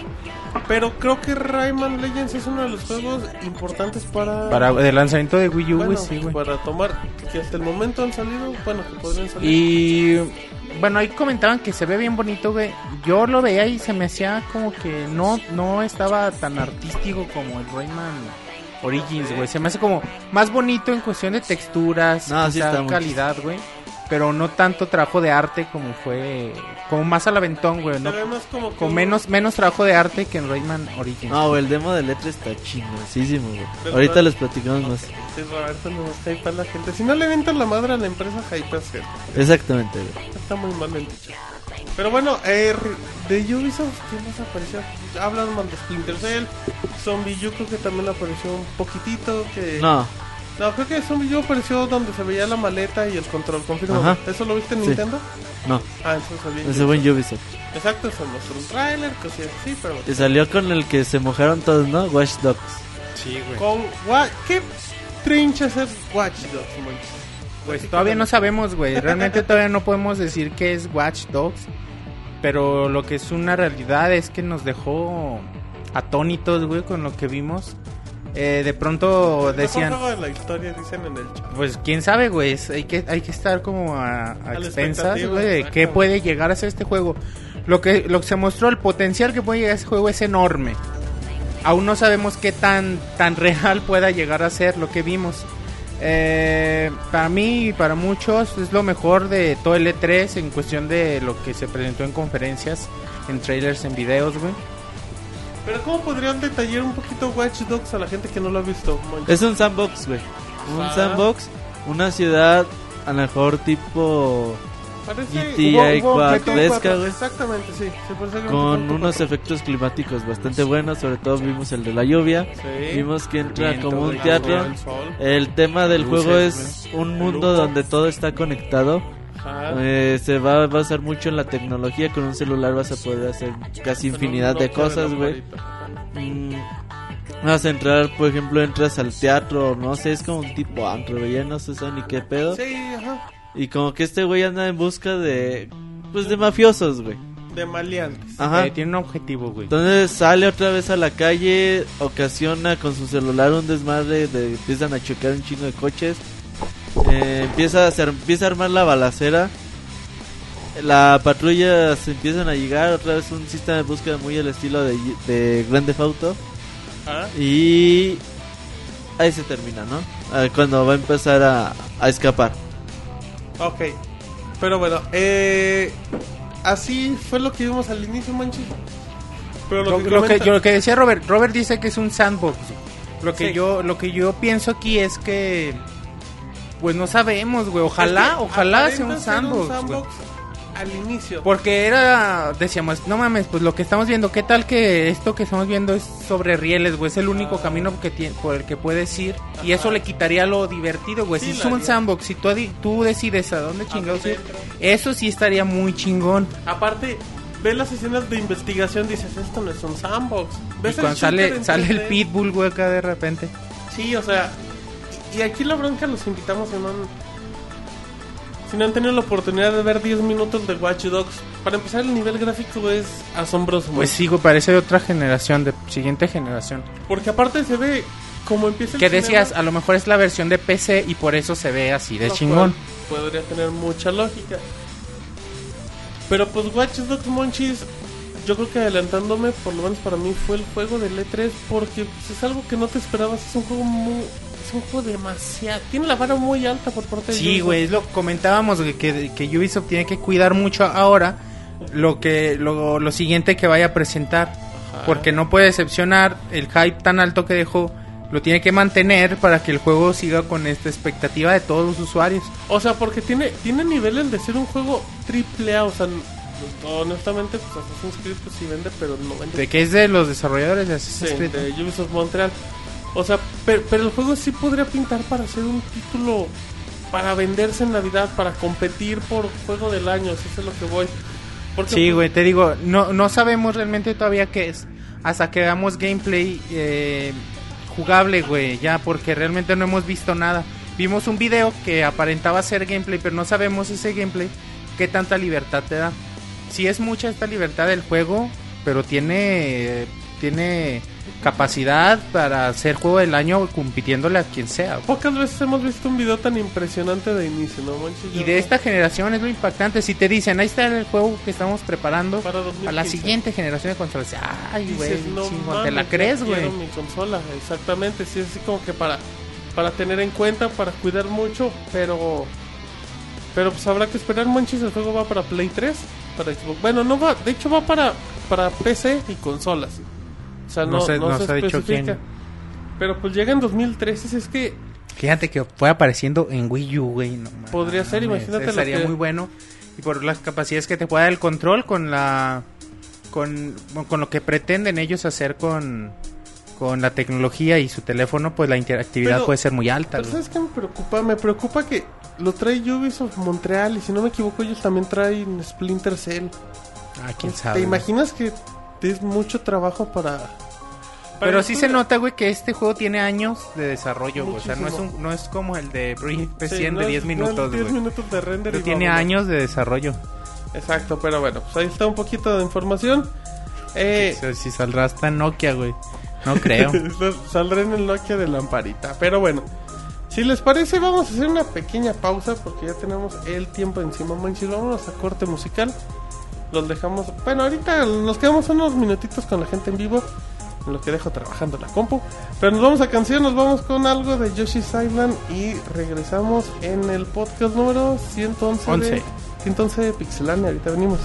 Pero creo que Rayman Legends es uno de los juegos importantes para... Para el lanzamiento de Wii U, bueno, sí, güey. para tomar, que hasta el momento han salido, bueno, que podrían salir. Y bueno, ahí comentaban que se ve bien bonito, güey. Yo lo veía y se me hacía como que no, no estaba tan artístico como el Rayman Origins, güey. Se me hace como más bonito en cuestión de texturas, No, sí está calidad, güey. Pero no tanto trabajo de arte como fue, como más al aventón, güey. ¿no? como que Con menos, menos trabajo de arte que en Rayman Origins. No, güey, el demo de letra está chingosísimo, güey. Ahorita les platicamos más. Sí, Roberto, no está ahí para la gente. Si no le avientan la madre a la empresa Hypercell. Exactamente, güey. Está muy mal el dicho. Pero bueno, eh, de Ubisoft, ¿qué más apareció? Hablan más de Splinter Cell. Zombie U creo que también apareció un poquitito. Que... No, No, creo que Zombie U apareció donde se veía la maleta y el control. Confirma. Ajá. ¿Eso lo viste en Sí. Nintendo? no. Ah, eso sabía. Ese buen Ubisoft. Exacto, se mostró un trailer, cosillas así, pero. Y salió con el que se mojaron todos, ¿no? Watch Dogs. Sí, güey. Con Wa- ¿Qué trinchas es Watch Dogs, man? Pues todavía no sabemos, güey. Realmente todavía no podemos decir qué es Watch Dogs. Pero lo que es una realidad es que nos dejó atónitos, güey, con lo que vimos. Eh, de pronto decían, de la historia, dicen en el chat. pues quién sabe, güey. Hay que, hay que estar como a, a expensas, güey, de qué puede llegar a ser este juego. Lo que, lo que se mostró, el potencial que puede llegar a ese juego es enorme. Aún no sabemos qué tan, tan real pueda llegar a ser lo que vimos. Eh, para mí y para muchos es lo mejor de todo el E3 en cuestión de lo que se presentó en conferencias, en trailers, en videos, güey. Pero ¿cómo podrían detallar un poquito Watch Dogs a la gente que no lo ha visto? Es un sandbox, güey. Un Ah. sandbox, una ciudad a lo mejor tipo Parece GTA hubo- hubo cuatro. Exactamente, sí. Se parece que con un unos efectos climáticos bastante buenos, sobre todo vimos el de la lluvia, Sí. vimos que entra Viento, como un teatro. El tema del Luces, juego es un mundo donde todo está conectado. Ajá. Eh, se va a basar mucho en la tecnología. Con un celular vas a poder hacer casi infinidad de cosas, güey. Mm, vas a entrar, por ejemplo, entras al teatro, no sé, es como un tipo antro, güey, ya no sé sabe ni qué pedo. Sí, ajá. Y como que este güey anda en busca de, pues de mafiosos, güey. De maleantes. Ajá. Eh, tiene un objetivo, güey. Entonces sale otra vez a la calle, ocasiona con su celular un desmadre, de, empiezan a chocar un chingo de coches, eh, empieza, a hacer, empieza a armar la balacera, la patrulla se empiezan a llegar, otra vez un sistema de búsqueda muy al estilo de, de Grand Theft Auto Ah, y ahí se termina, ¿no? Ah, Cuando va a empezar a, a escapar. ok. Pero bueno, eh, así fue lo que vimos al inicio, manches. Pero lo, Lo, que, lo que, lo que decía Robert, Robert dice que es un sandbox. Lo que Sí. yo lo que yo pienso aquí es que pues no sabemos, güey. Ojalá, Es que ojalá sea un sandbox. güey. sandbox al inicio. Porque era, decíamos, no mames, pues lo que estamos viendo, ¿qué tal que esto que estamos viendo es sobre rieles, güey? Es el único Ah. camino que tiene, por el que puedes ir. Y eso le quitaría lo divertido, güey. Sí, si es un sandbox, si tú, tú decides a dónde chingados ir, eso sí estaría muy chingón. Aparte, ves las escenas de investigación, dices, esto no es un sandbox. Y ¿Ves el cuando sale, sale el 3D? pitbull, güey, acá de repente. Sí, o sea, y, aquí la bronca los invitamos si no han, si no han tenido la oportunidad de ver 10 minutos de Watch Dogs. Para empezar, el nivel gráfico es asombroso. Pues sí, parece de otra generación, de siguiente generación. Porque aparte se ve como empieza el Que decías, a lo mejor es la versión de PC y por eso se ve así de chingón. Podría tener mucha lógica. Pero pues Watch Dogs Monchis, yo creo que adelantándome, por lo menos para mí, fue el juego del E3 porque pues, es algo que no te esperabas. Es un juego muy. Es un juego demasiado. Tiene la vara muy alta por parte de Sí, güey, lo comentábamos, que, que Ubisoft tiene que cuidar mucho ahora lo que lo, lo siguiente que vaya a presentar. Porque no puede decepcionar el hype tan alto que dejó. Lo tiene que mantener para que el juego siga con esta expectativa de todos los usuarios. O sea, porque tiene, tiene niveles de ser un juego triple A. O sea, honestamente, pues Assassin's Creed pues sí vende, pero no vende. De que es de los desarrolladores de Assassin's Creed. de Ubisoft Montreal. O sea, pero, pero el juego sí podría pintar para ser un título para venderse en Navidad, para competir por juego del año. Eso es lo que voy. Porque, Sí, pues, güey, te digo, no, no sabemos realmente todavía qué es. Hasta que veamos gameplay eh, jugable, güey, ya, porque realmente no hemos visto nada. Vimos un video que aparentaba ser gameplay, pero no sabemos ese gameplay qué tanta libertad te da. Sí es mucha esta libertad del juego, pero tiene, tiene capacidad para ser juego del año compitiéndole a quien sea. Pocas veces hemos visto un video tan impresionante de inicio, ¿no manches? Y de esta generación es lo impactante. Si te dicen, ahí está el juego que estamos preparando Para a 2015. la siguiente generación de consolas. Ay, güey, no te la crees, güey. mi consola, exactamente. Sí, es así como que para, para tener en cuenta, para cuidar mucho, pero. Pero pues habrá que esperar, manches. El juego va para Play 3, para Xbox. Bueno, no va, de hecho va para, para PC y consolas. O sea, no, No sé- no no se se ha dicho quién. Pero pues llega en 2013, es que Fíjate que fue apareciendo en Wii U, güey. no Podría ser, imagínate Estaría que- muy bueno. Y por las capacidades que te pueda dar el control con la. Con, con lo que pretenden ellos hacer con. Con la tecnología y su teléfono, pues la interactividad Pero- puede ser muy alta. Pero güey. ¿sabes qué me preocupa? Me preocupa que lo trae Ubisoft Montreal y si no me equivoco ellos también traen Splinter Cell. Ah, quién ¿Te sabe. güey. imaginas que es mucho trabajo para... Pero el sí se nota, güey, que este juego tiene años de desarrollo, güey. O sea, no es, un, no es como el de Brief Sí, 100 no de es- 10 no es minutos, 10 güey. minutos de render y Pero tiene vámonos. años de desarrollo. Exacto, pero bueno, pues ahí está un poquito de información. Eh, sea, si saldrá hasta Nokia, güey. No creo. Saldré en el Nokia de lamparita. Pero bueno, si les parece, vamos a hacer una pequeña pausa porque ya tenemos el tiempo encima. Manches, vámonos a corte musical. Los dejamos. Bueno, ahorita nos quedamos unos minutitos con la gente en vivo. En lo que dejo trabajando la compu. Pero nos vamos a canción, nos vamos con algo de Yoshi's Island. Y regresamos en el podcast número 111 de, Once. 111 de Pixelania. Ahorita venimos.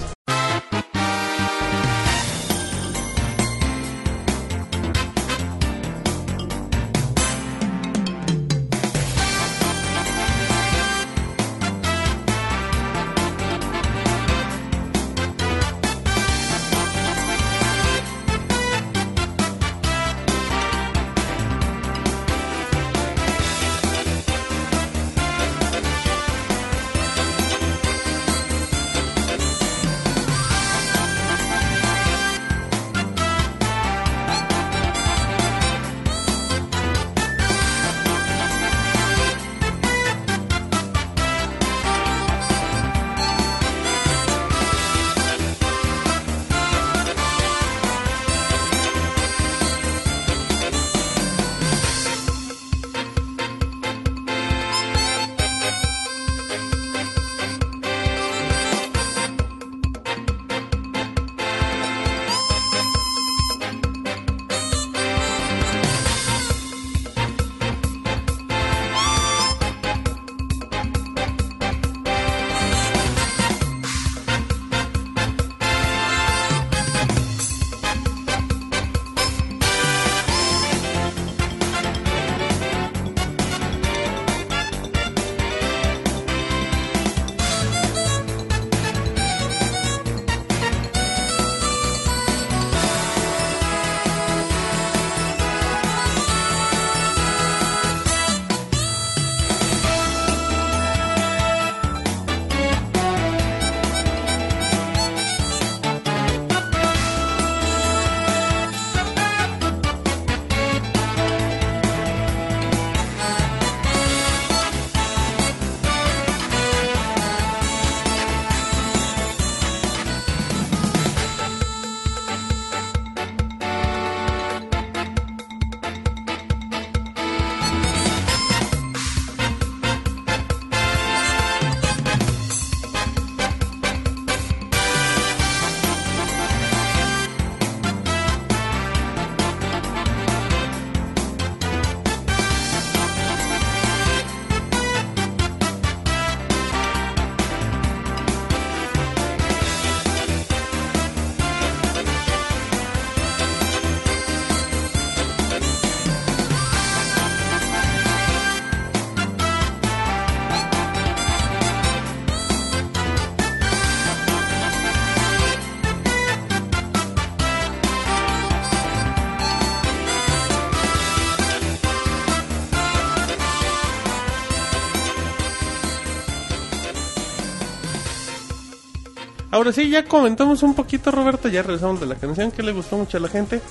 Ahora sí, ya comentamos un poquito, Roberto. Ya regresamos de la canción que le gustó mucho a la gente.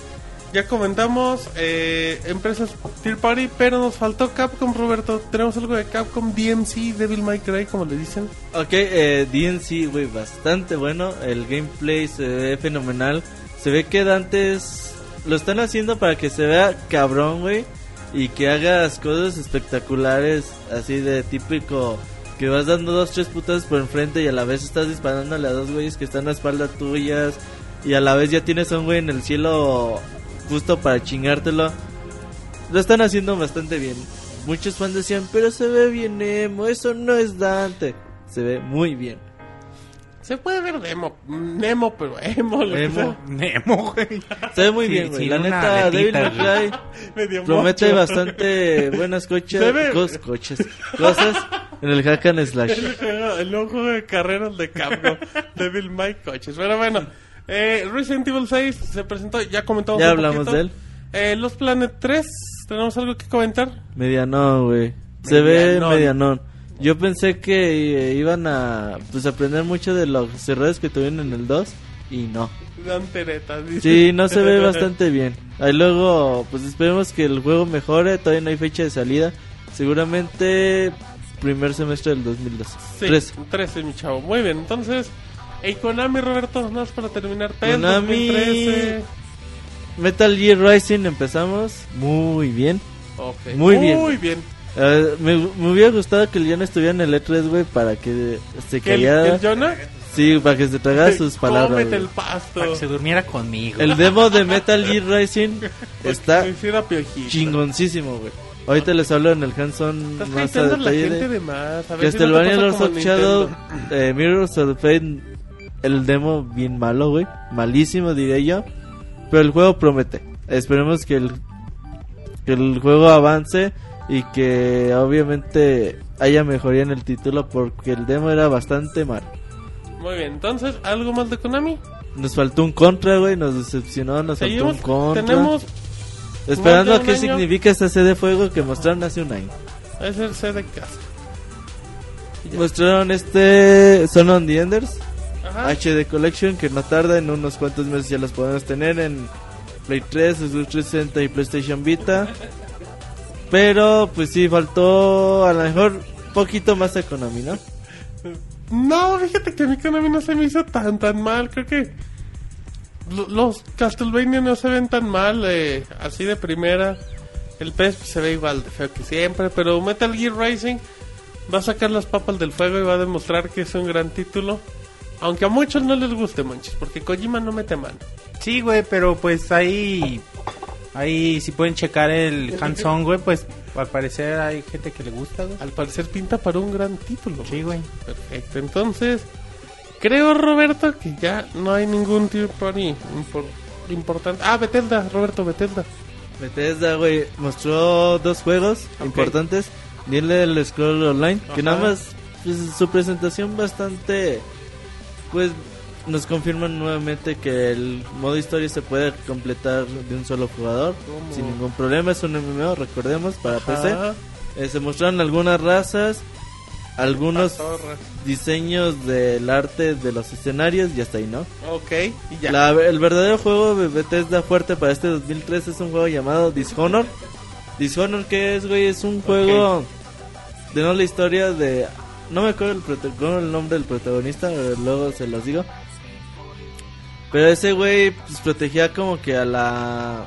Ya comentamos eh, empresas Tier Party, pero nos faltó Capcom, Roberto. Tenemos algo de Capcom, DMC, Devil May Cry, como le dicen. Ok, eh, DNC, güey, bastante bueno. El gameplay se ve fenomenal. Se ve que antes lo están haciendo para que se vea cabrón, güey. Y que hagas cosas espectaculares, así de típico. Que vas dando dos, tres putas por enfrente y a la vez estás disparándole a dos güeyes que están a espaldas tuyas. Y a la vez ya tienes a un güey en el cielo justo para chingártelo. Lo están haciendo bastante bien. Muchos fans decían, pero se ve bien emo, eso no es Dante. Se ve muy bien. Se puede ver Nemo, Nemo, pero emo, lo que Emo. sea. Nemo, güey. Se ve muy Sí, bien, güey. sí, La neta, Devil aletita, May Cry Medio promete mocho. bastante buenas coches, Se ve- cos- coches, cosas en el hack and slash. El juego, el nuevo juego de carreras de Capcom, Devil May Coches. Pero bueno, eh, Resident Evil 6 se presentó, ya comentamos Ya un hablamos poquito. de él. Eh, Los Planet 3, ¿tenemos algo que comentar? Medianón, güey. Se ve Medianón. Yo pensé que eh, iban a pues aprender mucho de los errores que tuvieron en el 2 y no. Dan. Sí, no se ve bastante bien. Ahí luego, pues esperemos que el juego mejore. Todavía no hay fecha de salida. Seguramente primer semestre del 2012. Sí, Tres. 13, mi chavo. Muy bien, entonces, y Konami, Roberto, nada más para terminar. PES Konami. 2013. Metal Gear Rising empezamos muy bien. Ok, Muy bien. Muy bien. Eh, me, me hubiera gustado que el John estuviera en el E3, güey, para que se ¿Que el, callara. el Jonah? Sí, para que se tragara sus palabras. Cómete el pasto. Para que se durmiera conmigo. El demo de Metal Gear Rising está chingoncísimo, güey. Ahorita les hablo en el hands-on Estás más a la gente de- de más. A ver si no Castlevania Lords como of Shadow, eh, Mirrors of Fate, el demo bien malo, güey. Malísimo, diría yo. Pero el juego promete. Esperemos que el, que el juego avance y que obviamente haya mejoría en el título porque el demo era bastante mal. Muy bien, entonces, ¿algo más de Konami? Nos faltó un contra, güey. Nos decepcionó, nos faltó un contra. tenemos, Esperando a qué año. significa esta sede de fuego que mostraron hace un año. es el C de casa. Mostraron este Son on the Enders. Ajá. HD Collection que no tarda en unos cuantos meses ya los podemos tener en Play 3, Xbox 360 y PlayStation Vita. Pero pues sí, faltó a lo mejor poquito más economía, ¿no? No, fíjate que a mí Konami no se me hizo tan tan mal. Creo que lo- los Castlevania no se ven tan mal, eh, así de primera. El PES se ve igual de feo que siempre, pero Metal Gear Rising va a sacar las papas del fuego y va a demostrar que es un gran título. Aunque a muchos no les guste, manches, porque Kojima no mete mano. Sí, güey, pero pues ahí. Ahí si pueden checar el hands-on, güey, pues al parecer hay gente que le gusta, güey. Al parecer pinta para un gran título. Sí, güey. Perfecto, entonces creo Roberto que ya no hay ningún tier party impor- importante. Ah, Bethesda, Roberto Bethesda. Bethesda, güey, mostró dos juegos importantes. Dile el Scroll Online, que nada más pues, su presentación bastante, pues nos confirman nuevamente que el modo historia se puede completar de un solo jugador ¿Cómo? sin ningún problema. Es un MMO, recordemos, para PC. Eh, se mostraron algunas razas, algunos diseños del arte de los escenarios y hasta ahí, ¿no? Ok, y ya. La- el verdadero juego de Bethesda fuerte para este 2003 es un juego llamado Dishonor. Dishonor, que es, güey? Es un juego de no la historia de... No me acuerdo el, el nombre del protagonista, luego se los digo. Pero ese güey pues, protegía como que a la...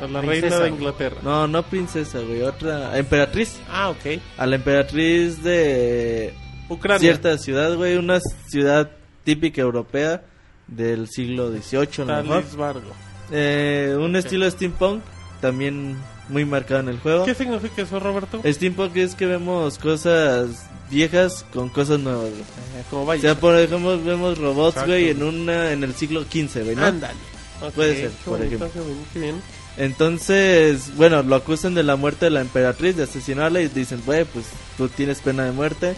A la Princesa. reina de Inglaterra. No, no princesa, güey, otra... Emperatriz. Ah, ok. A la emperatriz de Ucrania. cierta ciudad, güey, una ciudad típica europea del siglo XVIII, a lo mejor. Eh, un estilo steampunk también muy marcado en el juego. ¿Qué significa eso, Roberto? Steampunk es que vemos cosas viejas con cosas nuevas. güey. Eh, como O vaya. sea, por ejemplo, vemos robots, Exacto. güey, en una en el siglo XV, güey, ¿no? Ándale. Ok, Puede ser, por bonito, ejemplo. qué bien. Entonces, bueno, lo acusan de la muerte de la emperatriz, de asesinarla y dicen, güey, pues tú tienes pena de muerte.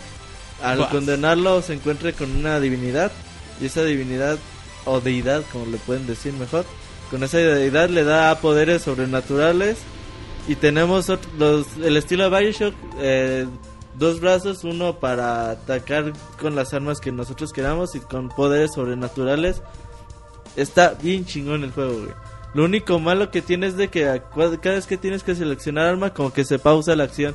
Al Vas. condenarlo se encuentra con una divinidad y esa divinidad o deidad, como le pueden decir mejor, con esa deidad le da poderes sobrenaturales y tenemos los, el estilo de Bioshock, eh, dos brazos, uno para atacar con las armas que nosotros queramos y con poderes sobrenaturales. Está bien chingón el juego, güey. Lo único malo que tiene es de que cada vez que tienes que seleccionar arma, como que se pausa la acción.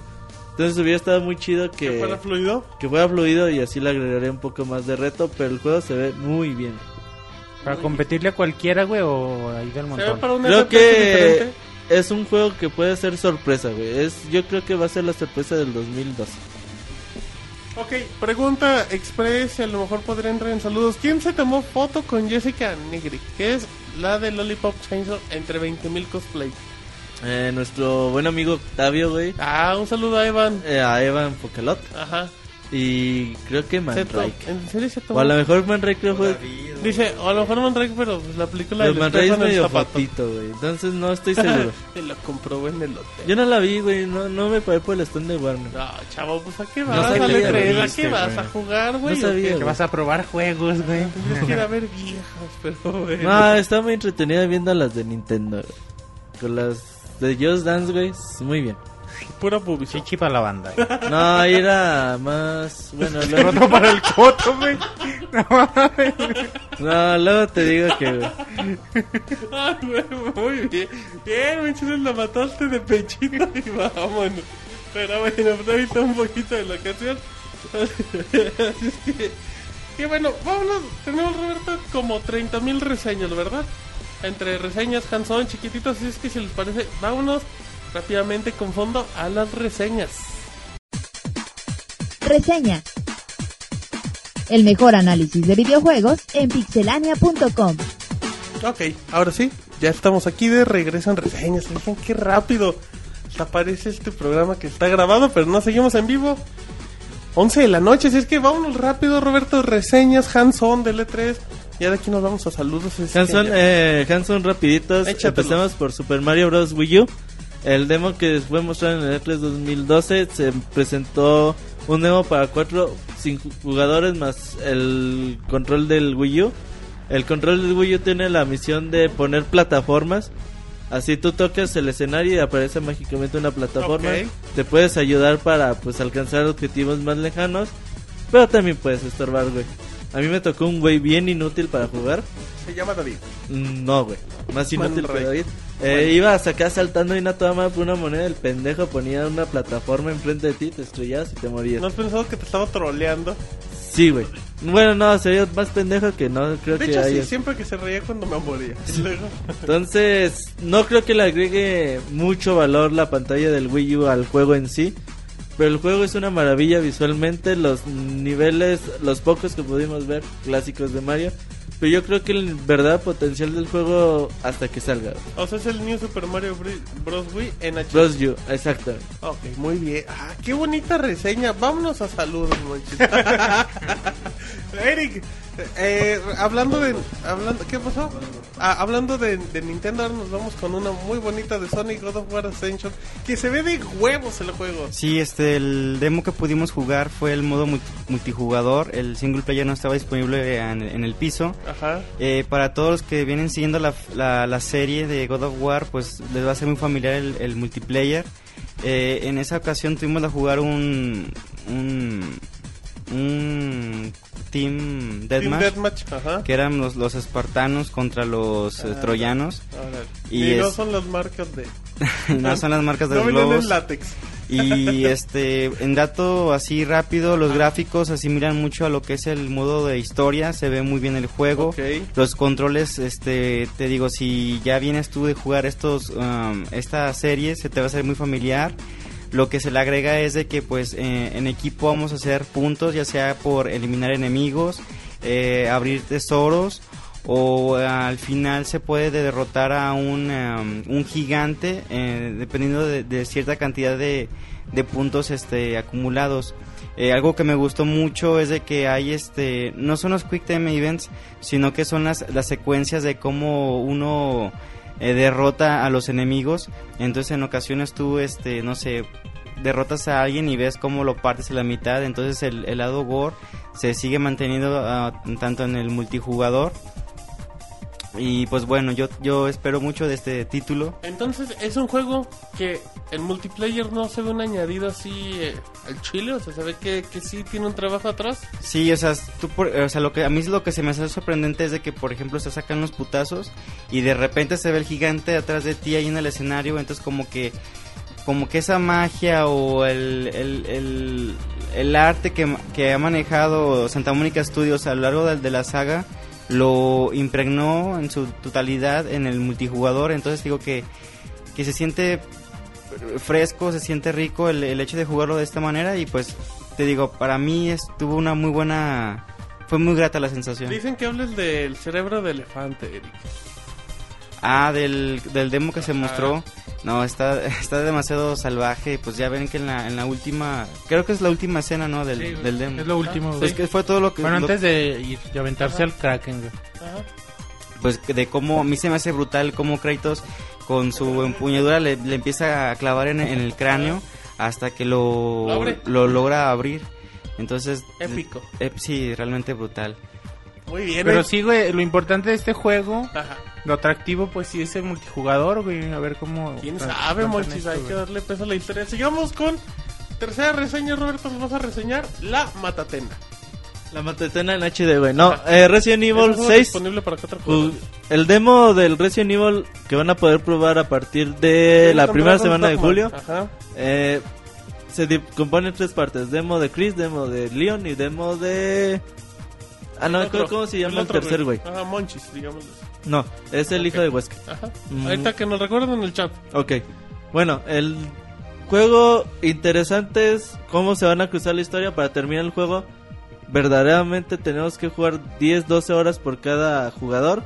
Entonces hubiera estado muy chido que, ¿Que fuera fluido? que fuera fluido y así le agregaría un poco más de reto, pero el juego se ve muy bien. Para competirle a cualquiera, güey, o ahí del Se ve montón. para un Creo que diferente. Es un juego que puede ser sorpresa, güey. Es, yo creo que va a ser la sorpresa del 2012. Ok, pregunta express, a lo mejor podría entrar en saludos. ¿Quién se tomó foto con Jessica Negri? Que es la de Lollipop Chainsaw entre 20.000 cosplay. Eh, nuestro buen amigo Octavio, güey. Ah, un saludo a Evan. eh, a Evan Pokelot. Ajá. Y creo que Se to- Mandrake. ¿En serio se O tomó? a lo mejor Mandrake creo fue... Dice, o a lo mejor Mandrake, pero pues, la película Pero del Mandrake es espejo en el medio fotito, güey. Entonces no estoy seguro. Y lo comprobó en el hotel. Yo no la vi, güey. No, no me paré por el stand de Warner. No, chavo, pues a qué No vas, sabía, a güey. ¿A Viste, qué vas? güey. ¿A jugar, güey? No o sabía, qué? Que vas a probar juegos, güey. Tendrías que ir a ver viejas, pero bueno. No, estaba muy entretenida viendo las de Nintendo. güey. Con las de Just Dance, güey. Muy bien. Pura publicidad. Chichi para la banda. güey. No, ahí era más... Bueno, luego, Roto para el coto, güey. no, luego te digo que... güey. Ah, güey, muy bien. Bien, Michel, la mataste de pechito y vámonos. Pero bueno, pues ahorita un poquito de la canción. Así es que, que bueno, vámonos. Tenemos, Roberto, como 30 mil reseñas, ¿verdad? Entre reseñas, hands-on, chiquititos. Así es que si les parece, vámonos rápidamente con fondo a las reseñas. Reseña. El mejor análisis de videojuegos en pixelania.com. Ok, ahora sí, ya estamos aquí de regreso en reseñas. Miren qué rápido aparece este programa que está grabado, pero no seguimos en vivo. 11 de la noche, así es que vámonos rápido, Roberto. Reseñas, hands-on del E3. Ya de aquí nos vamos a saludos. Hanson, eh, Hanson rapiditos. Échatelos. Empecemos por Super Mario Bros. Wii U. El demo que fue mostrado en el E3 2012 se presentó un demo para cuatro cinco jugadores más el control del Wii U. El control del Wii U tiene la misión de poner plataformas. Así tú tocas el escenario y aparece mágicamente una plataforma. Ok. Te puedes ayudar para pues alcanzar objetivos más lejanos. Pero también puedes estorbar, güey. A mí me tocó un güey bien inútil para jugar. Se llama David. Mm, No, güey. Más inútil que. David. Eh, Iba a sacar saltando y una toma por una moneda. El pendejo ponía una plataforma enfrente de ti, te estrellabas y te morías. ¿No has pensado que te estaba troleando? Sí, güey. Bueno, no, sería más pendejo que no. Creo De que hecho, sí, haya- siempre que se reía cuando me moría. Luego- Entonces, no creo que le agregue mucho valor la pantalla del Wii U al juego en sí. Pero el juego es una maravilla visualmente. Los niveles, los pocos que pudimos ver, clásicos de Mario. Pero yo creo que el verdadero potencial del juego hasta que salga. o sea, es el New Super Mario Bros. Wii en HD. Bros U, exacto. Ok, muy bien. Ah, qué bonita reseña. Vámonos a saludos. Eric, eh, hablando de... Hablando, ¿Qué pasó? Ah, hablando de, de Nintendo, ahora nos vamos con una muy bonita de Sonic God of War Ascension. Que se ve de huevos el juego. Sí, este, el demo que pudimos jugar fue el modo multi- multijugador. El single player no estaba disponible en, en el piso. Ajá. Eh, para todos los que vienen siguiendo la, la- la serie de God of War, pues les va a ser muy familiar el, el multiplayer. Eh, en esa ocasión tuvimos a jugar un, un, un Team Team Deathmatch, Deathmatch. Ajá. que eran los, los espartanos contra los eh, Ah. troyanos. Y no son las marcas de... no son las marcas de No los globos. en látex. Y este, en dato así rápido, los gráficos asimilan mucho a lo que es el modo de historia, se ve muy bien el juego. Los controles, este, te digo, si ya vienes tú de jugar estos, um, esta serie, se te va a hacer muy familiar. Lo que se le agrega es de que, pues, eh, en equipo vamos a hacer puntos, ya sea por eliminar enemigos, eh, abrir tesoros, o al final se puede derrotar a un, um, un gigante, eh, dependiendo de, cierta cantidad de, de puntos este, acumulados. Algo que me gustó mucho es de que hay este no son los quick time events sino que son las, las secuencias de cómo uno eh, derrota a los enemigos. Entonces en ocasiones tú este no sé derrotas a alguien y ves cómo lo partes a la mitad. Entonces el, el lado gore se sigue manteniendo ah, tanto en el multijugador Y pues bueno, yo, yo espero mucho de este título. Entonces, es un juego que en multiplayer no se ve un añadido así eh, al chile, o sea, se ve que, que sí tiene un trabajo atrás. Sí, o sea, tú por- o sea, lo que a mí lo que se me hace sorprendente es de que, por ejemplo, se sacan los putazos y de repente se ve el gigante atrás de ti ahí en el escenario, entonces como que como que esa magia o el, el, el, el arte que, que ha manejado Santa Mónica Studios a lo largo de, de la saga lo impregnó en su totalidad en el multijugador, entonces digo que, que se siente fresco, se siente rico el, el hecho de jugarlo de esta manera y pues te digo, para mí estuvo una muy buena, fue muy grata la sensación. Dicen que hables del cerebro de elefante, Eric. Ah, del, del demo que se mostró, no, está, está demasiado salvaje, pues ya ven que en la, en la última, creo que es la última escena, ¿no? Del, Sí, del demo. Es lo último, Pues güey. que fue todo lo que... Bueno, lo- antes de ir y aventarse al Kraken, güey. Ajá. pues de cómo a mí se me hace brutal cómo Kratos con su empuñadura le, le empieza a clavar en, en el cráneo hasta que lo, lo logra abrir. Entonces, Épico. eh, sí, realmente brutal. Muy bien. Pero eh. sí, güey, lo importante de este juego, Ajá. lo atractivo, pues sí es el multijugador, güey. A ver cómo. ¿Quién sabe, Monchis? esto, Hay güey. que darle peso a la historia. Sigamos con tercera reseña, Roberto. Nos vas a reseñar La Matatena. La matatena en HD, güey. No, eh, Resident ¿Es un Evil juego 6. disponible para cuatro ju- jugadores? El demo del Resident Evil que van a poder probar a partir de la primera semana de julio. Ajá. Eh, se compone en tres partes: demo de Chris, demo de Leon y demo de. Ah, no, otro, ¿cómo se llama el, otro, tercer, güey? Ajá, Monchis, digamos. No, es el hijo de Wesker. Ajá. Mm. Ahorita que nos recuerden en el chat. Ok. Bueno, el juego interesante es cómo se van a cruzar la historia para terminar el juego. Verdaderamente tenemos que jugar 10, 12 horas por cada jugador.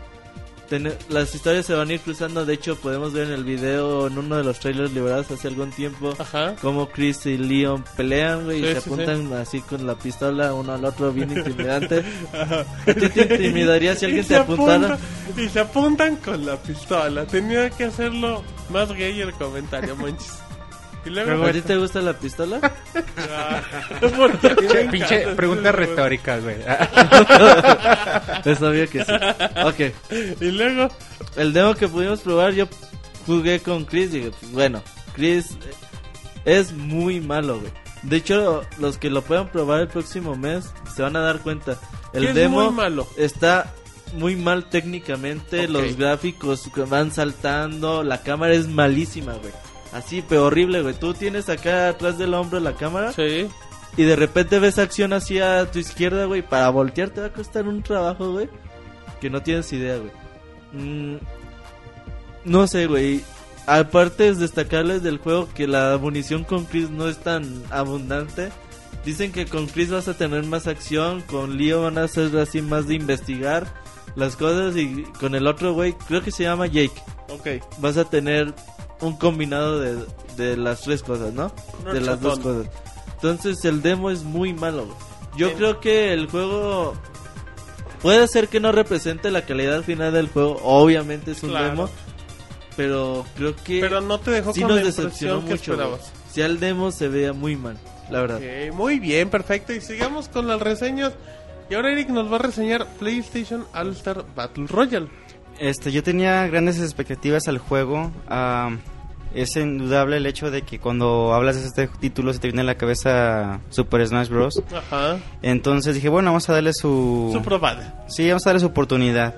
Las historias se van a ir cruzando. De hecho, podemos ver en el video, en uno de los trailers liberados hace algún tiempo, Ajá. cómo Chris y Leon pelean, güey, y se sí, apuntan así con la pistola uno al otro, bien intimidante. ¿A ti te intimidaría si alguien te se apuntara? y se apuntan con la pistola. Tenía que hacerlo más gay el comentario, Monchis. Y luego. ¿A ti te gusta la pistola? Pinche pregunta retórica, güey. Es obvio que sí. Ok. Y luego. El demo que pudimos probar, yo jugué con Chris y dije, pues, bueno, Chris eh, es muy malo, güey. De hecho, los que lo puedan probar el próximo mes se van a dar cuenta. El es demo muy malo. está muy mal técnicamente, los gráficos que van saltando, la cámara es malísima, güey. Así, pero horrible, güey. Tú tienes acá atrás del hombro la cámara Sí. y de repente ves acción hacia tu izquierda, güey. Para voltear te va a costar un trabajo, güey. Que no tienes idea, güey. Mm, no sé, güey. Aparte es destacarles del juego que la munición con Chris no es tan abundante. Dicen que con Chris vas a tener más acción, con Leo van a ser así más de investigar las cosas y con el otro güey, creo que se llama Jake, Ok. vas a tener un combinado de, de las tres cosas, ¿no? Un de las dos cosas. Entonces el demo es muy malo. Yo creo que el juego puede ser que no represente la calidad final del juego. Obviamente es un Claro. demo, pero creo que Pero no te dejó sí con nos la decepcionó que mucho. esperabas. Si el demo se veía muy mal, la verdad. Muy bien, perfecto. Y sigamos con las reseñas. Y ahora Eric nos va a reseñar PlayStation All Star Battle Royale. Este, yo tenía grandes expectativas al juego. ah, es indudable el hecho de que cuando hablas de este título se te viene a la cabeza Super Smash Bros. Ajá. Entonces dije, bueno, vamos a darle su... Su probada. Sí, vamos a darle su oportunidad.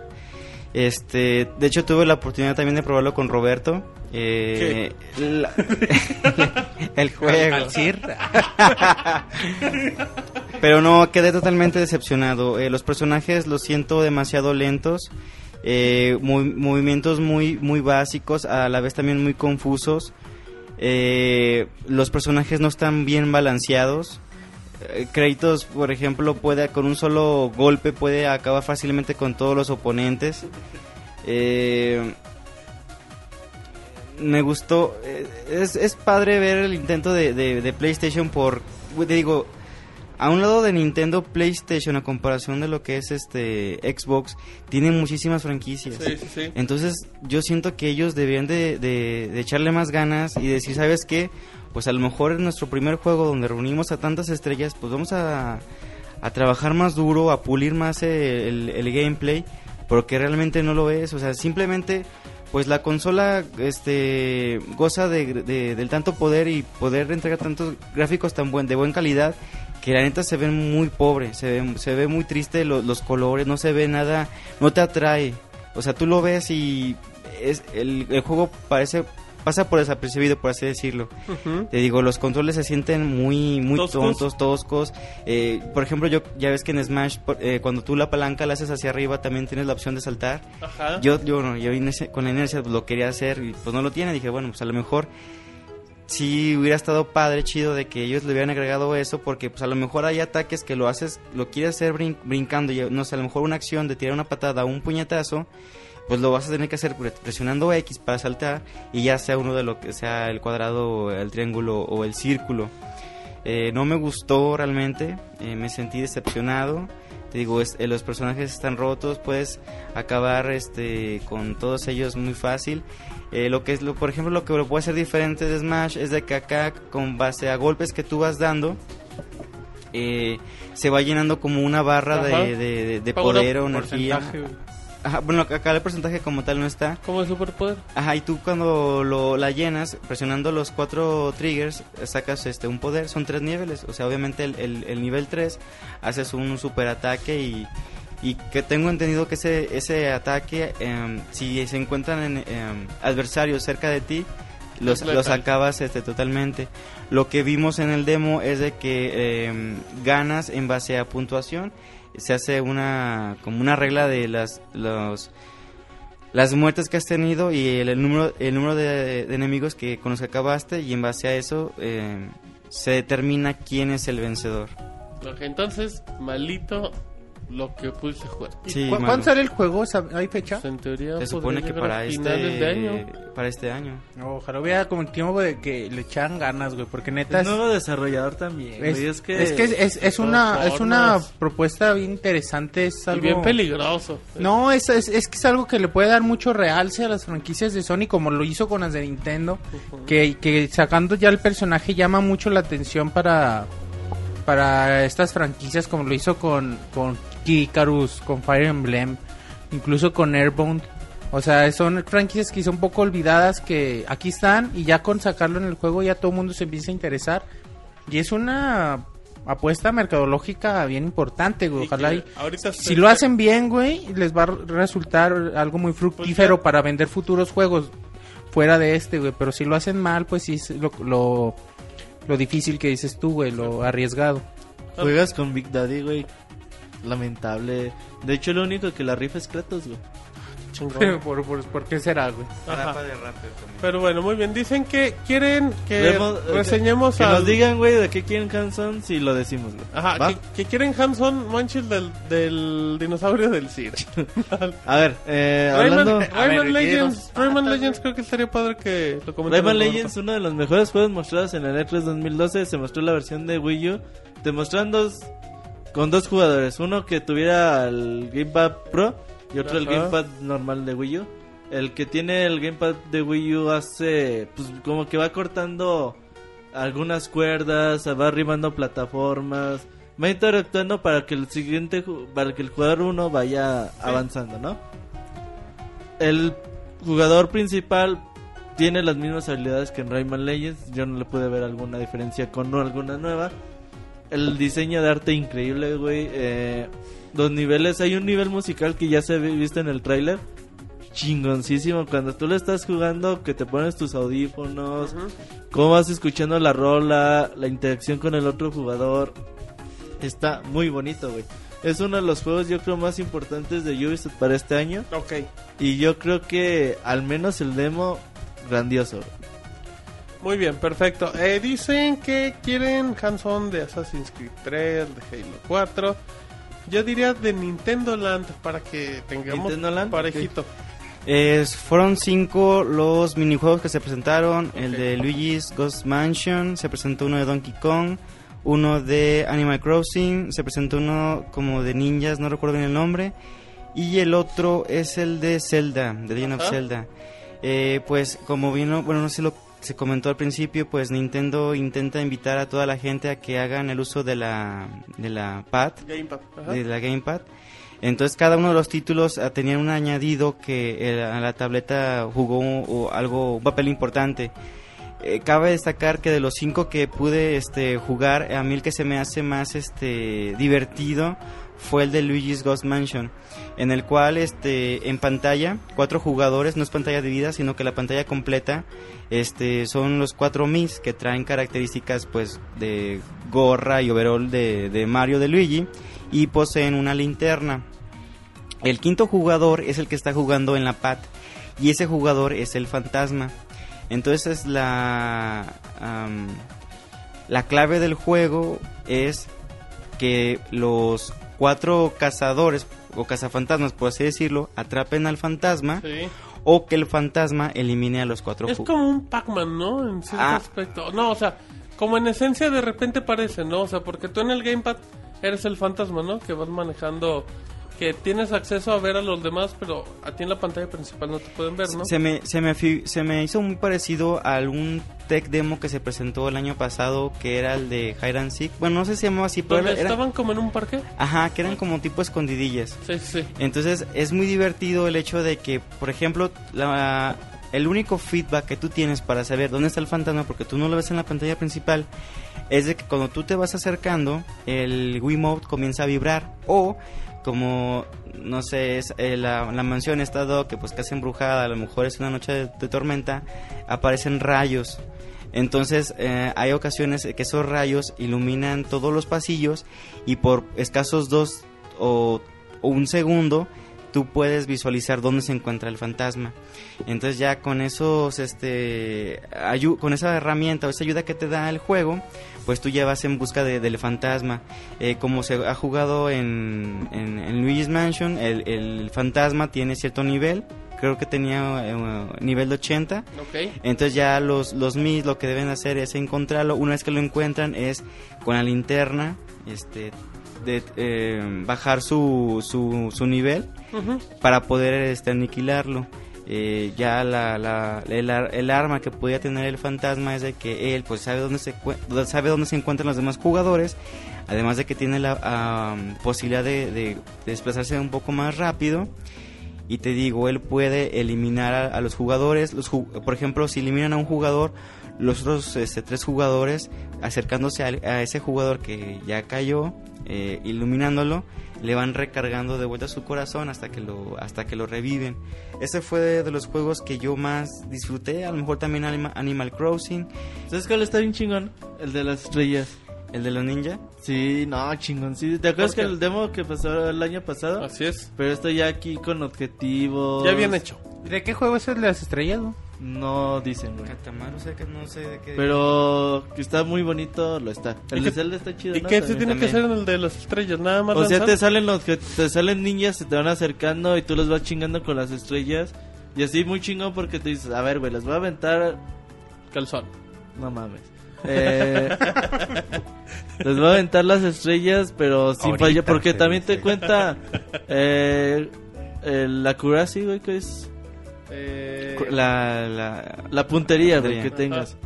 Este, de hecho tuve la oportunidad también de probarlo con Roberto. Eh, la- el juego. Al. Pero no, quedé totalmente decepcionado. Eh, los personajes los siento demasiado lentos. Eh, movimientos muy, muy básicos, a la vez también muy confusos. Eh, los personajes no están bien balanceados. Eh, por ejemplo, puede con un solo golpe puede acabar fácilmente con todos los oponentes. Eh, me gustó. eh, es, es padre ver el intento de, de- de PlayStation por. Te digo, a un lado de Nintendo, PlayStation, a comparación de lo que es este Xbox, tiene muchísimas franquicias. Sí, sí, sí. Entonces, yo siento que ellos deberían de, de- de echarle más ganas y decir, ¿sabes qué? Pues a lo mejor en nuestro primer juego donde reunimos a tantas estrellas, pues vamos a, a trabajar más duro, a pulir más el, el gameplay porque realmente no lo es, o sea, simplemente pues la consola este goza de, de- del tanto poder y poder entregar tantos gráficos tan buen de buena calidad que la neta se ven muy pobre, se ve, se ve muy triste lo- los colores, no se ve nada, no te atrae. O sea, tú lo ves y es el, el juego parece pasa por desapercibido, por así decirlo. Te digo, los controles se sienten muy muy Toscos. tontos, toscos. Eh, por ejemplo, yo ya ves que en Smash eh, cuando tú la palanca la haces hacia arriba también tienes la opción de saltar. Ajá. Yo, yo, no, yo con la inercia lo quería hacer y pues no lo tiene. Dije, bueno, pues a lo mejor sí hubiera estado padre, chido de que ellos le hubieran agregado eso porque pues a lo mejor hay ataques que lo haces, lo quieres hacer brin- brincando y no sé, a lo mejor una acción de tirar una patada o un puñetazo, pues lo vas a tener que hacer pre- presionando X para saltar y ya sea uno de lo que sea el cuadrado, el triángulo o el círculo. Eh, no me gustó realmente, eh, me sentí decepcionado. Te digo, es- eh, los personajes están rotos, puedes acabar este, con todos ellos muy fácil. Eh, lo que es, lo, por ejemplo, lo que lo puede hacer diferente de Smash es de que acá, con base a golpes que tú vas dando, eh, se va llenando como una barra Ajá. de, de- de- de Power poder o energía. Porcentaje. Ajá, bueno, acá el porcentaje como tal no está. Como el superpoder. Ajá, y tú cuando lo, la llenas, presionando los cuatro triggers, sacas este un poder, son tres niveles. O sea, obviamente el, el, el nivel 3 haces un super ataque y, y que tengo entendido que ese, ese ataque, em, si se encuentran en, em, adversarios cerca de ti, los, los acabas este, totalmente. Lo que vimos en el demo es de que em, ganas en base a puntuación. Se hace una como una regla de las los las muertes que has tenido y el, número el número de, enemigos que con los que acabaste y en base a eso eh, se determina quién es el vencedor. Entonces, malito lo que puse jugar. Sí, ¿Cu- malo. ¿Cuándo sale el juego? ¿Sab- ¿Hay fecha? Pues en teoría Se supone que para este de año. para este año. No, ojalá hubiera como el tiempo de que le echaran ganas, güey, porque neta Es es, nuevo desarrollador también. es, güey, es que, es, que es, es- es una, es una propuesta bien interesante, es Y algo... bien peligroso. No, es, es, es que es algo que le puede dar mucho realce a las franquicias de Sony, como lo hizo con las de Nintendo, que, que sacando ya el personaje llama mucho la atención para, para estas franquicias, como lo hizo con, con Kikarus, con Fire Emblem, incluso con Airbound. O sea, son franquicias que son un poco olvidadas que aquí están y ya con sacarlo en el juego ya todo el mundo se empieza a interesar. Y es una apuesta mercadológica bien importante, güey. Ojalá y, ahorita si lo hacen bien, güey, les va a resultar algo muy fructífero ya- para vender futuros juegos fuera de este, güey. Pero si lo hacen mal, pues sí es lo, lo, lo difícil que dices tú, güey, lo arriesgado. Juegas con Big Daddy, güey. Lamentable. De hecho, lo único que la rifa es Kratos, güey. ¿Por, por, por qué será, güey? Ajá. Pero bueno, muy bien. Dicen que quieren que Vemos, eh, reseñemos Que al- nos digan, güey, de qué quieren Hanson si lo decimos, güey. Ajá, que, que quieren Hanson Manchil del, del dinosaurio del CIR. A ver, eh, Rayman, hablando... Rayman ver, Legends, ¿qué nos Rayman Legends creo que estaría padre que lo comentemos. Rayman. Legends, uno de los mejores juegos mostrados en el E3 2012, se mostró la versión de Wii U, te mostraron dos, con dos jugadores, uno que tuviera el Gamepad Pro y otro el. Gamepad normal de Wii U. El que tiene el Gamepad de Wii U hace, pues como que va cortando algunas cuerdas, va arrimando plataformas, va interactuando para que el siguiente, para que el jugador uno vaya avanzando, ¿no? El jugador principal tiene las mismas habilidades que en Rayman Legends. Yo no le pude ver alguna diferencia con alguna nueva. El diseño de arte increíble, güey. Eh, los niveles, hay un nivel musical que ya se viste en el tráiler. Chingoncísimo. Cuando tú lo estás jugando, que te pones tus audífonos, cómo vas escuchando la rola, la interacción con el otro jugador. Está muy bonito, güey. Es uno de los juegos, yo creo, más importantes de Ubisoft para este año. Ok. Y yo creo que al menos el demo, grandioso. Muy bien, perfecto. Eh, dicen que quieren Hanson de Assassin's Creed 3, de Halo 4. Yo diría de Nintendo Land para que tengamos Land, parejito. Es- fueron cinco los minijuegos que se presentaron. El de Luigi's Ghost Mansion, se presentó uno de Donkey Kong, uno de Animal Crossing, se presentó uno como de ninjas, no recuerdo bien el nombre. Y el otro es el de Zelda, de Legend of. Zelda. Eh, pues como vino, bueno, no sé lo se comentó al principio, pues Nintendo intenta invitar a toda la gente a que hagan el uso de la, de la pad Gamepad. Ajá. de la Gamepad. Entonces cada uno de los títulos ah, tenía un añadido que eh, a la tableta jugó o algo, un papel importante. Eh, cabe destacar que de los cinco que pude este, jugar, a mí el que se me hace más este, divertido fue el de Luigi's Ghost Mansion, en el cual este, en pantalla, cuatro jugadores, no es pantalla dividida, sino que la pantalla completa este, son los cuatro Mis que traen características pues de gorra y overall de, Mario de Luigi y poseen una linterna. El quinto jugador es el que está jugando en la PAT y ese jugador es el fantasma. Entonces la, la clave del juego es que los cuatro cazadores o cazafantasmas, por así decirlo, atrapen al fantasma Sí. o que el fantasma elimine a los cuatro Es como un Pac-Man, ¿no? En cierto Ah. aspecto. No, o sea, como en esencia de repente parece, ¿no? O sea, porque tú en el gamepad eres el fantasma, ¿no? Que vas manejando, que tienes acceso a ver a los demás, pero a ti en la pantalla principal no te pueden ver, ¿no? Se me, se, me, se me hizo muy parecido a algún tech demo que se presentó el año pasado que era el de Hide and Seek. Bueno, no sé si se llamaba así, pero era- estaban como en un parque. Ajá, que eran como tipo escondidillas. Sí, sí, sí. Entonces es muy divertido el hecho de que, por ejemplo, la, el único feedback que tú tienes para saber dónde está el fantasma, porque tú no lo ves en la pantalla principal, es de que cuando tú te vas acercando, el Wiimote comienza a vibrar. O como, no sé, es, eh, la, mansión está dado que pues casi embrujada, a lo mejor es una noche de, tormenta, aparecen rayos. Entonces eh, hay ocasiones que esos rayos iluminan todos los pasillos y por escasos dos o, o un segundo tú puedes visualizar dónde se encuentra el fantasma. Entonces ya con esos, este, con esa herramienta o esa ayuda que te da el juego, pues tú ya vas en busca de- del fantasma. Eh, como se ha jugado en, en, en Luigi's Mansion, el, el fantasma tiene cierto nivel. Creo que tenía eh, nivel de 80. Ok. Entonces ya los, los Mis lo que deben hacer es encontrarlo. Una vez que lo encuentran es con la linterna este, de, eh, bajar su, su, su nivel para poder este, aniquilarlo. Eh, ya la, la- el, ar- el arma que podía tener el fantasma es de que él pues sabe dónde se sabe dónde se encuentran los demás jugadores además de que tiene la am, posibilidad de, de desplazarse un poco más rápido y te digo, él puede eliminar a, los jugadores. Los, por ejemplo, si eliminan a un jugador, los otros este, tres jugadores, acercándose a, a ese jugador que ya cayó, eh, iluminándolo, le van recargando de vuelta su corazón hasta que lo, hasta que lo reviven. Ese fue de, de los juegos que yo más disfruté. A lo mejor también Anima- Animal Crossing, ¿Sabes cuál está bien chingón? El de las estrellas. el de los ninja. Sí, no, chingón. Sí, ¿te acuerdas ¿Por que el demo que pasó el año pasado? Así es. Pero esto ya aquí con objetivos. Ya bien hecho. ¿De qué juego es el de las estrellas? No dicen, güey. Katamaro, o sea que no sé de qué. Pero que está muy bonito, lo está. El ¿Y de Zelda está chido. ¿Y ¿no? qué se También. tiene que hacer en el de las estrellas? Nada más O sea, te salen los que te salen ninjas, se te van acercando y tú los vas chingando con las estrellas. Y así muy chingón porque te dices, a ver, güey, les voy a aventar. calzón. No mames. Eh, les voy a aventar las estrellas, pero sin Ahorita falla. Porque también te cuenta eh, el- la curasi, güey, que es Eh, la, la, la puntería, güey, que tengas.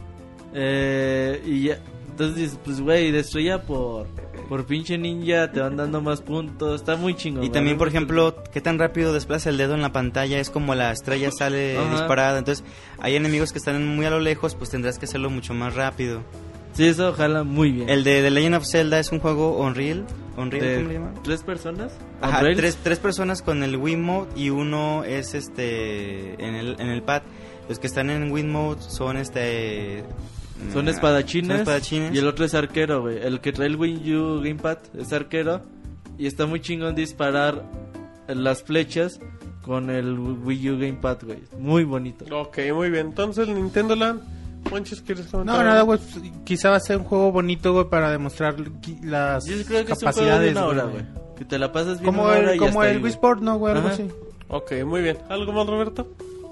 Eh, y ya, entonces dices, pues, güey, de estrella por, por pinche ninja te van dando más puntos. Está muy chingón. Y güey. también, por ejemplo, qué tan rápido desplaza el dedo en la pantalla es como la estrella sale Ajá. disparada. Entonces, hay enemigos que están muy a lo lejos, pues tendrás que hacerlo mucho más rápido. Sí, eso ojalá muy bien. El de The Legend of Zelda es un juego Unreal. Unreal, de ¿cómo le llaman? tres personas. Tres, tres personas con el Wiimote y uno es este en el, en el pad. Los que están en Wiimote son este Son mm, espadachines, son espadachines. Y el otro es arquero, güey. El que trae el Wii U Gamepad es arquero. Y está muy chingón disparar las flechas con el Wii U Gamepad, güey. Muy bonito. Ok, muy bien. Entonces, Nintendo Land. Monchis, ¿quieres comentar? No, nada, güey. pues, Quizá va a ser un juego bonito, güey, para demostrar las Yo creo que es un juego de capacidades. una hora, güey. Que te la pasas bien Como una hora el, y como el Wii. Sport, ¿no, güey? Algo así. Ok, muy bien. ¿Algo más, Roberto?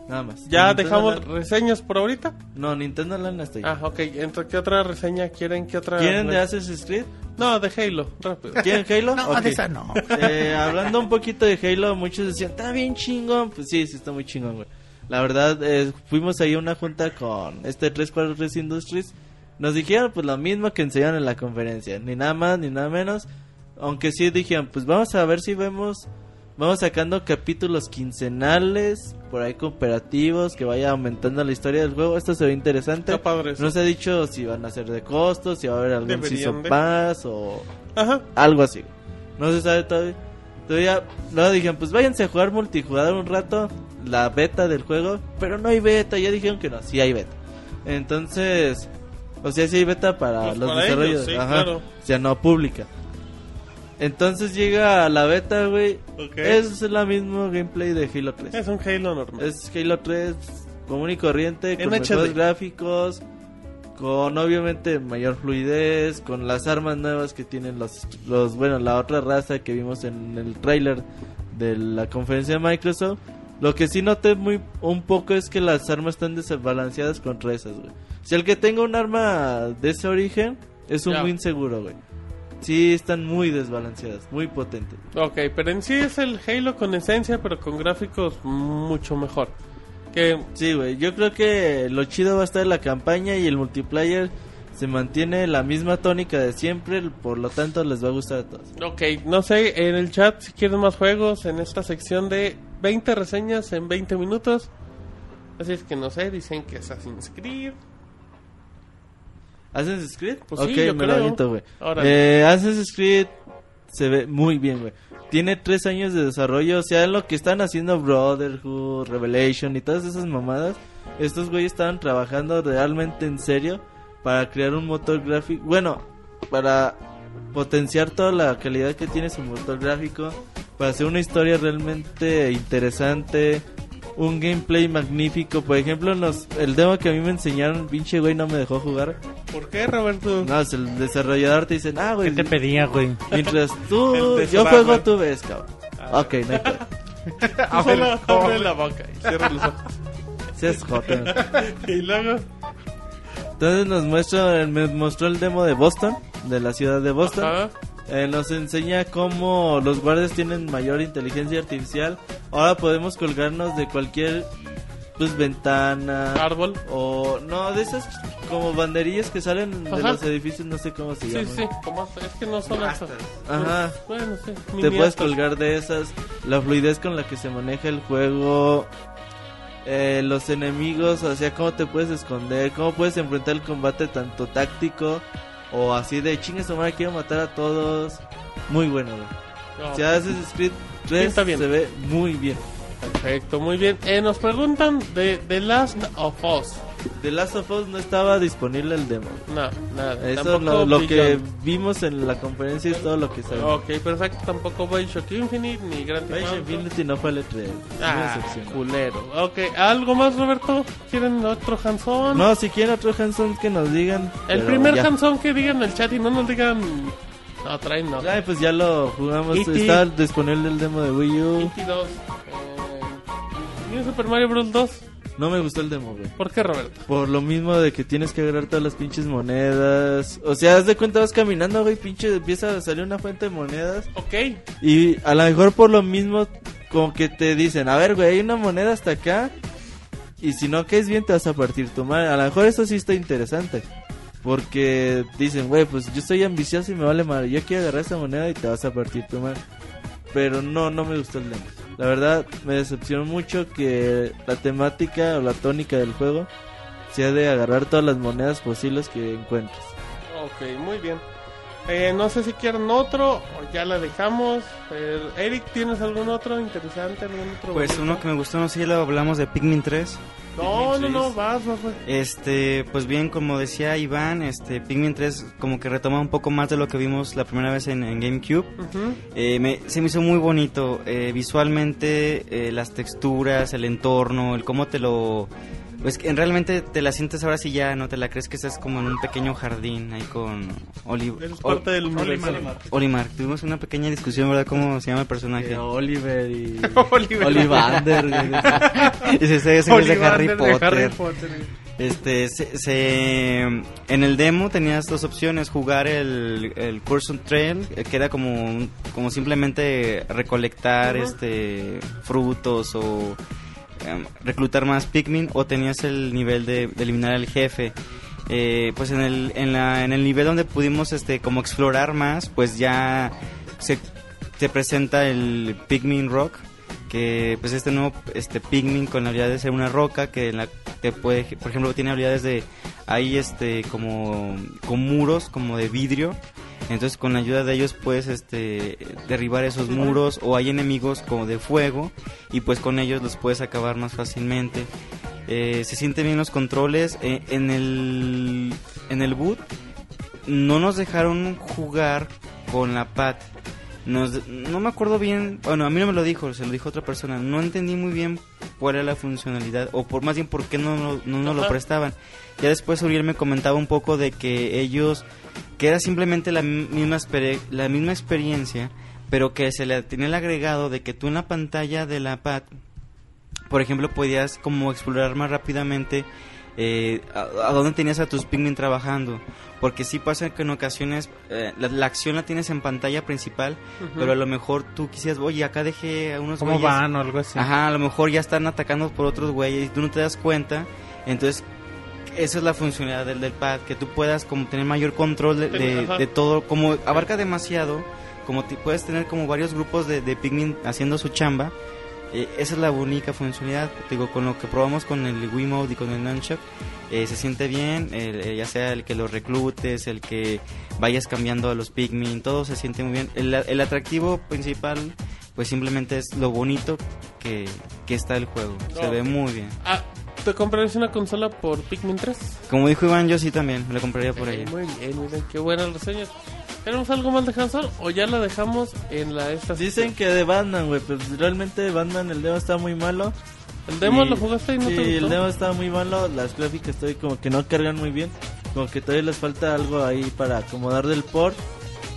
Nada más. ¿Ya Nintendo dejamos Land- reseñas por ahorita? No, Nintendo Land hasta ahí. Ah, ok. Entonces, ¿qué otra reseña quieren? ¿Qué otra? ¿Quieren de Assassin's Creed? No, de Halo, rápido. ¿Quieren Halo? No, Ok. de esa no. Eh, hablando un poquito de Halo, muchos decían, está bien chingón. Pues sí, sí está muy chingón, güey. La verdad, eh, fuimos ahí a una junta con este 343 Industries. Nos dijeron pues lo mismo que enseñaron en la conferencia. Ni nada más, ni nada menos. Aunque sí dijeron, pues vamos a ver si vemos vamos sacando capítulos quincenales, por ahí cooperativos, que vaya aumentando la historia del juego. Esto se ve interesante. Está padre. No se ha dicho si van a ser de costos, si va a haber algún season de. pass o Ajá. algo así. No se sabe todavía. Todavía, luego dijeron, pues váyanse a jugar multijugador un rato, la beta del juego, pero no hay beta, ya dijeron que no, sí hay beta. Entonces, o sea, sí hay beta para Pues los para desarrollos, ellos, sí, ajá, claro. o sea, no pública. Entonces llega la beta, güey, Ok. es la mismo gameplay de Halo 3. Es un Halo normal. Es Halo 3 común y corriente, En con mejores gráficos, con obviamente mayor fluidez, con las armas nuevas que tienen los, los bueno, la otra raza que vimos en el tráiler de la conferencia de Microsoft. Lo que sí noté muy un poco es que las armas están desbalanceadas contra esas, güey. Si el que tenga un arma de ese origen es un Ya. win seguro, güey. Sí, están muy desbalanceadas, muy potentes. Ok, pero en sí es el Halo con esencia, pero con gráficos mucho mejor. Que Sí, güey, yo creo que lo chido va a estar la campaña y el multiplayer se mantiene la misma tónica de siempre, por lo tanto les va a gustar a todos. Ok, no sé, en el chat si quieren más juegos en esta sección de 20 reseñas en 20 minutos. Así es que no sé, dicen que Assassin's Creed. ¿Assassin's Creed? Pues sí, yo me lo aviento, güey. Eh, Assassin's Creed se ve muy bien, güey. Tiene tres años de desarrollo, o sea, en lo que están haciendo Brotherhood, Revelation y todas esas mamadas, estos güeyes estaban trabajando realmente en serio para crear un motor gráfico, bueno, para potenciar toda la calidad que tiene su motor gráfico, para hacer una historia realmente interesante, un gameplay magnífico. Por ejemplo, nos, el demo que a mí me enseñaron, pinche güey no me dejó jugar. ¿Por qué, Roberto? No, es el desarrollador te dice, ah, güey, ¿Qué te pedía, güey? mientras tú, yo juego, tú ves, cabrón. Ok, no hay abre la boca y cierra los ojos. Seas joto. Y luego, Entonces nos muestra, me mostró el demo de Boston, de la ciudad de Boston. ajá, Eh, nos enseña cómo los guardias tienen mayor inteligencia artificial. Ahora podemos colgarnos de cualquier pues ventana árbol. o no de esas como banderillas que salen de los edificios, no sé cómo se Sí, llaman. sí, como es que no son las. Ajá. Bueno, sí. Te puedes colgar de esas, la fluidez con la que se maneja el juego, eh, los enemigos, o sea, cómo te puedes esconder, cómo puedes enfrentar el combate tanto táctico o así de chingue su madre, quiero matar a todos. Muy bueno, güey. No, Si haces Creed 3 está bien. se ve muy bien. Perfecto, muy bien. Eh, nos preguntan de The Last of Us. The Last of Us no estaba disponible el demo. No, nada. Eso lo, lo que vimos en la conferencia es todo lo que sabemos. Ok, perfecto. Tampoco Bioshock Infinite ni Grand Theft Auto. Infinity no fue el E3. Ah, Una excepción. culero. Ok, ¿algo más, Roberto? ¿Quieren otro Hanson? No, si quieren otro Hanson que nos digan. El primer ya. Hanson que digan en el chat y no nos digan. No, traen no. Ay, pues ya lo jugamos. E.T.. Está disponible el demo de Wii U. E.T. 2. Eh, ¿y Super Mario Bros. 2? No me gustó el demo, güey. ¿Por qué, Roberto? Por lo mismo de que tienes que agarrar todas las pinches monedas. O sea, haz de cuenta, vas caminando, güey, pinche, empieza a salir una fuente de monedas. Ok, Y a lo mejor por lo mismo, como que te dicen, a ver, güey, hay una moneda hasta acá. Y si no caes bien, te vas a partir tu madre. A lo mejor eso sí está interesante. Porque dicen, güey, pues yo soy ambicioso y me vale madre. Yo quiero agarrar esa moneda y te vas a partir tu madre. Pero no, no me gustó el demo. La verdad, me decepcionó mucho que la temática o la tónica del juego sea de agarrar todas las monedas posibles que encuentres. ok, muy bien. Eh, no sé si quieren otro o ya la dejamos. Eh, Eric, ¿tienes algún otro interesante? Algún otro Pues bonito? uno que me gustó, no sé si lo hablamos de Pikmin 3. No, no, no, vas, vas, vas. Este, pues bien, como decía Iván, este Pikmin 3 como que retoma un poco más de lo que vimos la primera vez en, en GameCube. Eh, me- se me hizo muy bonito eh, visualmente, eh, las texturas, el entorno, el cómo te lo... Pues que realmente te la sientes ahora sí ya, no te la crees que estás como en un pequeño jardín ahí con Oli- Eres Ol- parte del universo. Olimar. Tuvimos una pequeña discusión, ¿verdad? ¿Cómo se llama el personaje? Eh, Oliver y Oliver. Olivander. ese es de Harry de Potter. Harry Potter. Este, se, se- en el demo tenías dos opciones, jugar el, el Curson Trail, eh, que era como, un- como simplemente recolectar este frutos o em, reclutar más Pikmin, o tenías el nivel de, eliminar al jefe. Eh, pues en el, en, la, en el nivel donde pudimos este como explorar más, pues ya se te presenta el Pikmin Rock, que pues este nuevo este Pikmin con la habilidad de ser una roca que en la, te puede, por ejemplo, tiene habilidades de ahí este como con muros como de vidrio. Entonces con la ayuda de ellos puedes este derribar esos muros o hay enemigos como de fuego y pues con ellos los puedes acabar más fácilmente. Eh, se sienten bien los controles Eh, en el en el boot no nos dejaron jugar con la pad. Nos- no me acuerdo bien, bueno, a mí no me lo dijo, se lo dijo otra persona. No entendí muy bien cuál era la funcionalidad, o por más bien por qué no, no, no nos lo prestaban. Ya después Uriel me comentaba un poco de que ellos, que era simplemente la mi- misma, la misma experiencia, pero que se le tenía el agregado de que tú en la pantalla de la pad, por ejemplo, podías como explorar más rápidamente eh, a, a dónde tenías a tus Pikmin trabajando. Porque sí pasa que en ocasiones eh, la, la acción la tienes en pantalla principal, pero a lo mejor tú quisieras, oye, acá dejé a unos ¿Cómo güeyes". van o algo así? Ajá, a lo mejor ya están atacando por otros güeyes y tú no te das cuenta. Entonces, esa es la funcionalidad del, del pad, que tú puedas como tener mayor control de, de- de todo, como abarca demasiado, como te- puedes tener como varios grupos de, de Pikmin haciendo su chamba. Eh, esa es la única funcionalidad, digo, con lo que probamos con el Wiimote y con el Nunchuck, eh, se siente bien, eh, ya sea el que los reclutes, el que vayas cambiando a los Pikmin, todo se siente muy bien. El, el atractivo principal, pues simplemente es lo bonito que, que está el juego, se ve muy bien. Ah, ¿te comprarías una consola por Pikmin 3? Como dijo Iván, yo sí también, me lo compraría por ahí. Muy bien, miren, qué buenas reseñas. ¿Tenemos algo más de Hanson o ya la dejamos en la esta? Dicen que de Batman, güey, pues realmente Batman el demo está muy malo. ¿El demo Y- lo jugaste y no sí, te gustó? el demo está muy malo, las gráficas todavía como que no cargan muy bien, como que todavía les falta algo ahí para acomodar del port.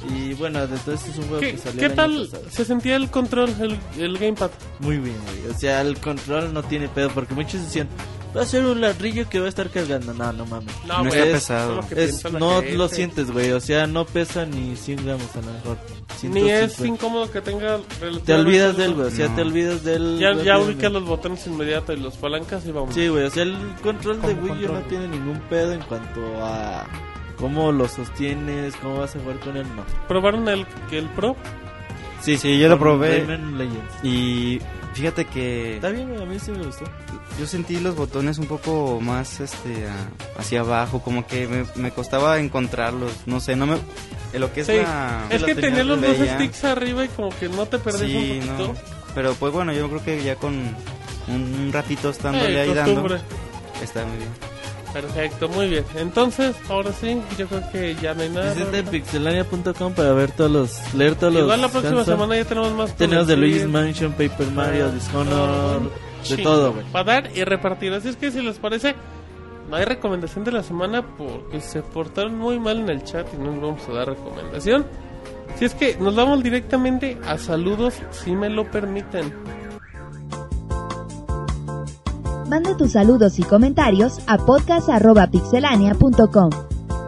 Y bueno, entonces es un juego ¿Qué, que salió qué el año tal pasado. se sentía el control, el, el gamepad? Muy bien, güey. O sea, el control no tiene pedo porque muchos decían, va a ser un ladrillo que va a estar cargando. No, no mames. No güey, está es- pesado. es no gente. lo sientes, güey. O sea, no pesa ni 100 gramos a lo mejor. Ni es 150. incómodo que tenga relativamente Te olvidas algo. de él, güey. O sea, No. te olvidas de él. Ya, ya ubicas los botones inmediatos y los palancas y vamos. Sí, güey. O sea, el control de ¿Cómo Wii U no tiene ningún pedo en cuanto a cómo lo sostienes, cómo vas a jugar con él. No. ¿Probaron el, el Pro? Sí, sí, yo lo probé y fíjate que Está bien. A mí sí me gustó. yo sentí los botones un poco más este a- hacia abajo, como que me, me costaba encontrarlos, no sé, no me en lo que es Sí, la Es que tenía tenía los dos sticks arriba y como que no te perdés Sí, un no. poquito. Pero pues bueno, yo creo que ya con un, un ratito estándole Eh, ahí dando costumbre. está muy bien. Perfecto, muy bien. Entonces, ahora sí, yo creo que ya no hay nada. Roberto. pixelania.com para ver todos los. leer todos los. Igual la próxima Hanson. semana ya tenemos más. Tenemos de Luigi's. Mansion, Paper Mario, Ah, Dishonored, de todo, güey. Para dar y repartir. Así es que si les parece, no hay recomendación de la semana porque se portaron muy mal en el chat y no les vamos a dar recomendación. Si es que nos vamos directamente a saludos, si me lo permiten. Manda tus saludos y comentarios a podcast.pixelania.com.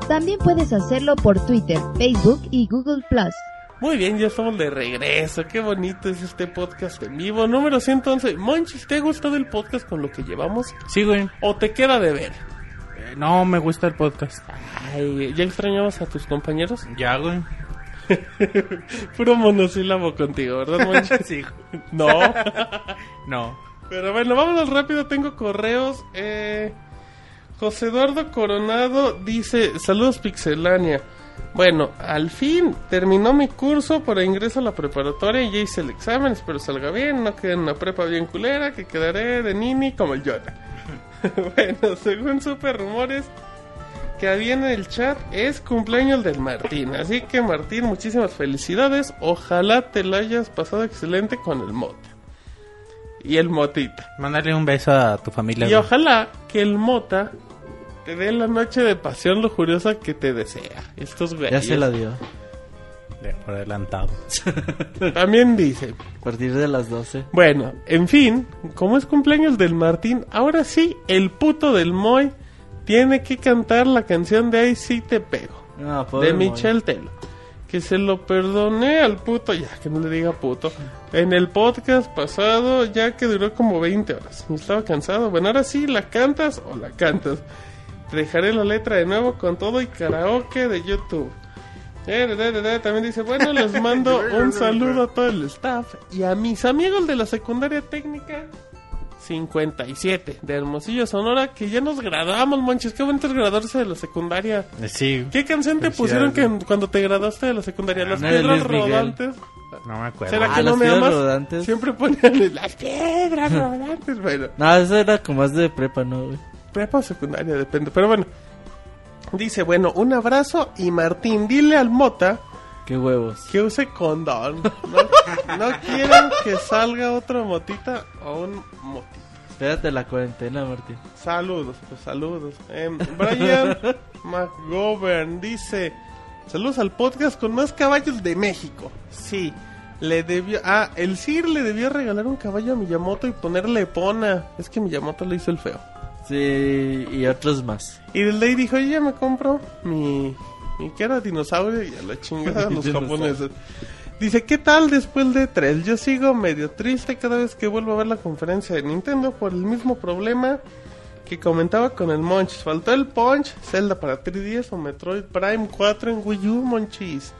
También puedes hacerlo por Twitter, Facebook y Google Plus. Muy bien, ya estamos de regreso. Qué bonito es este podcast en vivo. Número 111. Monchis, ¿te ha gustado el podcast con lo que llevamos? Sí, güey. ¿O te queda de ver? Eh, no, me gusta el podcast. Ay, ¿ya extrañabas a tus compañeros? Ya, güey. Puro monosílabo contigo, ¿verdad, Monchis? sí. no. No. Pero bueno, vámonos rápido. Tengo correos. Eh, José Eduardo Coronado dice: Saludos, Pixelania. Bueno, al fin terminó mi curso para ingreso a la preparatoria y ya hice el examen. Espero salga bien. No quede en una prepa bien culera. Que quedaré de nini como el Yoda. bueno, según supe rumores que había en el chat, es cumpleaños del Martín. Así que, Martín, muchísimas felicidades. Ojalá te la hayas pasado excelente con el Mota. Y el Motita. Mándale un beso a tu familia. Y güey. ojalá que el Mota te dé la noche de pasión lujuriosa que te desea. Estos güeyes. Ya se la dio. De por adelantado. También dice. A partir de las 12. Bueno, en fin, como es cumpleaños del Martín, ahora sí, el puto del Moy tiene que cantar la canción de Ahí sí te pego. Ah, de Moy. Michel Telo. Que se lo perdoné al puto, ya que no le diga puto, en el podcast pasado, ya que duró como 20 horas. Y estaba cansado. Bueno, ahora sí, ¿la cantas o la cantas? Te dejaré la letra de nuevo con todo y karaoke de YouTube. Eh, de, de, de, también dice, bueno, les mando un saludo a todo el staff y a mis amigos de la secundaria técnica 57 de Hermosillo, Sonora, que ya nos graduamos, monches. Qué bonito es graduarse de la secundaria. Sí. ¿Qué canción te pusieron que cuando te graduaste de la secundaria? Las Una de piedras Miguel. No me acuerdo. ¿Será Ah, que no me amas? rodantes. Siempre ponían las piedras rodantes. Bueno, No, eso era como más de prepa, ¿no, güey? prepa o secundaria, depende. Pero bueno, dice, bueno, un abrazo y Martín, dile al Mota Qué huevos. que use condón. No, no quieren que salga otra motita o un motito. Espérate la cuarentena, Martín. Saludos, pues saludos. Em, Brian McGovern dice: Saludos al podcast con más caballos de México. Sí, le debió. Ah, el Sir le debió regalar un caballo a Miyamoto y ponerle Epona. Es que Miyamoto le hizo el feo. Sí, y otros más. Y el Ley dijo: Yo ya me compro mi. mi que era dinosaurio y a la chingada los japoneses. Dice, ¿qué tal después de 3? Yo sigo medio triste cada vez que vuelvo a ver la conferencia de Nintendo por el mismo problema que comentaba con el Monchis. Faltó el Punch, Zelda para 3DS o Metroid Prime 4 en Wii U, Monchis.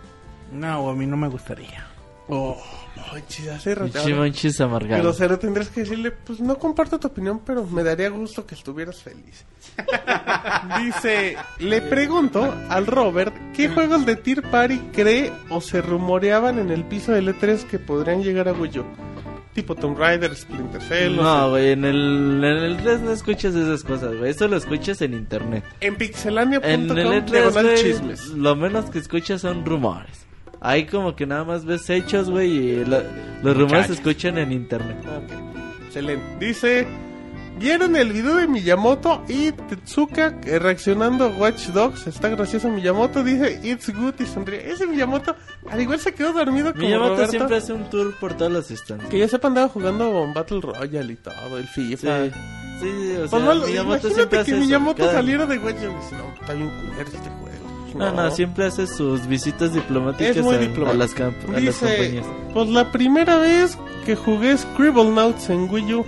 No, a mí no me gustaría. Oh, Monchis, hace rato. Manchis amargado. Grosero, tendrías que decirle, pues no comparto tu opinión, pero me daría gusto que estuvieras feliz. Dice, le pregunto al Robert, ¿qué juegos de Tier Party cree o se rumoreaban en el piso del E3 que podrían llegar a Wii U? Tipo Tomb Raider, Splinter Cell, no güey, en el, en el 3 no escuchas esas cosas, güey. Eso lo escuchas en internet. En pixelania.com, En el diagonal E3, güey, chismes. lo menos que escuchas son rumores. Ahí como que nada más ves hechos, güey, y la- los rumores se escuchan en internet. Ok, Excelente. Dice, ¿vieron el video de Miyamoto y Tetsuka eh, reaccionando a Watch Dogs? Está gracioso Miyamoto, dice, it's good y sonríe. Ese Miyamoto, al igual se quedó dormido como Miyamoto Roberto. siempre hace un tour por todas las instancias. Que yo sepa andaba jugando Battle Royale y todo, el Sí, FIFA. sí, o sea, Pues no, Miyamoto imagínate que. Miyamoto Cada- saliera de Watch Dogs y dice, no, está bien culero este juego. No, no, siempre hace sus visitas diplomáticas Es muy a, diplomático. a las, camp- a las Dice, compañías. pues la primera vez que jugué Scribble Notes en Wii U.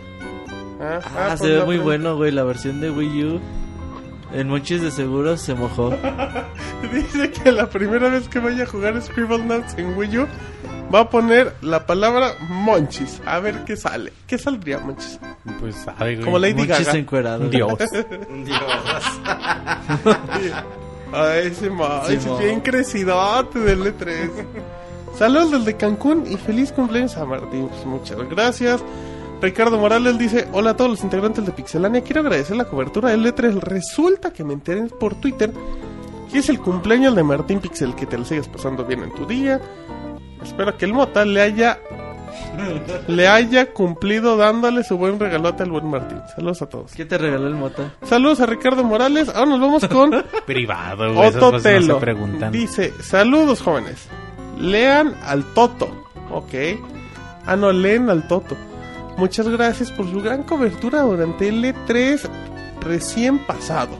Ah, Ah, pues se ve la muy prim- bueno, güey, la versión de Wii U. En Monchis de seguro se mojó. Dice que la primera vez que vaya a jugar Scribble Notes en Wii U va a poner la palabra Monchis. A ver qué sale. ¿Qué saldría, Monchis? Pues sabe, güey. Como Lady Monchis Gaga. encuerado. Dios. Ay, ese Monchis, Sí, bien crecidote del E3. Saludos desde Cancún y feliz cumpleaños a Martín. Pues muchas gracias. Ricardo Morales dice, hola a todos los integrantes de Pixelania, quiero agradecer la cobertura del E3. Resulta que me enteré por Twitter que es el cumpleaños de Martín Pixel, que te lo sigas pasando bien en tu día. Espero que el Mota le haya le haya cumplido dándole su buen regalote al buen Martín. Saludos a todos. ¿Qué te regaló el Mota? Saludos a Ricardo Morales. Ahora nos vamos con Privado, Otto no Telo. Dice, saludos jóvenes. Lean al Toto. Ok. Ah, no, leen al Toto. Muchas gracias por su gran cobertura durante el E3 recién pasado.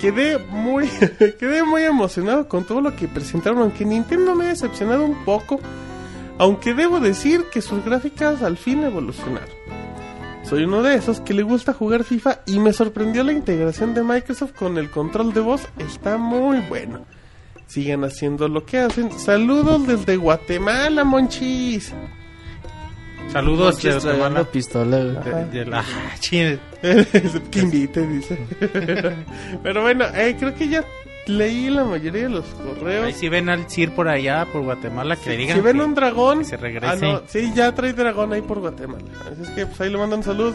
Quedé muy, quedé muy emocionado con todo lo que presentaron, aunque Nintendo me ha decepcionado un poco. Aunque debo decir que sus gráficas al fin evolucionaron. Soy uno de esos que le gusta jugar FIFA y me sorprendió la integración de Microsoft con el control de voz. Está muy bueno. Sigan haciendo lo que hacen. Saludos desde Guatemala, monchis. Saludos de Guatemala. pistola. De- de la- que invite, dice. Pero bueno, eh, creo que ya leí la mayoría de los correos. Ahí si ven al CIR por allá, por Guatemala, que le digan. si ven que- un dragón, que se regrese. Ah, no, sí, ya trae dragón ahí por Guatemala. Así es que pues ahí le mandan saludos.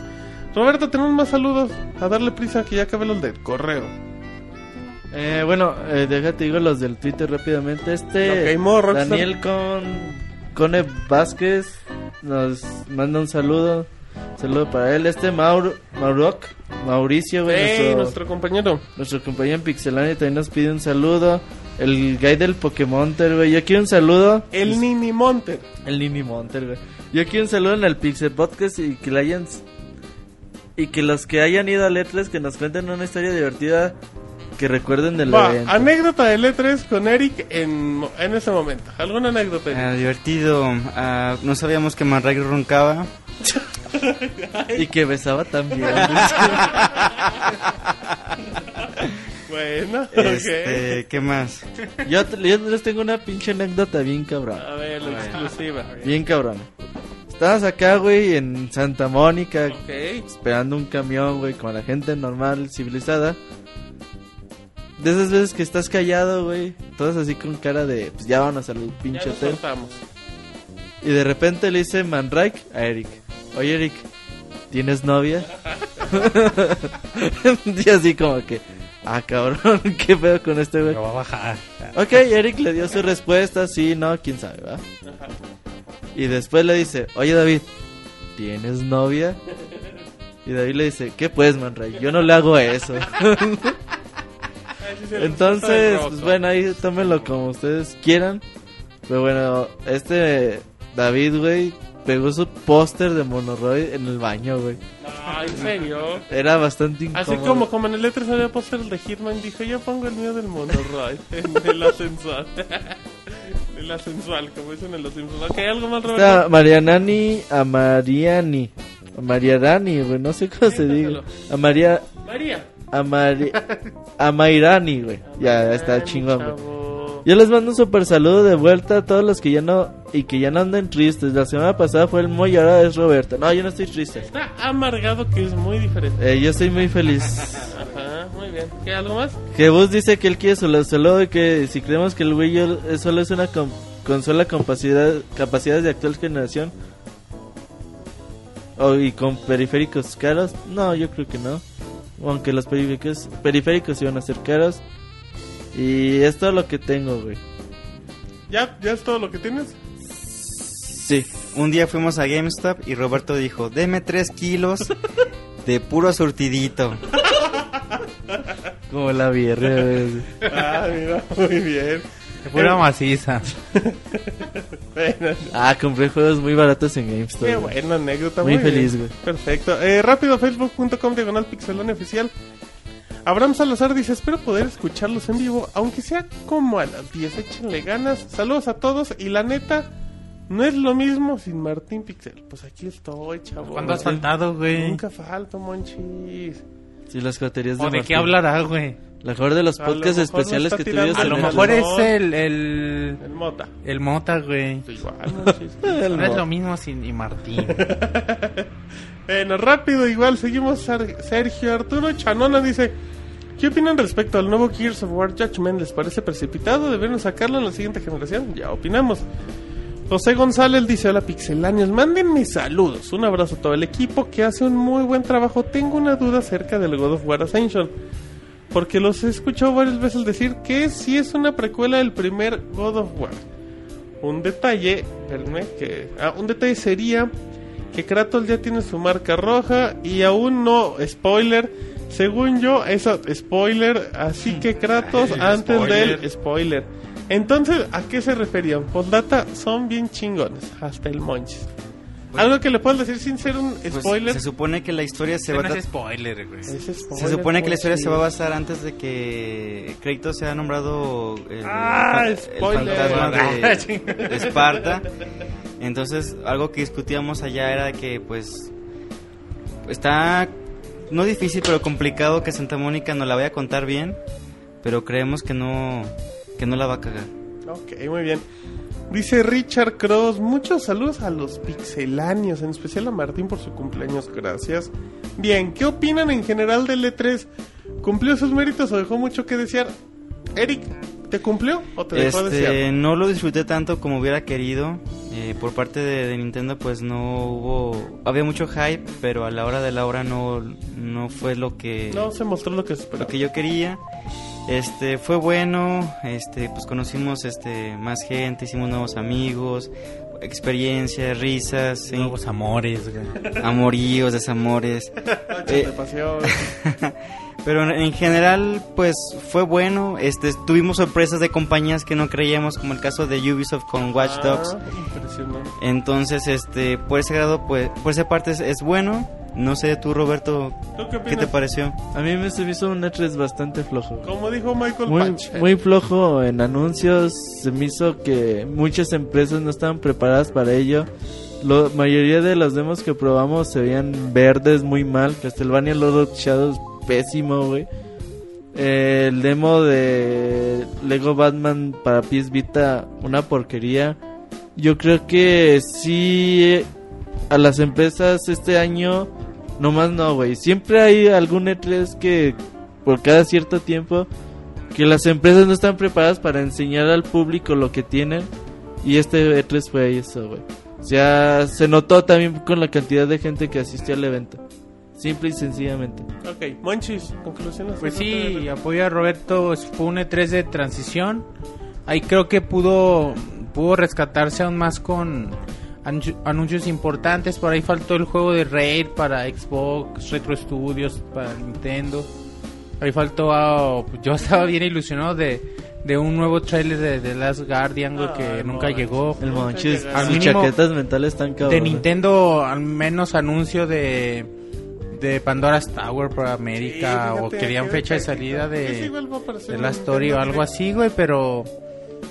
Roberto, tenemos más saludos. A darle prisa que ya acabé los del correo. Eh, bueno, eh, déjate digo los del Twitter rápidamente. Este Ok, modo Rockstar. Daniel con Cone Vázquez nos manda un saludo. Saludo para él. Este Mauro Mauroc, Mauricio, güey, nuestro, nuestro compañero. nuestro compañero en Pixelania también nos pide un saludo. El guy del Pokémon, güey. Yo quiero un saludo. El Nini Monter. El Nini Monter, güey. Yo quiero un saludo en el Pixel Podcast y que le hayan. Y que los que hayan ido a Letras que nos cuenten una historia divertida que recuerden del Va, evento. anécdota de E3 con Eric en, en ese momento. ¿Alguna anécdota? Eric? Ah, divertido. Ah, no sabíamos que Manray roncaba. Y que besaba también. Bueno, Este, ¿qué más? Yo, yo les tengo una pinche anécdota bien cabrón. A ver, la exclusiva. Bien cabrón. Estabas acá, güey, en Santa Mónica, Ok. esperando un camión, güey, con la gente normal, civilizada. De esas veces que estás callado, güey, todos así con cara de, pues ya vámonos al Ya pinche nos hotel. Y de repente le dice Mandrake a Eric, oye Eric, ¿tienes novia? y así como que, ah cabrón, ¿qué pedo con este güey? Lo va a bajar. Ok, Eric le dio su respuesta, sí, no, quién sabe, ¿va? Y después le dice, oye David, ¿tienes novia? Y David le dice, ¿qué pues, Manray? Yo no le hago eso. Entonces, pues bueno, ahí tómenlo como ustedes quieran. Pero bueno, este David, güey, pegó su póster de Monoroid en el baño, güey. No, en serio. Era bastante incómodo. Así como, como en el E3 había póster de Hitman, dijo, yo pongo el mío del Monoroid, en el ascensor. el ascensual, como dicen en los Simpsons. Ok, ¿algo más, Roberto? Está Marianani Amariani. Amariarani, güey, no sé cómo se diga. Amaria... María. Amari... Amairani, güey. Ya, ya está chingón, güey. Yo les mando un super saludo de vuelta a todos los que ya no y que ya no anden tristes. La semana pasada fue el Moy y ahora es Roberto. No, yo no estoy triste. Está amargado, que es muy diferente. Eh, yo estoy muy feliz. Ajá, muy bien. ¿Qué, algo más? Jebus dice que él quiere solo solo y que si creemos que el Wii U solo es una com- consola con capacidad, capacidades de actual generación o, y con periféricos caros, no, yo creo que no. Aunque los periféricos, periféricos iban a ser caros. Y es todo lo que tengo, güey. ¿Ya, ¿Ya es todo lo que tienes? Sí. Un día fuimos a GameStop y Roberto dijo, deme 3 kilos de puro surtidito. Como la güey. Ah, mira, muy bien. Pura maciza. Bueno, Ah, compré juegos muy baratos en GameStop. qué buena anécdota. Muy bien. feliz, güey. Perfecto. Eh, rápido, facebook.com diagonal pixelone oficial. Abraham Salazar dice, espero poder escucharlos en vivo, aunque sea como a las 10. Échenle ganas. Saludos a todos. Y la neta, no es lo mismo sin Martín Pixel. Pues aquí estoy, chavo. ¿Cuándo has faltado, güey? Nunca falto, monchis. Sí, las coterías de ¿O de qué hablará, güey? La mejor de los A lo podcasts mejor no especiales que tuviste. A el lo en el- mejor es el, el, El Mota. el Mota, güey. Igual, No es lo mismo sin y Martín. Bueno, rápido, igual seguimos. Ser- Sergio Arturo Chanona dice: ¿Qué opinan respecto al nuevo Gears of War Judgment? ¿Les parece precipitado? ¿Deberían sacarlo en la siguiente generación? Ya opinamos. José González dice: Hola pixelanios, mándenme saludos. Un abrazo a todo el equipo que hace un muy buen trabajo. Tengo una duda acerca del God of War Ascension. Porque los he escuchado varias veces decir que si es una precuela del primer God of War. Un detalle, que ah, un detalle sería que Kratos ya tiene su marca roja y aún no, spoiler, según yo, eso, spoiler, así que Kratos antes spoiler. del spoiler. Entonces, ¿a qué se referían? Postdata son bien chingones, hasta el monchis. Algo que le puedan decir sin ser un Pues, spoiler. se supone que la historia se va a no tra- es spoiler, güey. Es Se spoiler, supone que la historia monchis. se va a basar antes de que Kratos sea nombrado el, Ah, el spoiler. fantasma Ah, de, de Esparta. Entonces, algo que discutíamos allá era que, pues, está no difícil, pero complicado que Santa Mónica nos la vaya a contar bien, pero creemos que no, que no la va a cagar. Ok, muy bien. Dice Richard Cross, muchos saludos a los pixeláneos, en especial a Martín por su cumpleaños, gracias. Bien, ¿qué opinan en general del E3? ¿Cumplió sus méritos o dejó mucho que desear? Eric, ¿te cumplió o te dejó Este, desear? no lo disfruté tanto como hubiera querido. Eh, por parte de, de Nintendo, pues no hubo. Había mucho hype, pero a la hora de la hora no, no fue lo que, No se mostró lo que esperaba. lo que yo quería. Este, fue bueno. Este, pues conocimos este, más gente, hicimos nuevos amigos, experiencias, risas, sí, Nuevos amores, güey. amoríos, desamores. Eh, de pero en- en general, pues fue bueno. Este, tuvimos sorpresas de compañías que no creíamos, como el caso de Ubisoft con Watch Dogs. Ah, impresionante. Entonces, este, por ese grado, pues, por esa parte es, es bueno. No sé, tú, Roberto, ¿Tú qué te pareció? A mí me se me hizo un E3 bastante flojo. Como dijo Michael Muy, Patch. muy flojo en anuncios. Se me hizo que muchas empresas no estaban preparadas para ello. La mayoría de los demos que probamos se veían verdes muy mal. Castlevania Lord of Shadows, pésimo, güey. Eh, el demo de Lego Batman para PS Vita, una porquería. Yo creo que sí a las empresas este año, nomás no, güey. Siempre hay algún E3 que por cada cierto tiempo que las empresas no están preparadas para enseñar al público lo que tienen. Y este E3 fue eso, güey. O sea, se notó también con la cantidad de gente que asistió al evento. Simple y sencillamente. Ok, Monchis, conclusiones. Pues sí, apoyo a Roberto, fue un E3 de transición. Ahí creo que pudo, pudo rescatarse aún más con anuncios importantes. Por ahí faltó el juego de Raid para Xbox, Retro Studios para Nintendo. Ahí faltó, ah, yo estaba bien ilusionado de, de un nuevo trailer de The Last Guardian, que nunca llegó. El. Al sus chaquetas mentales están cabrón. De Nintendo, al menos anuncio de, de Pandora's Tower para América, Sí, o querían fecha de salida de, de la story o algo así, güey, pero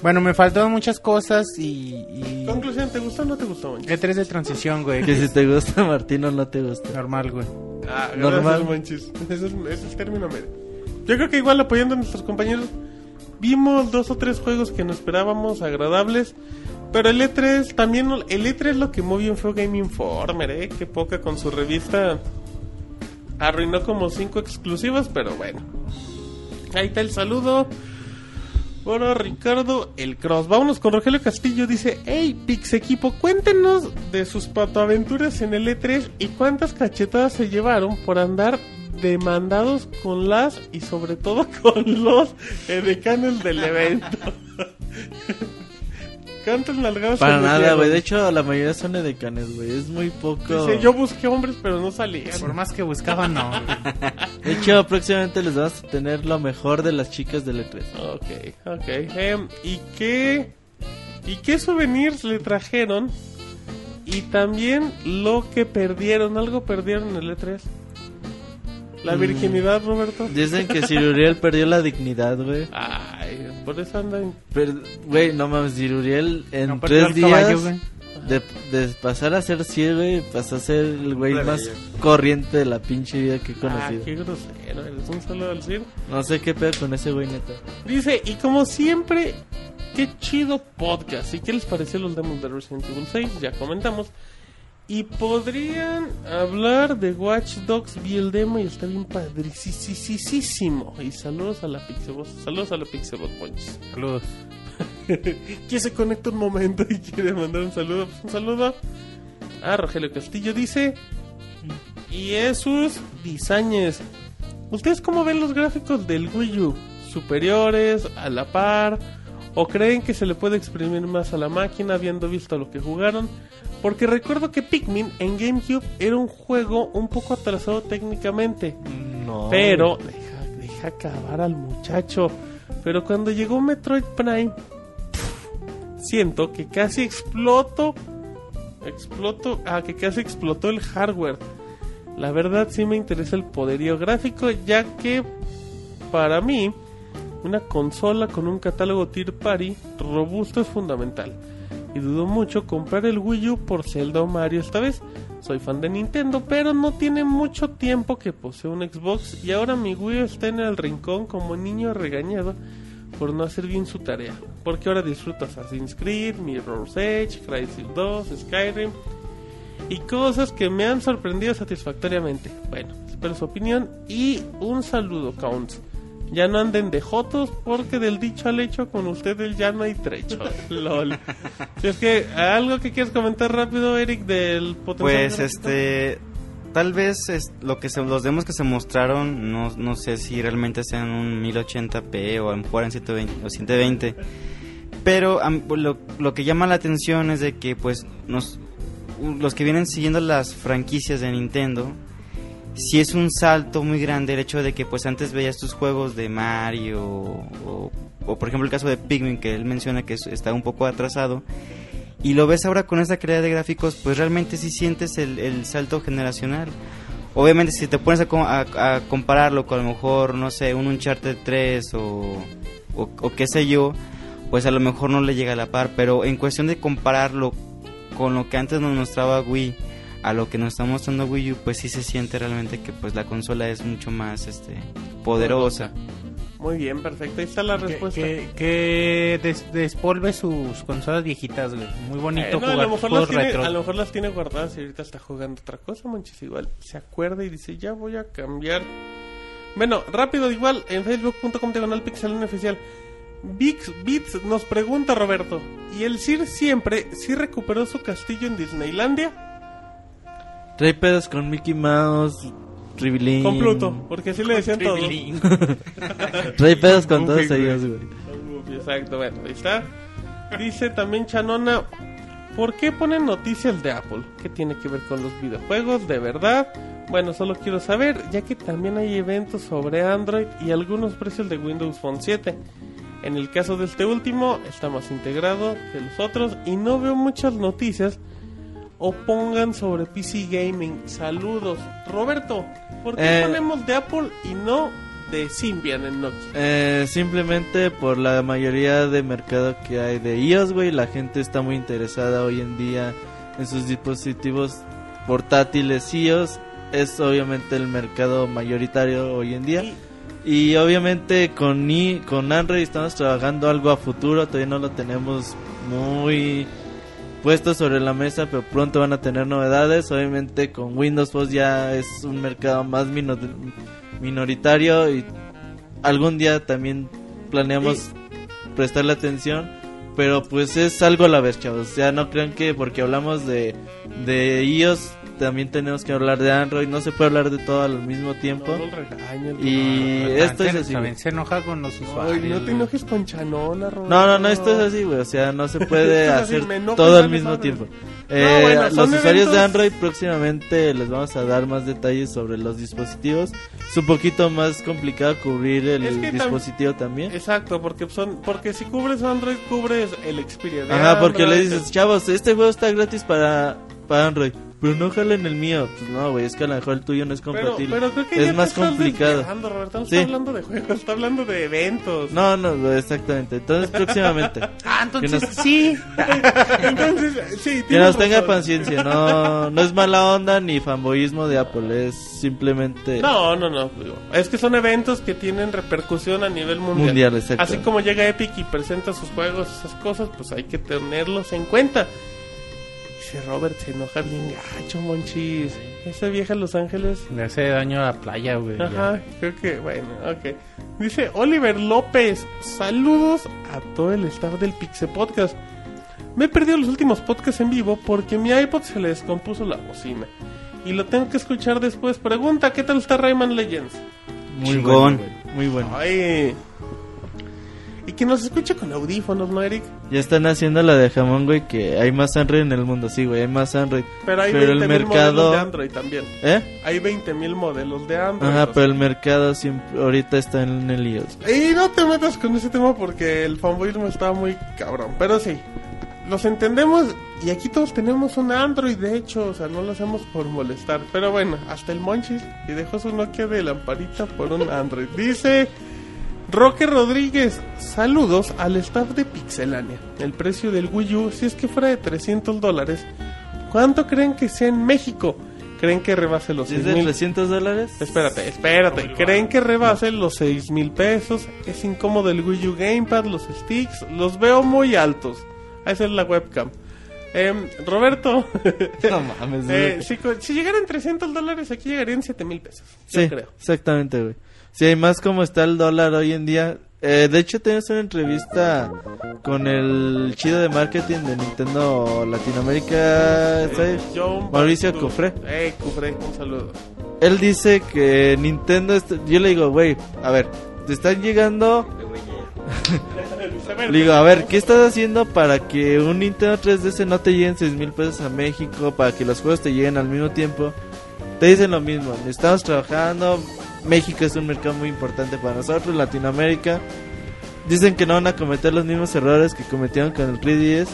bueno, me faltaron muchas cosas y, y Conclusión, ¿te gustó o no te gustó, Monchis? E3 de transición, güey. Que si te gusta Martín o no te gusta. Normal, güey. Ah, Normal. Monchis. Ese es, ese es el término medio. Yo creo que igual apoyando a nuestros compañeros, vimos dos o tres juegos que no esperábamos agradables. Pero el E3 también, el E3 lo que muy bien fue Game Informer, eh. Que poca con su revista arruinó como cinco exclusivas, pero bueno. Ahí está el saludo. Ahora Ricardo el Cross. Vámonos con Rogelio Castillo. Dice: Hey, Pix Equipo, cuéntenos de sus patoaventuras en el E3 y cuántas cachetadas se llevaron por andar demandados con las y sobre todo con los edecanes del evento. ¿Cuántas nalgadas Para nada, güey. De hecho, la mayoría son edecanes, güey. Es muy poco. Dice, yo busqué hombres, pero no salían. Por más que buscaban, no. De hecho, próximamente les vamos a tener lo mejor de las chicas del E3. Ok, ok. Em, ¿Y qué y qué souvenirs le trajeron? Y también lo que perdieron, algo perdieron en el E3. La Mm. virginidad, Roberto. Dicen que Siruriel perdió la dignidad, güey. Ay, por eso andan. Pero, Güey, no mames, Siruriel en No tres caballo, días güey. de, de pasar a ser ciego, güey, pasó a ser el güey más corriente de la pinche vida que he Ah, conocido. qué grosero, eres un saludo al Cid. No sé qué pedo con ese güey, neta. Dice, y como siempre, qué chido podcast. ¿Y qué les pareció los demos de Resident Evil 6? Ya comentamos. Y podrían hablar de Watch Dogs, vi el demo y está bien padricísimo. Y saludos a la Pixelbot, saludos a la Pixelbot Ponches. Saludos. ¿Quién se conecta un momento y quiere mandar un saludo? Pues un saludo a Rogelio Castillo. Dice, y Jesús Disañez. ¿Ustedes cómo ven los gráficos del Wii U? ¿Superiores? ¿A la par? ¿O creen que se le puede exprimir más a la máquina habiendo visto lo que jugaron? Porque recuerdo que Pikmin en GameCube era un juego un poco atrasado técnicamente. No. Pero, deja, deja acabar al muchacho. Pero cuando llegó Metroid Prime, siento que casi exploto. Exploto. Ah, que casi explotó el hardware. La verdad sí me interesa el poderío gráfico, ya que para mí una consola con un catálogo Tier Party robusto es fundamental. Y dudo mucho comprar el Wii U por Zelda o Mario esta vez. Soy fan de Nintendo, pero no tiene mucho tiempo que posee un Xbox y ahora mi Wii U está en el rincón como niño regañado por no hacer bien su tarea. Porque ahora disfruto Assassin's Creed, Mirror's Edge, Crysis 2, Skyrim y cosas que me han sorprendido satisfactoriamente. Bueno, espero su opinión y un saludo, Counts. Ya no anden de jotos porque del dicho al hecho con ustedes ya no hay trecho. LOL. Si es que algo que quieres comentar rápido, Eric, del potencial. Pues este tal vez es lo que se, los demos que se mostraron no, no sé si realmente sean un 1080p o a lo mejor en 120 o 120 pero lo, lo que llama la atención es de que pues nos los que vienen siguiendo las franquicias de Nintendo si es un salto muy grande el hecho de que pues antes veías tus juegos de Mario o, o, por ejemplo el caso de Pikmin que él menciona que es- está un poco atrasado y lo ves ahora con esa calidad de gráficos, pues realmente sí sientes el, el salto generacional. Obviamente si te pones a, a- a compararlo con a lo mejor, no sé, un Uncharted 3 o, o, o qué sé yo, pues a lo mejor no le llega a la par, pero en cuestión de compararlo con lo que antes nos mostraba Wii a lo que nos está mostrando Wii U, pues sí se siente realmente que pues la consola es mucho más este poderosa. Muy bien, perfecto. Ahí está la respuesta. que, que des- despolve sus consolas viejitas, güey. Muy bonito Eh, no, a, jugar lo mejor las tiene, retro. a lo mejor las tiene guardadas y ahorita está jugando otra cosa, Monchis. Igual se acuerda y dice, ya voy a cambiar. Bueno, rápido, igual, en facebook.com diagonal pixelania oficial. Vix Beats nos pregunta Roberto, ¿y el Sir siempre sí recuperó su castillo en Disneylandia? Trae pedos con Mickey Mouse, Tribilín. Con Pluto, porque así le decían todos. Trae pedos con todos ellos, güey. Exacto, bueno, ahí está. Dice también Chanona, ¿por qué ponen noticias de Apple? ¿Qué tiene que ver con los videojuegos? ¿De verdad? Bueno, solo quiero saber, ya que también hay eventos sobre Android y algunos precios de Windows Phone 7. En el caso de este último, está más integrado que los otros y no veo muchas noticias o pongan sobre PC Gaming. Saludos. Roberto, ¿por qué Eh. ponemos de Apple y no de Symbian en Nokia? Eh, simplemente por la mayoría de mercado que hay de iOS, güey. La gente está muy interesada hoy en día en sus dispositivos portátiles iOS. Es obviamente el mercado mayoritario hoy en día. Y- Y obviamente con, i- con Android estamos trabajando algo a futuro. Todavía no lo tenemos muy puesto sobre la mesa, pero pronto van a tener novedades. Obviamente con Windows Phone ya es un mercado más mino- minoritario y algún día también planeamos prestarle atención. Pero pues es algo a la vez, chavos. O sea, no crean que porque hablamos de, de iOS también tenemos que hablar de Android. No se puede hablar de todo al mismo tiempo. No lo regañes, Y esto es así. También se enoja con los usuarios. Ay, no te enojes con Chanona, Roberto. No, no, no, esto es así, güey. O sea, no se puede hacer todo al mismo tiempo. Eh, bueno, los usuarios de Android próximamente les vamos a dar más detalles sobre los dispositivos. Es un poquito más complicado cubrir el Es que tam- dispositivo también. Exacto, porque son porque si cubres Android, cubres el Xperia de Ajá, porque le dices, chavos, este juego está gratis para, para Android. Pero no jala en el mío. Pues no, güey, es que a lo mejor el tuyo no es Pero, compatible. pero creo que es más complicado. Roberto, no Sí. está hablando de juegos, está hablando de eventos. No, no, exactamente. Entonces, próximamente. Ah, entonces nos- sí. Entonces, sí, Que nos tenga razón. paciencia, no, no es mala onda ni fanboyismo de Apple, es simplemente No, no, no. Es que son eventos que tienen repercusión a nivel mundial. mundial, exacto. Así como llega Epic y presenta sus juegos, esas cosas, pues hay que tenerlos en cuenta. Dice Robert, se enoja bien gacho, monchis. Esa vieja Los Ángeles. Le hace daño a la playa, güey. ya. Ajá, creo que, bueno, ok. Dice Oliver López, saludos a todo el staff del Pixe Podcast. Me he perdido los últimos podcasts en vivo porque mi iPod se le descompuso la bocina. Y lo tengo que escuchar después. Pregunta, ¿qué tal está Rayman Legends? muy Chingón. bueno, muy bueno. Ay. Que nos escuche con audífonos, ¿no, Eric? Ya están haciendo la de jamón, güey, que hay más Android en el mundo, sí, güey, hay más Android. Pero hay Pero el 20.000 mercado- modelos de Android también. ¿Eh? Hay 20.000 modelos de Android. Ajá, pero el mercado siempre ahorita está en el iOS. Y no te metas con ese tema porque el fanboyismo está muy cabrón. Pero sí, los entendemos y aquí todos tenemos un Android, de hecho, o sea, no lo hacemos por molestar. Pero bueno, hasta el Monchis y dejó su Nokia de lamparita por un Android. Dice Roque Rodríguez, saludos al staff de Pixelania. El precio del Wii U, si es que fuera de 300 dólares, ¿cuánto creen que sea en México? ¿Creen que rebase los ¿Sí ¿Es 6 de mil? 300 dólares? Espérate, espérate. ¿Creen que rebase los 6 mil pesos? Es incómodo el Wii U Gamepad, los sticks. Los veo muy altos. Esa es la webcam. Em, Roberto, No mames, eh, güey. si, si llegaran 300 dólares, aquí llegarían 7 mil pesos. Sí, Yo creo. exactamente, güey. Sí, hay más como está el dólar hoy en día. Eh, de hecho, tenemos una entrevista con el chido de marketing de Nintendo Latinoamérica. John Mauricio Cufré. Eh, Cufré, un saludo. Él dice que Nintendo... est- Yo le digo, güey, a ver, te están llegando... Le digo, a ver, ¿qué estás haciendo para que un Nintendo 3DS no te lleguen 6 mil pesos a México? Para que los juegos te lleguen al mismo tiempo. Te dicen lo mismo, estamos trabajando. México es un mercado muy importante para nosotros, Latinoamérica. Dicen que no van a cometer los mismos errores que cometieron con el 3DS.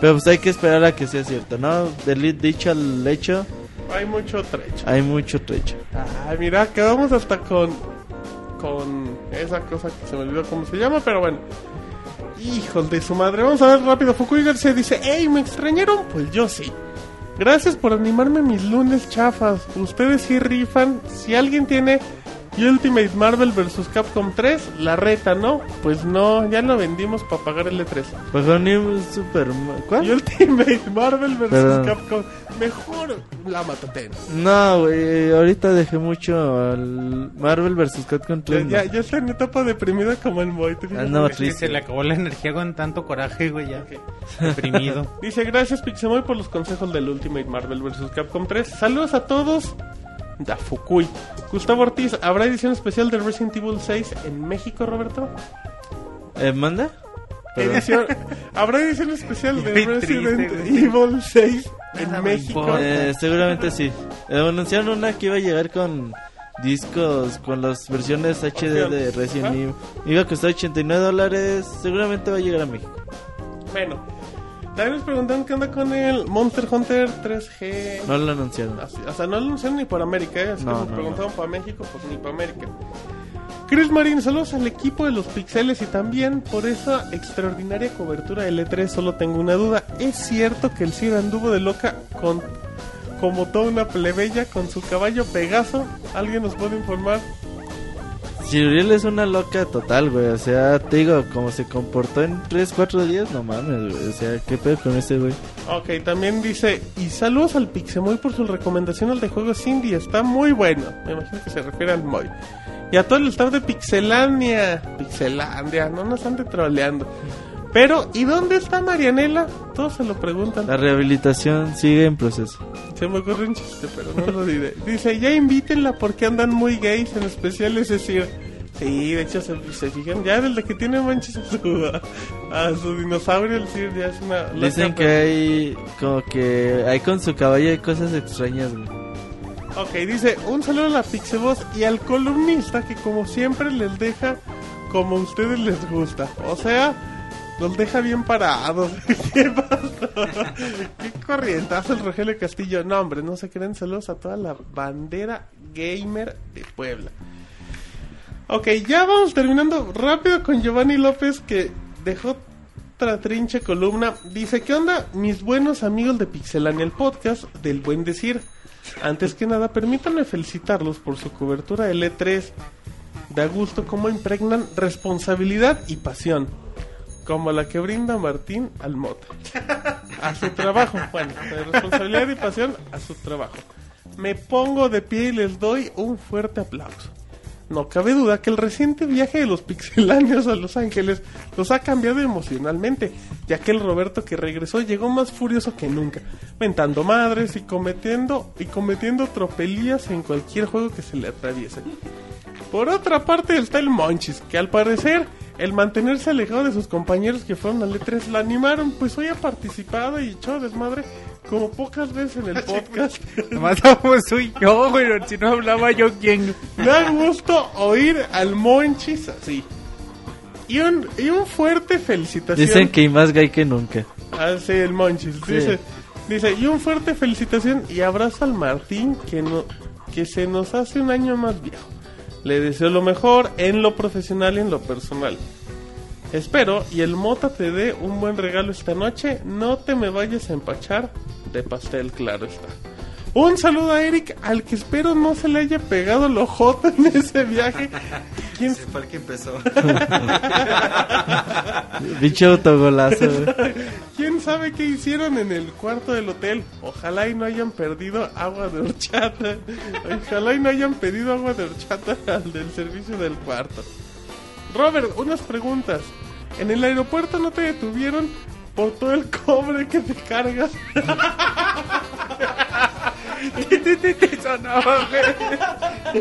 Pero pues hay que esperar a que sea cierto, ¿no? Del dicho al hecho, Hay mucho trecho. hay mucho trecho. Ay, mira, quedamos hasta con. Con esa cosa que se me olvidó cómo se llama, pero bueno. Hijos de su madre. Vamos a ver rápido. Fukui García dice: ¡Ey, me extrañaron! Pues yo sí. Gracias por animarme mis lunes chafas. Ustedes sí rifan. Si alguien tiene Y Ultimate Marvel vs. Capcom 3, la reta, ¿no? Pues no, ya lo vendimos para pagar el E3. Pues New Super... ¿Cuál? Y Ultimate Marvel vs. Perdón. Capcom, mejor la matatena. No, güey, ahorita dejé mucho al Marvel vs. Capcom Ya, 3. ya, ya está en etapa deprimida como el Moy. Ah, no, Es que triste. se le acabó la energía con tanto coraje, güey, ya. Deprimido. Dice, gracias Pixemoy por los consejos del Ultimate Marvel vs. Capcom 3. Saludos a todos. Da Fukui. Gustavo Ortiz, ¿habrá edición especial de Resident Evil 6 en México, Roberto? ¿Eh, manda? Edición, ¿Habrá edición especial de Resident triste. Evil 6 en Nada me México? Eh, seguramente sí. Eh, anunciaron una que iba a llegar con discos, con las versiones HD de Resident Ajá. Evil. Iba a costar 89 dólares. Seguramente va a llegar a México. Bueno, también nos preguntaron qué onda con el Monster Hunter 3G. No lo anunciaron. Así- o sea, no lo anunciaron ni por América, ¿eh? Así No, que nos no, preguntaron para México, pues ni para América. Chris Marín, saludos al equipo de los Pixeles y también por esa extraordinaria cobertura del E3 solo tengo una duda. ¿Es cierto que el Cid anduvo de loca con como toda una plebeya con su caballo Pegaso? ¿Alguien nos puede informar? Si Uriel es una loca total, güey. O sea, te digo, como se comportó en 3, 4 días, no mames, güey. O sea, ¿qué pedo con este güey? Ok, también dice, y saludos al Pixemoy por su recomendación al de juegos indie, está muy bueno. Me imagino que se refiere al Moy. Y a todo el staff de Pixelania. Pixelandia, no nos ande troleando. Pero, ¿y dónde está Marianela? Todos se lo preguntan. La rehabilitación sigue en proceso. Se me ocurre un chiste, pero no lo diré. Dice, ya invítenla porque andan muy gays, en especial ese Sir. Sí, de hecho, se, se fijan, ya desde que tiene manchas a su, a su dinosaurio, el Sir ya es una... Dicen que hay, como que hay con su caballo hay cosas extrañas, güey. Ok, dice, un saludo a la Pixeboss y al columnista que como siempre les deja como a ustedes les gusta. O sea, los deja bien parados. ¿Qué? Qué corrientazo el Rogelio Castillo. No, hombre, no se creen saludos a toda la bandera gamer de Puebla. Ok, ya vamos terminando rápido con Giovanni López que dejó otra trinche columna. Dice, ¿qué onda mis buenos amigos de Pixelania, el podcast del buen decir? Antes que nada, permítanme felicitarlos por su cobertura del E3. Da gusto cómo impregnan responsabilidad y pasión, como la que brinda Martín al Mota. A su trabajo, bueno, de responsabilidad y pasión a su trabajo. Me pongo de pie y les doy un fuerte aplauso. No cabe duda que el reciente viaje de los pixeláneos a Los Ángeles los ha cambiado emocionalmente, ya que el Roberto que regresó llegó más furioso que nunca, mentando madres y cometiendo y cometiendo tropelías en cualquier juego que se le atraviese. Por otra parte está el Monchis, que al parecer el mantenerse alejado de sus compañeros que fueron al E3 la animaron, pues hoy ha participado y echó desmadre como pocas veces en el podcast. Nomás no soy yo, güey. Si no hablaba yo, ¿quién? Me da gusto oír al Monchis así. Y un, y un fuerte felicitación. Dicen que hay más gay que nunca. Ah, sí, el Monchis. Dice, dice, y un fuerte felicitación y abrazo al Martín que, no, que se nos hace un año más viejo. Le deseo lo mejor en lo profesional y en lo personal. Espero y el Mota te dé un buen regalo esta noche. No te me vayas a empachar de pastel, claro está. Un saludo a Eric, al que espero no se le haya pegado el ojote en ese viaje. ¿Quién Ese fue el que empezó. Pinche autogolazo. ¿Quién sabe qué hicieron en el cuarto del hotel? Ojalá y no hayan perdido agua de horchata. Ojalá y no hayan pedido agua de horchata al del servicio del cuarto. Robert, unas preguntas. ¿En el aeropuerto no te detuvieron por todo el cobre que te cargas?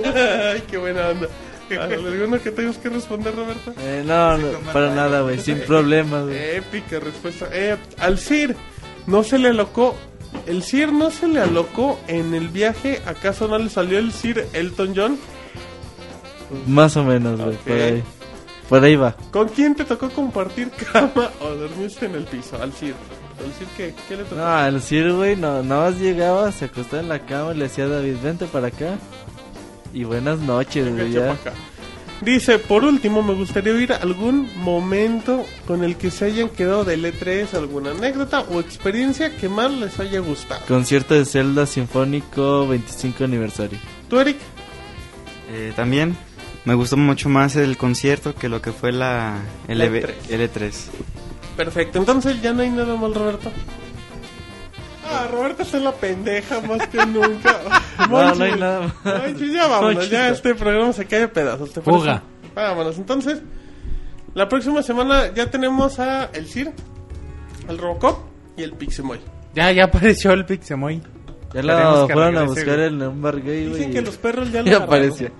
Ay, qué buena onda. ¿Alguno que tengas que responder, Roberto? Eh, no, no, para nada, güey. Sin problemas, güey. Épica respuesta. Eh, al Sir no se le alocó. El Sir no se le alocó en el viaje. ¿Acaso no le salió el Sir Elton John? Más o menos, güey. Por ahí. Por ahí va. ¿Con quién te tocó compartir cama o dormiste en el piso? Al Sir. ¿Al Sir qué? ¿Qué le tocó? No, el Sir, güey, no, nada más llegaba, se acostaba en la cama y le decía a David, vente para acá. Y buenas noches, güey. Ya. Dice, por último, me gustaría oír algún momento con el que se hayan quedado del E3, alguna anécdota o experiencia que más les haya gustado. Concierto de Zelda Sinfónico 25 aniversario. ¿Tú, Eric? Eh, también Me gustó mucho más el concierto que lo que fue la LB E3. L3. Perfecto, entonces ya no hay nada mal, Roberto. Ah, Roberto es la pendeja más que nunca. No, no hay nada más. Monchis, ya vámonos, ya este programa se cae a pedazos. ¿te Fuga. parece? Vámonos, entonces, la próxima semana ya tenemos a el Cir, el Robocop y el Pixemoy. Ya, ya apareció el Pixemoy. Ya que fueron a buscar un bar gay, Dicen que los perros ya lo Y agarraron. apareció.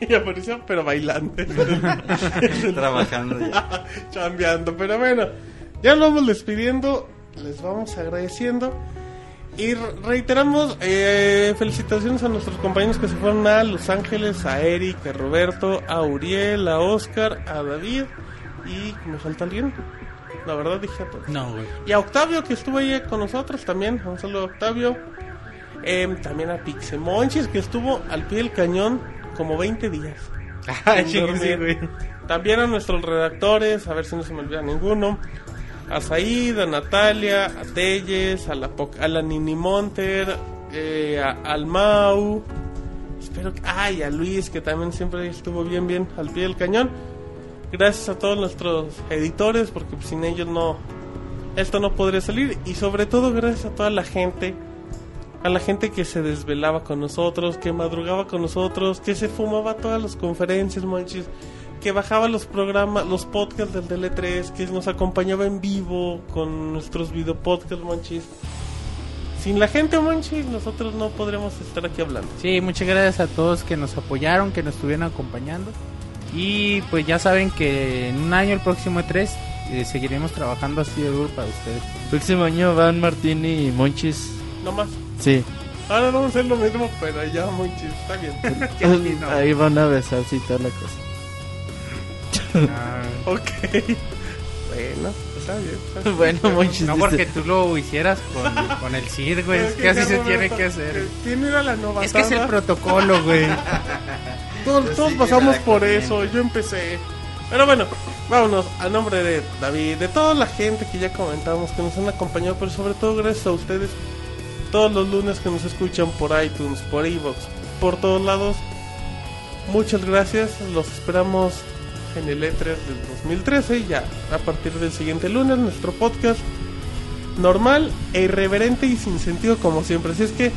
Y apareció, pero bailando. Trabajando ya. chambeando. Pero bueno, ya nos vamos despidiendo. Les vamos agradeciendo. Y re- reiteramos eh, felicitaciones a nuestros compañeros que se fueron a Los Ángeles, a Eric, a Roberto, a Uriel, a Oscar, a David. Y me falta alguien. La verdad dije a todos. No, güey. Y a Octavio que estuvo ahí con nosotros también. Un saludo a Octavio. Em, también a Pixemonchis que estuvo al pie del cañón como 20 días. Ah, sí, güey. También a nuestros redactores, a ver si no se me olvida ninguno. A Said, a Natalia, a Telles, a la, a la Nini Monter, eh, a- al Mau. Espero que. Ay, a Luis, que también siempre estuvo bien, bien al pie del cañón. Gracias a todos nuestros editores, porque sin ellos no. Esto no podría salir. Y sobre todo, gracias a toda la gente. A la gente que se desvelaba con nosotros, que madrugaba con nosotros, que se fumaba todas las conferencias, monchis que bajaba los programas, los podcasts del DL3, que nos acompañaba en vivo con nuestros video podcasts, monchis. Sin la gente, monchis, nosotros no podremos estar aquí hablando. Sí, muchas gracias a todos que nos apoyaron, que nos estuvieron acompañando. Y pues ya saben que en un año, el próximo E3, eh, seguiremos trabajando así de duro para ustedes. Próximo año van Martín y Monchis. No más. Sí. Ahora vamos a hacer lo mismo, pero ya, monchis, está bien. Ahí van a besarse y toda la cosa. Ah, ok. Bueno, está bien. está bien. bueno, Monchis. no dice- porque tú lo hicieras con, con el CID, güey. Es que así se tiene que hacer. Tiene a la novatada. Es que es el protocolo, güey. Todos, todos sí, pasamos por eso, yo empecé. Pero bueno, vámonos a nombre de David, de toda la gente que ya comentamos, que nos han acompañado, pero sobre todo gracias a ustedes, todos los lunes que nos escuchan por iTunes, por Evox, por todos lados. Muchas gracias, los esperamos en el E3 del 2013, ya a partir del siguiente lunes, nuestro podcast normal e irreverente y sin sentido como siempre. Así es que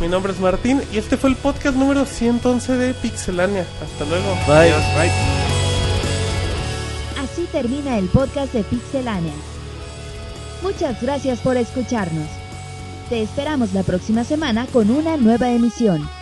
mi nombre es Martín y este fue el podcast número 111 de Pixelania. Hasta luego. Bye. Así termina el podcast de Pixelania. Muchas gracias por escucharnos. Te esperamos la próxima semana con una nueva emisión.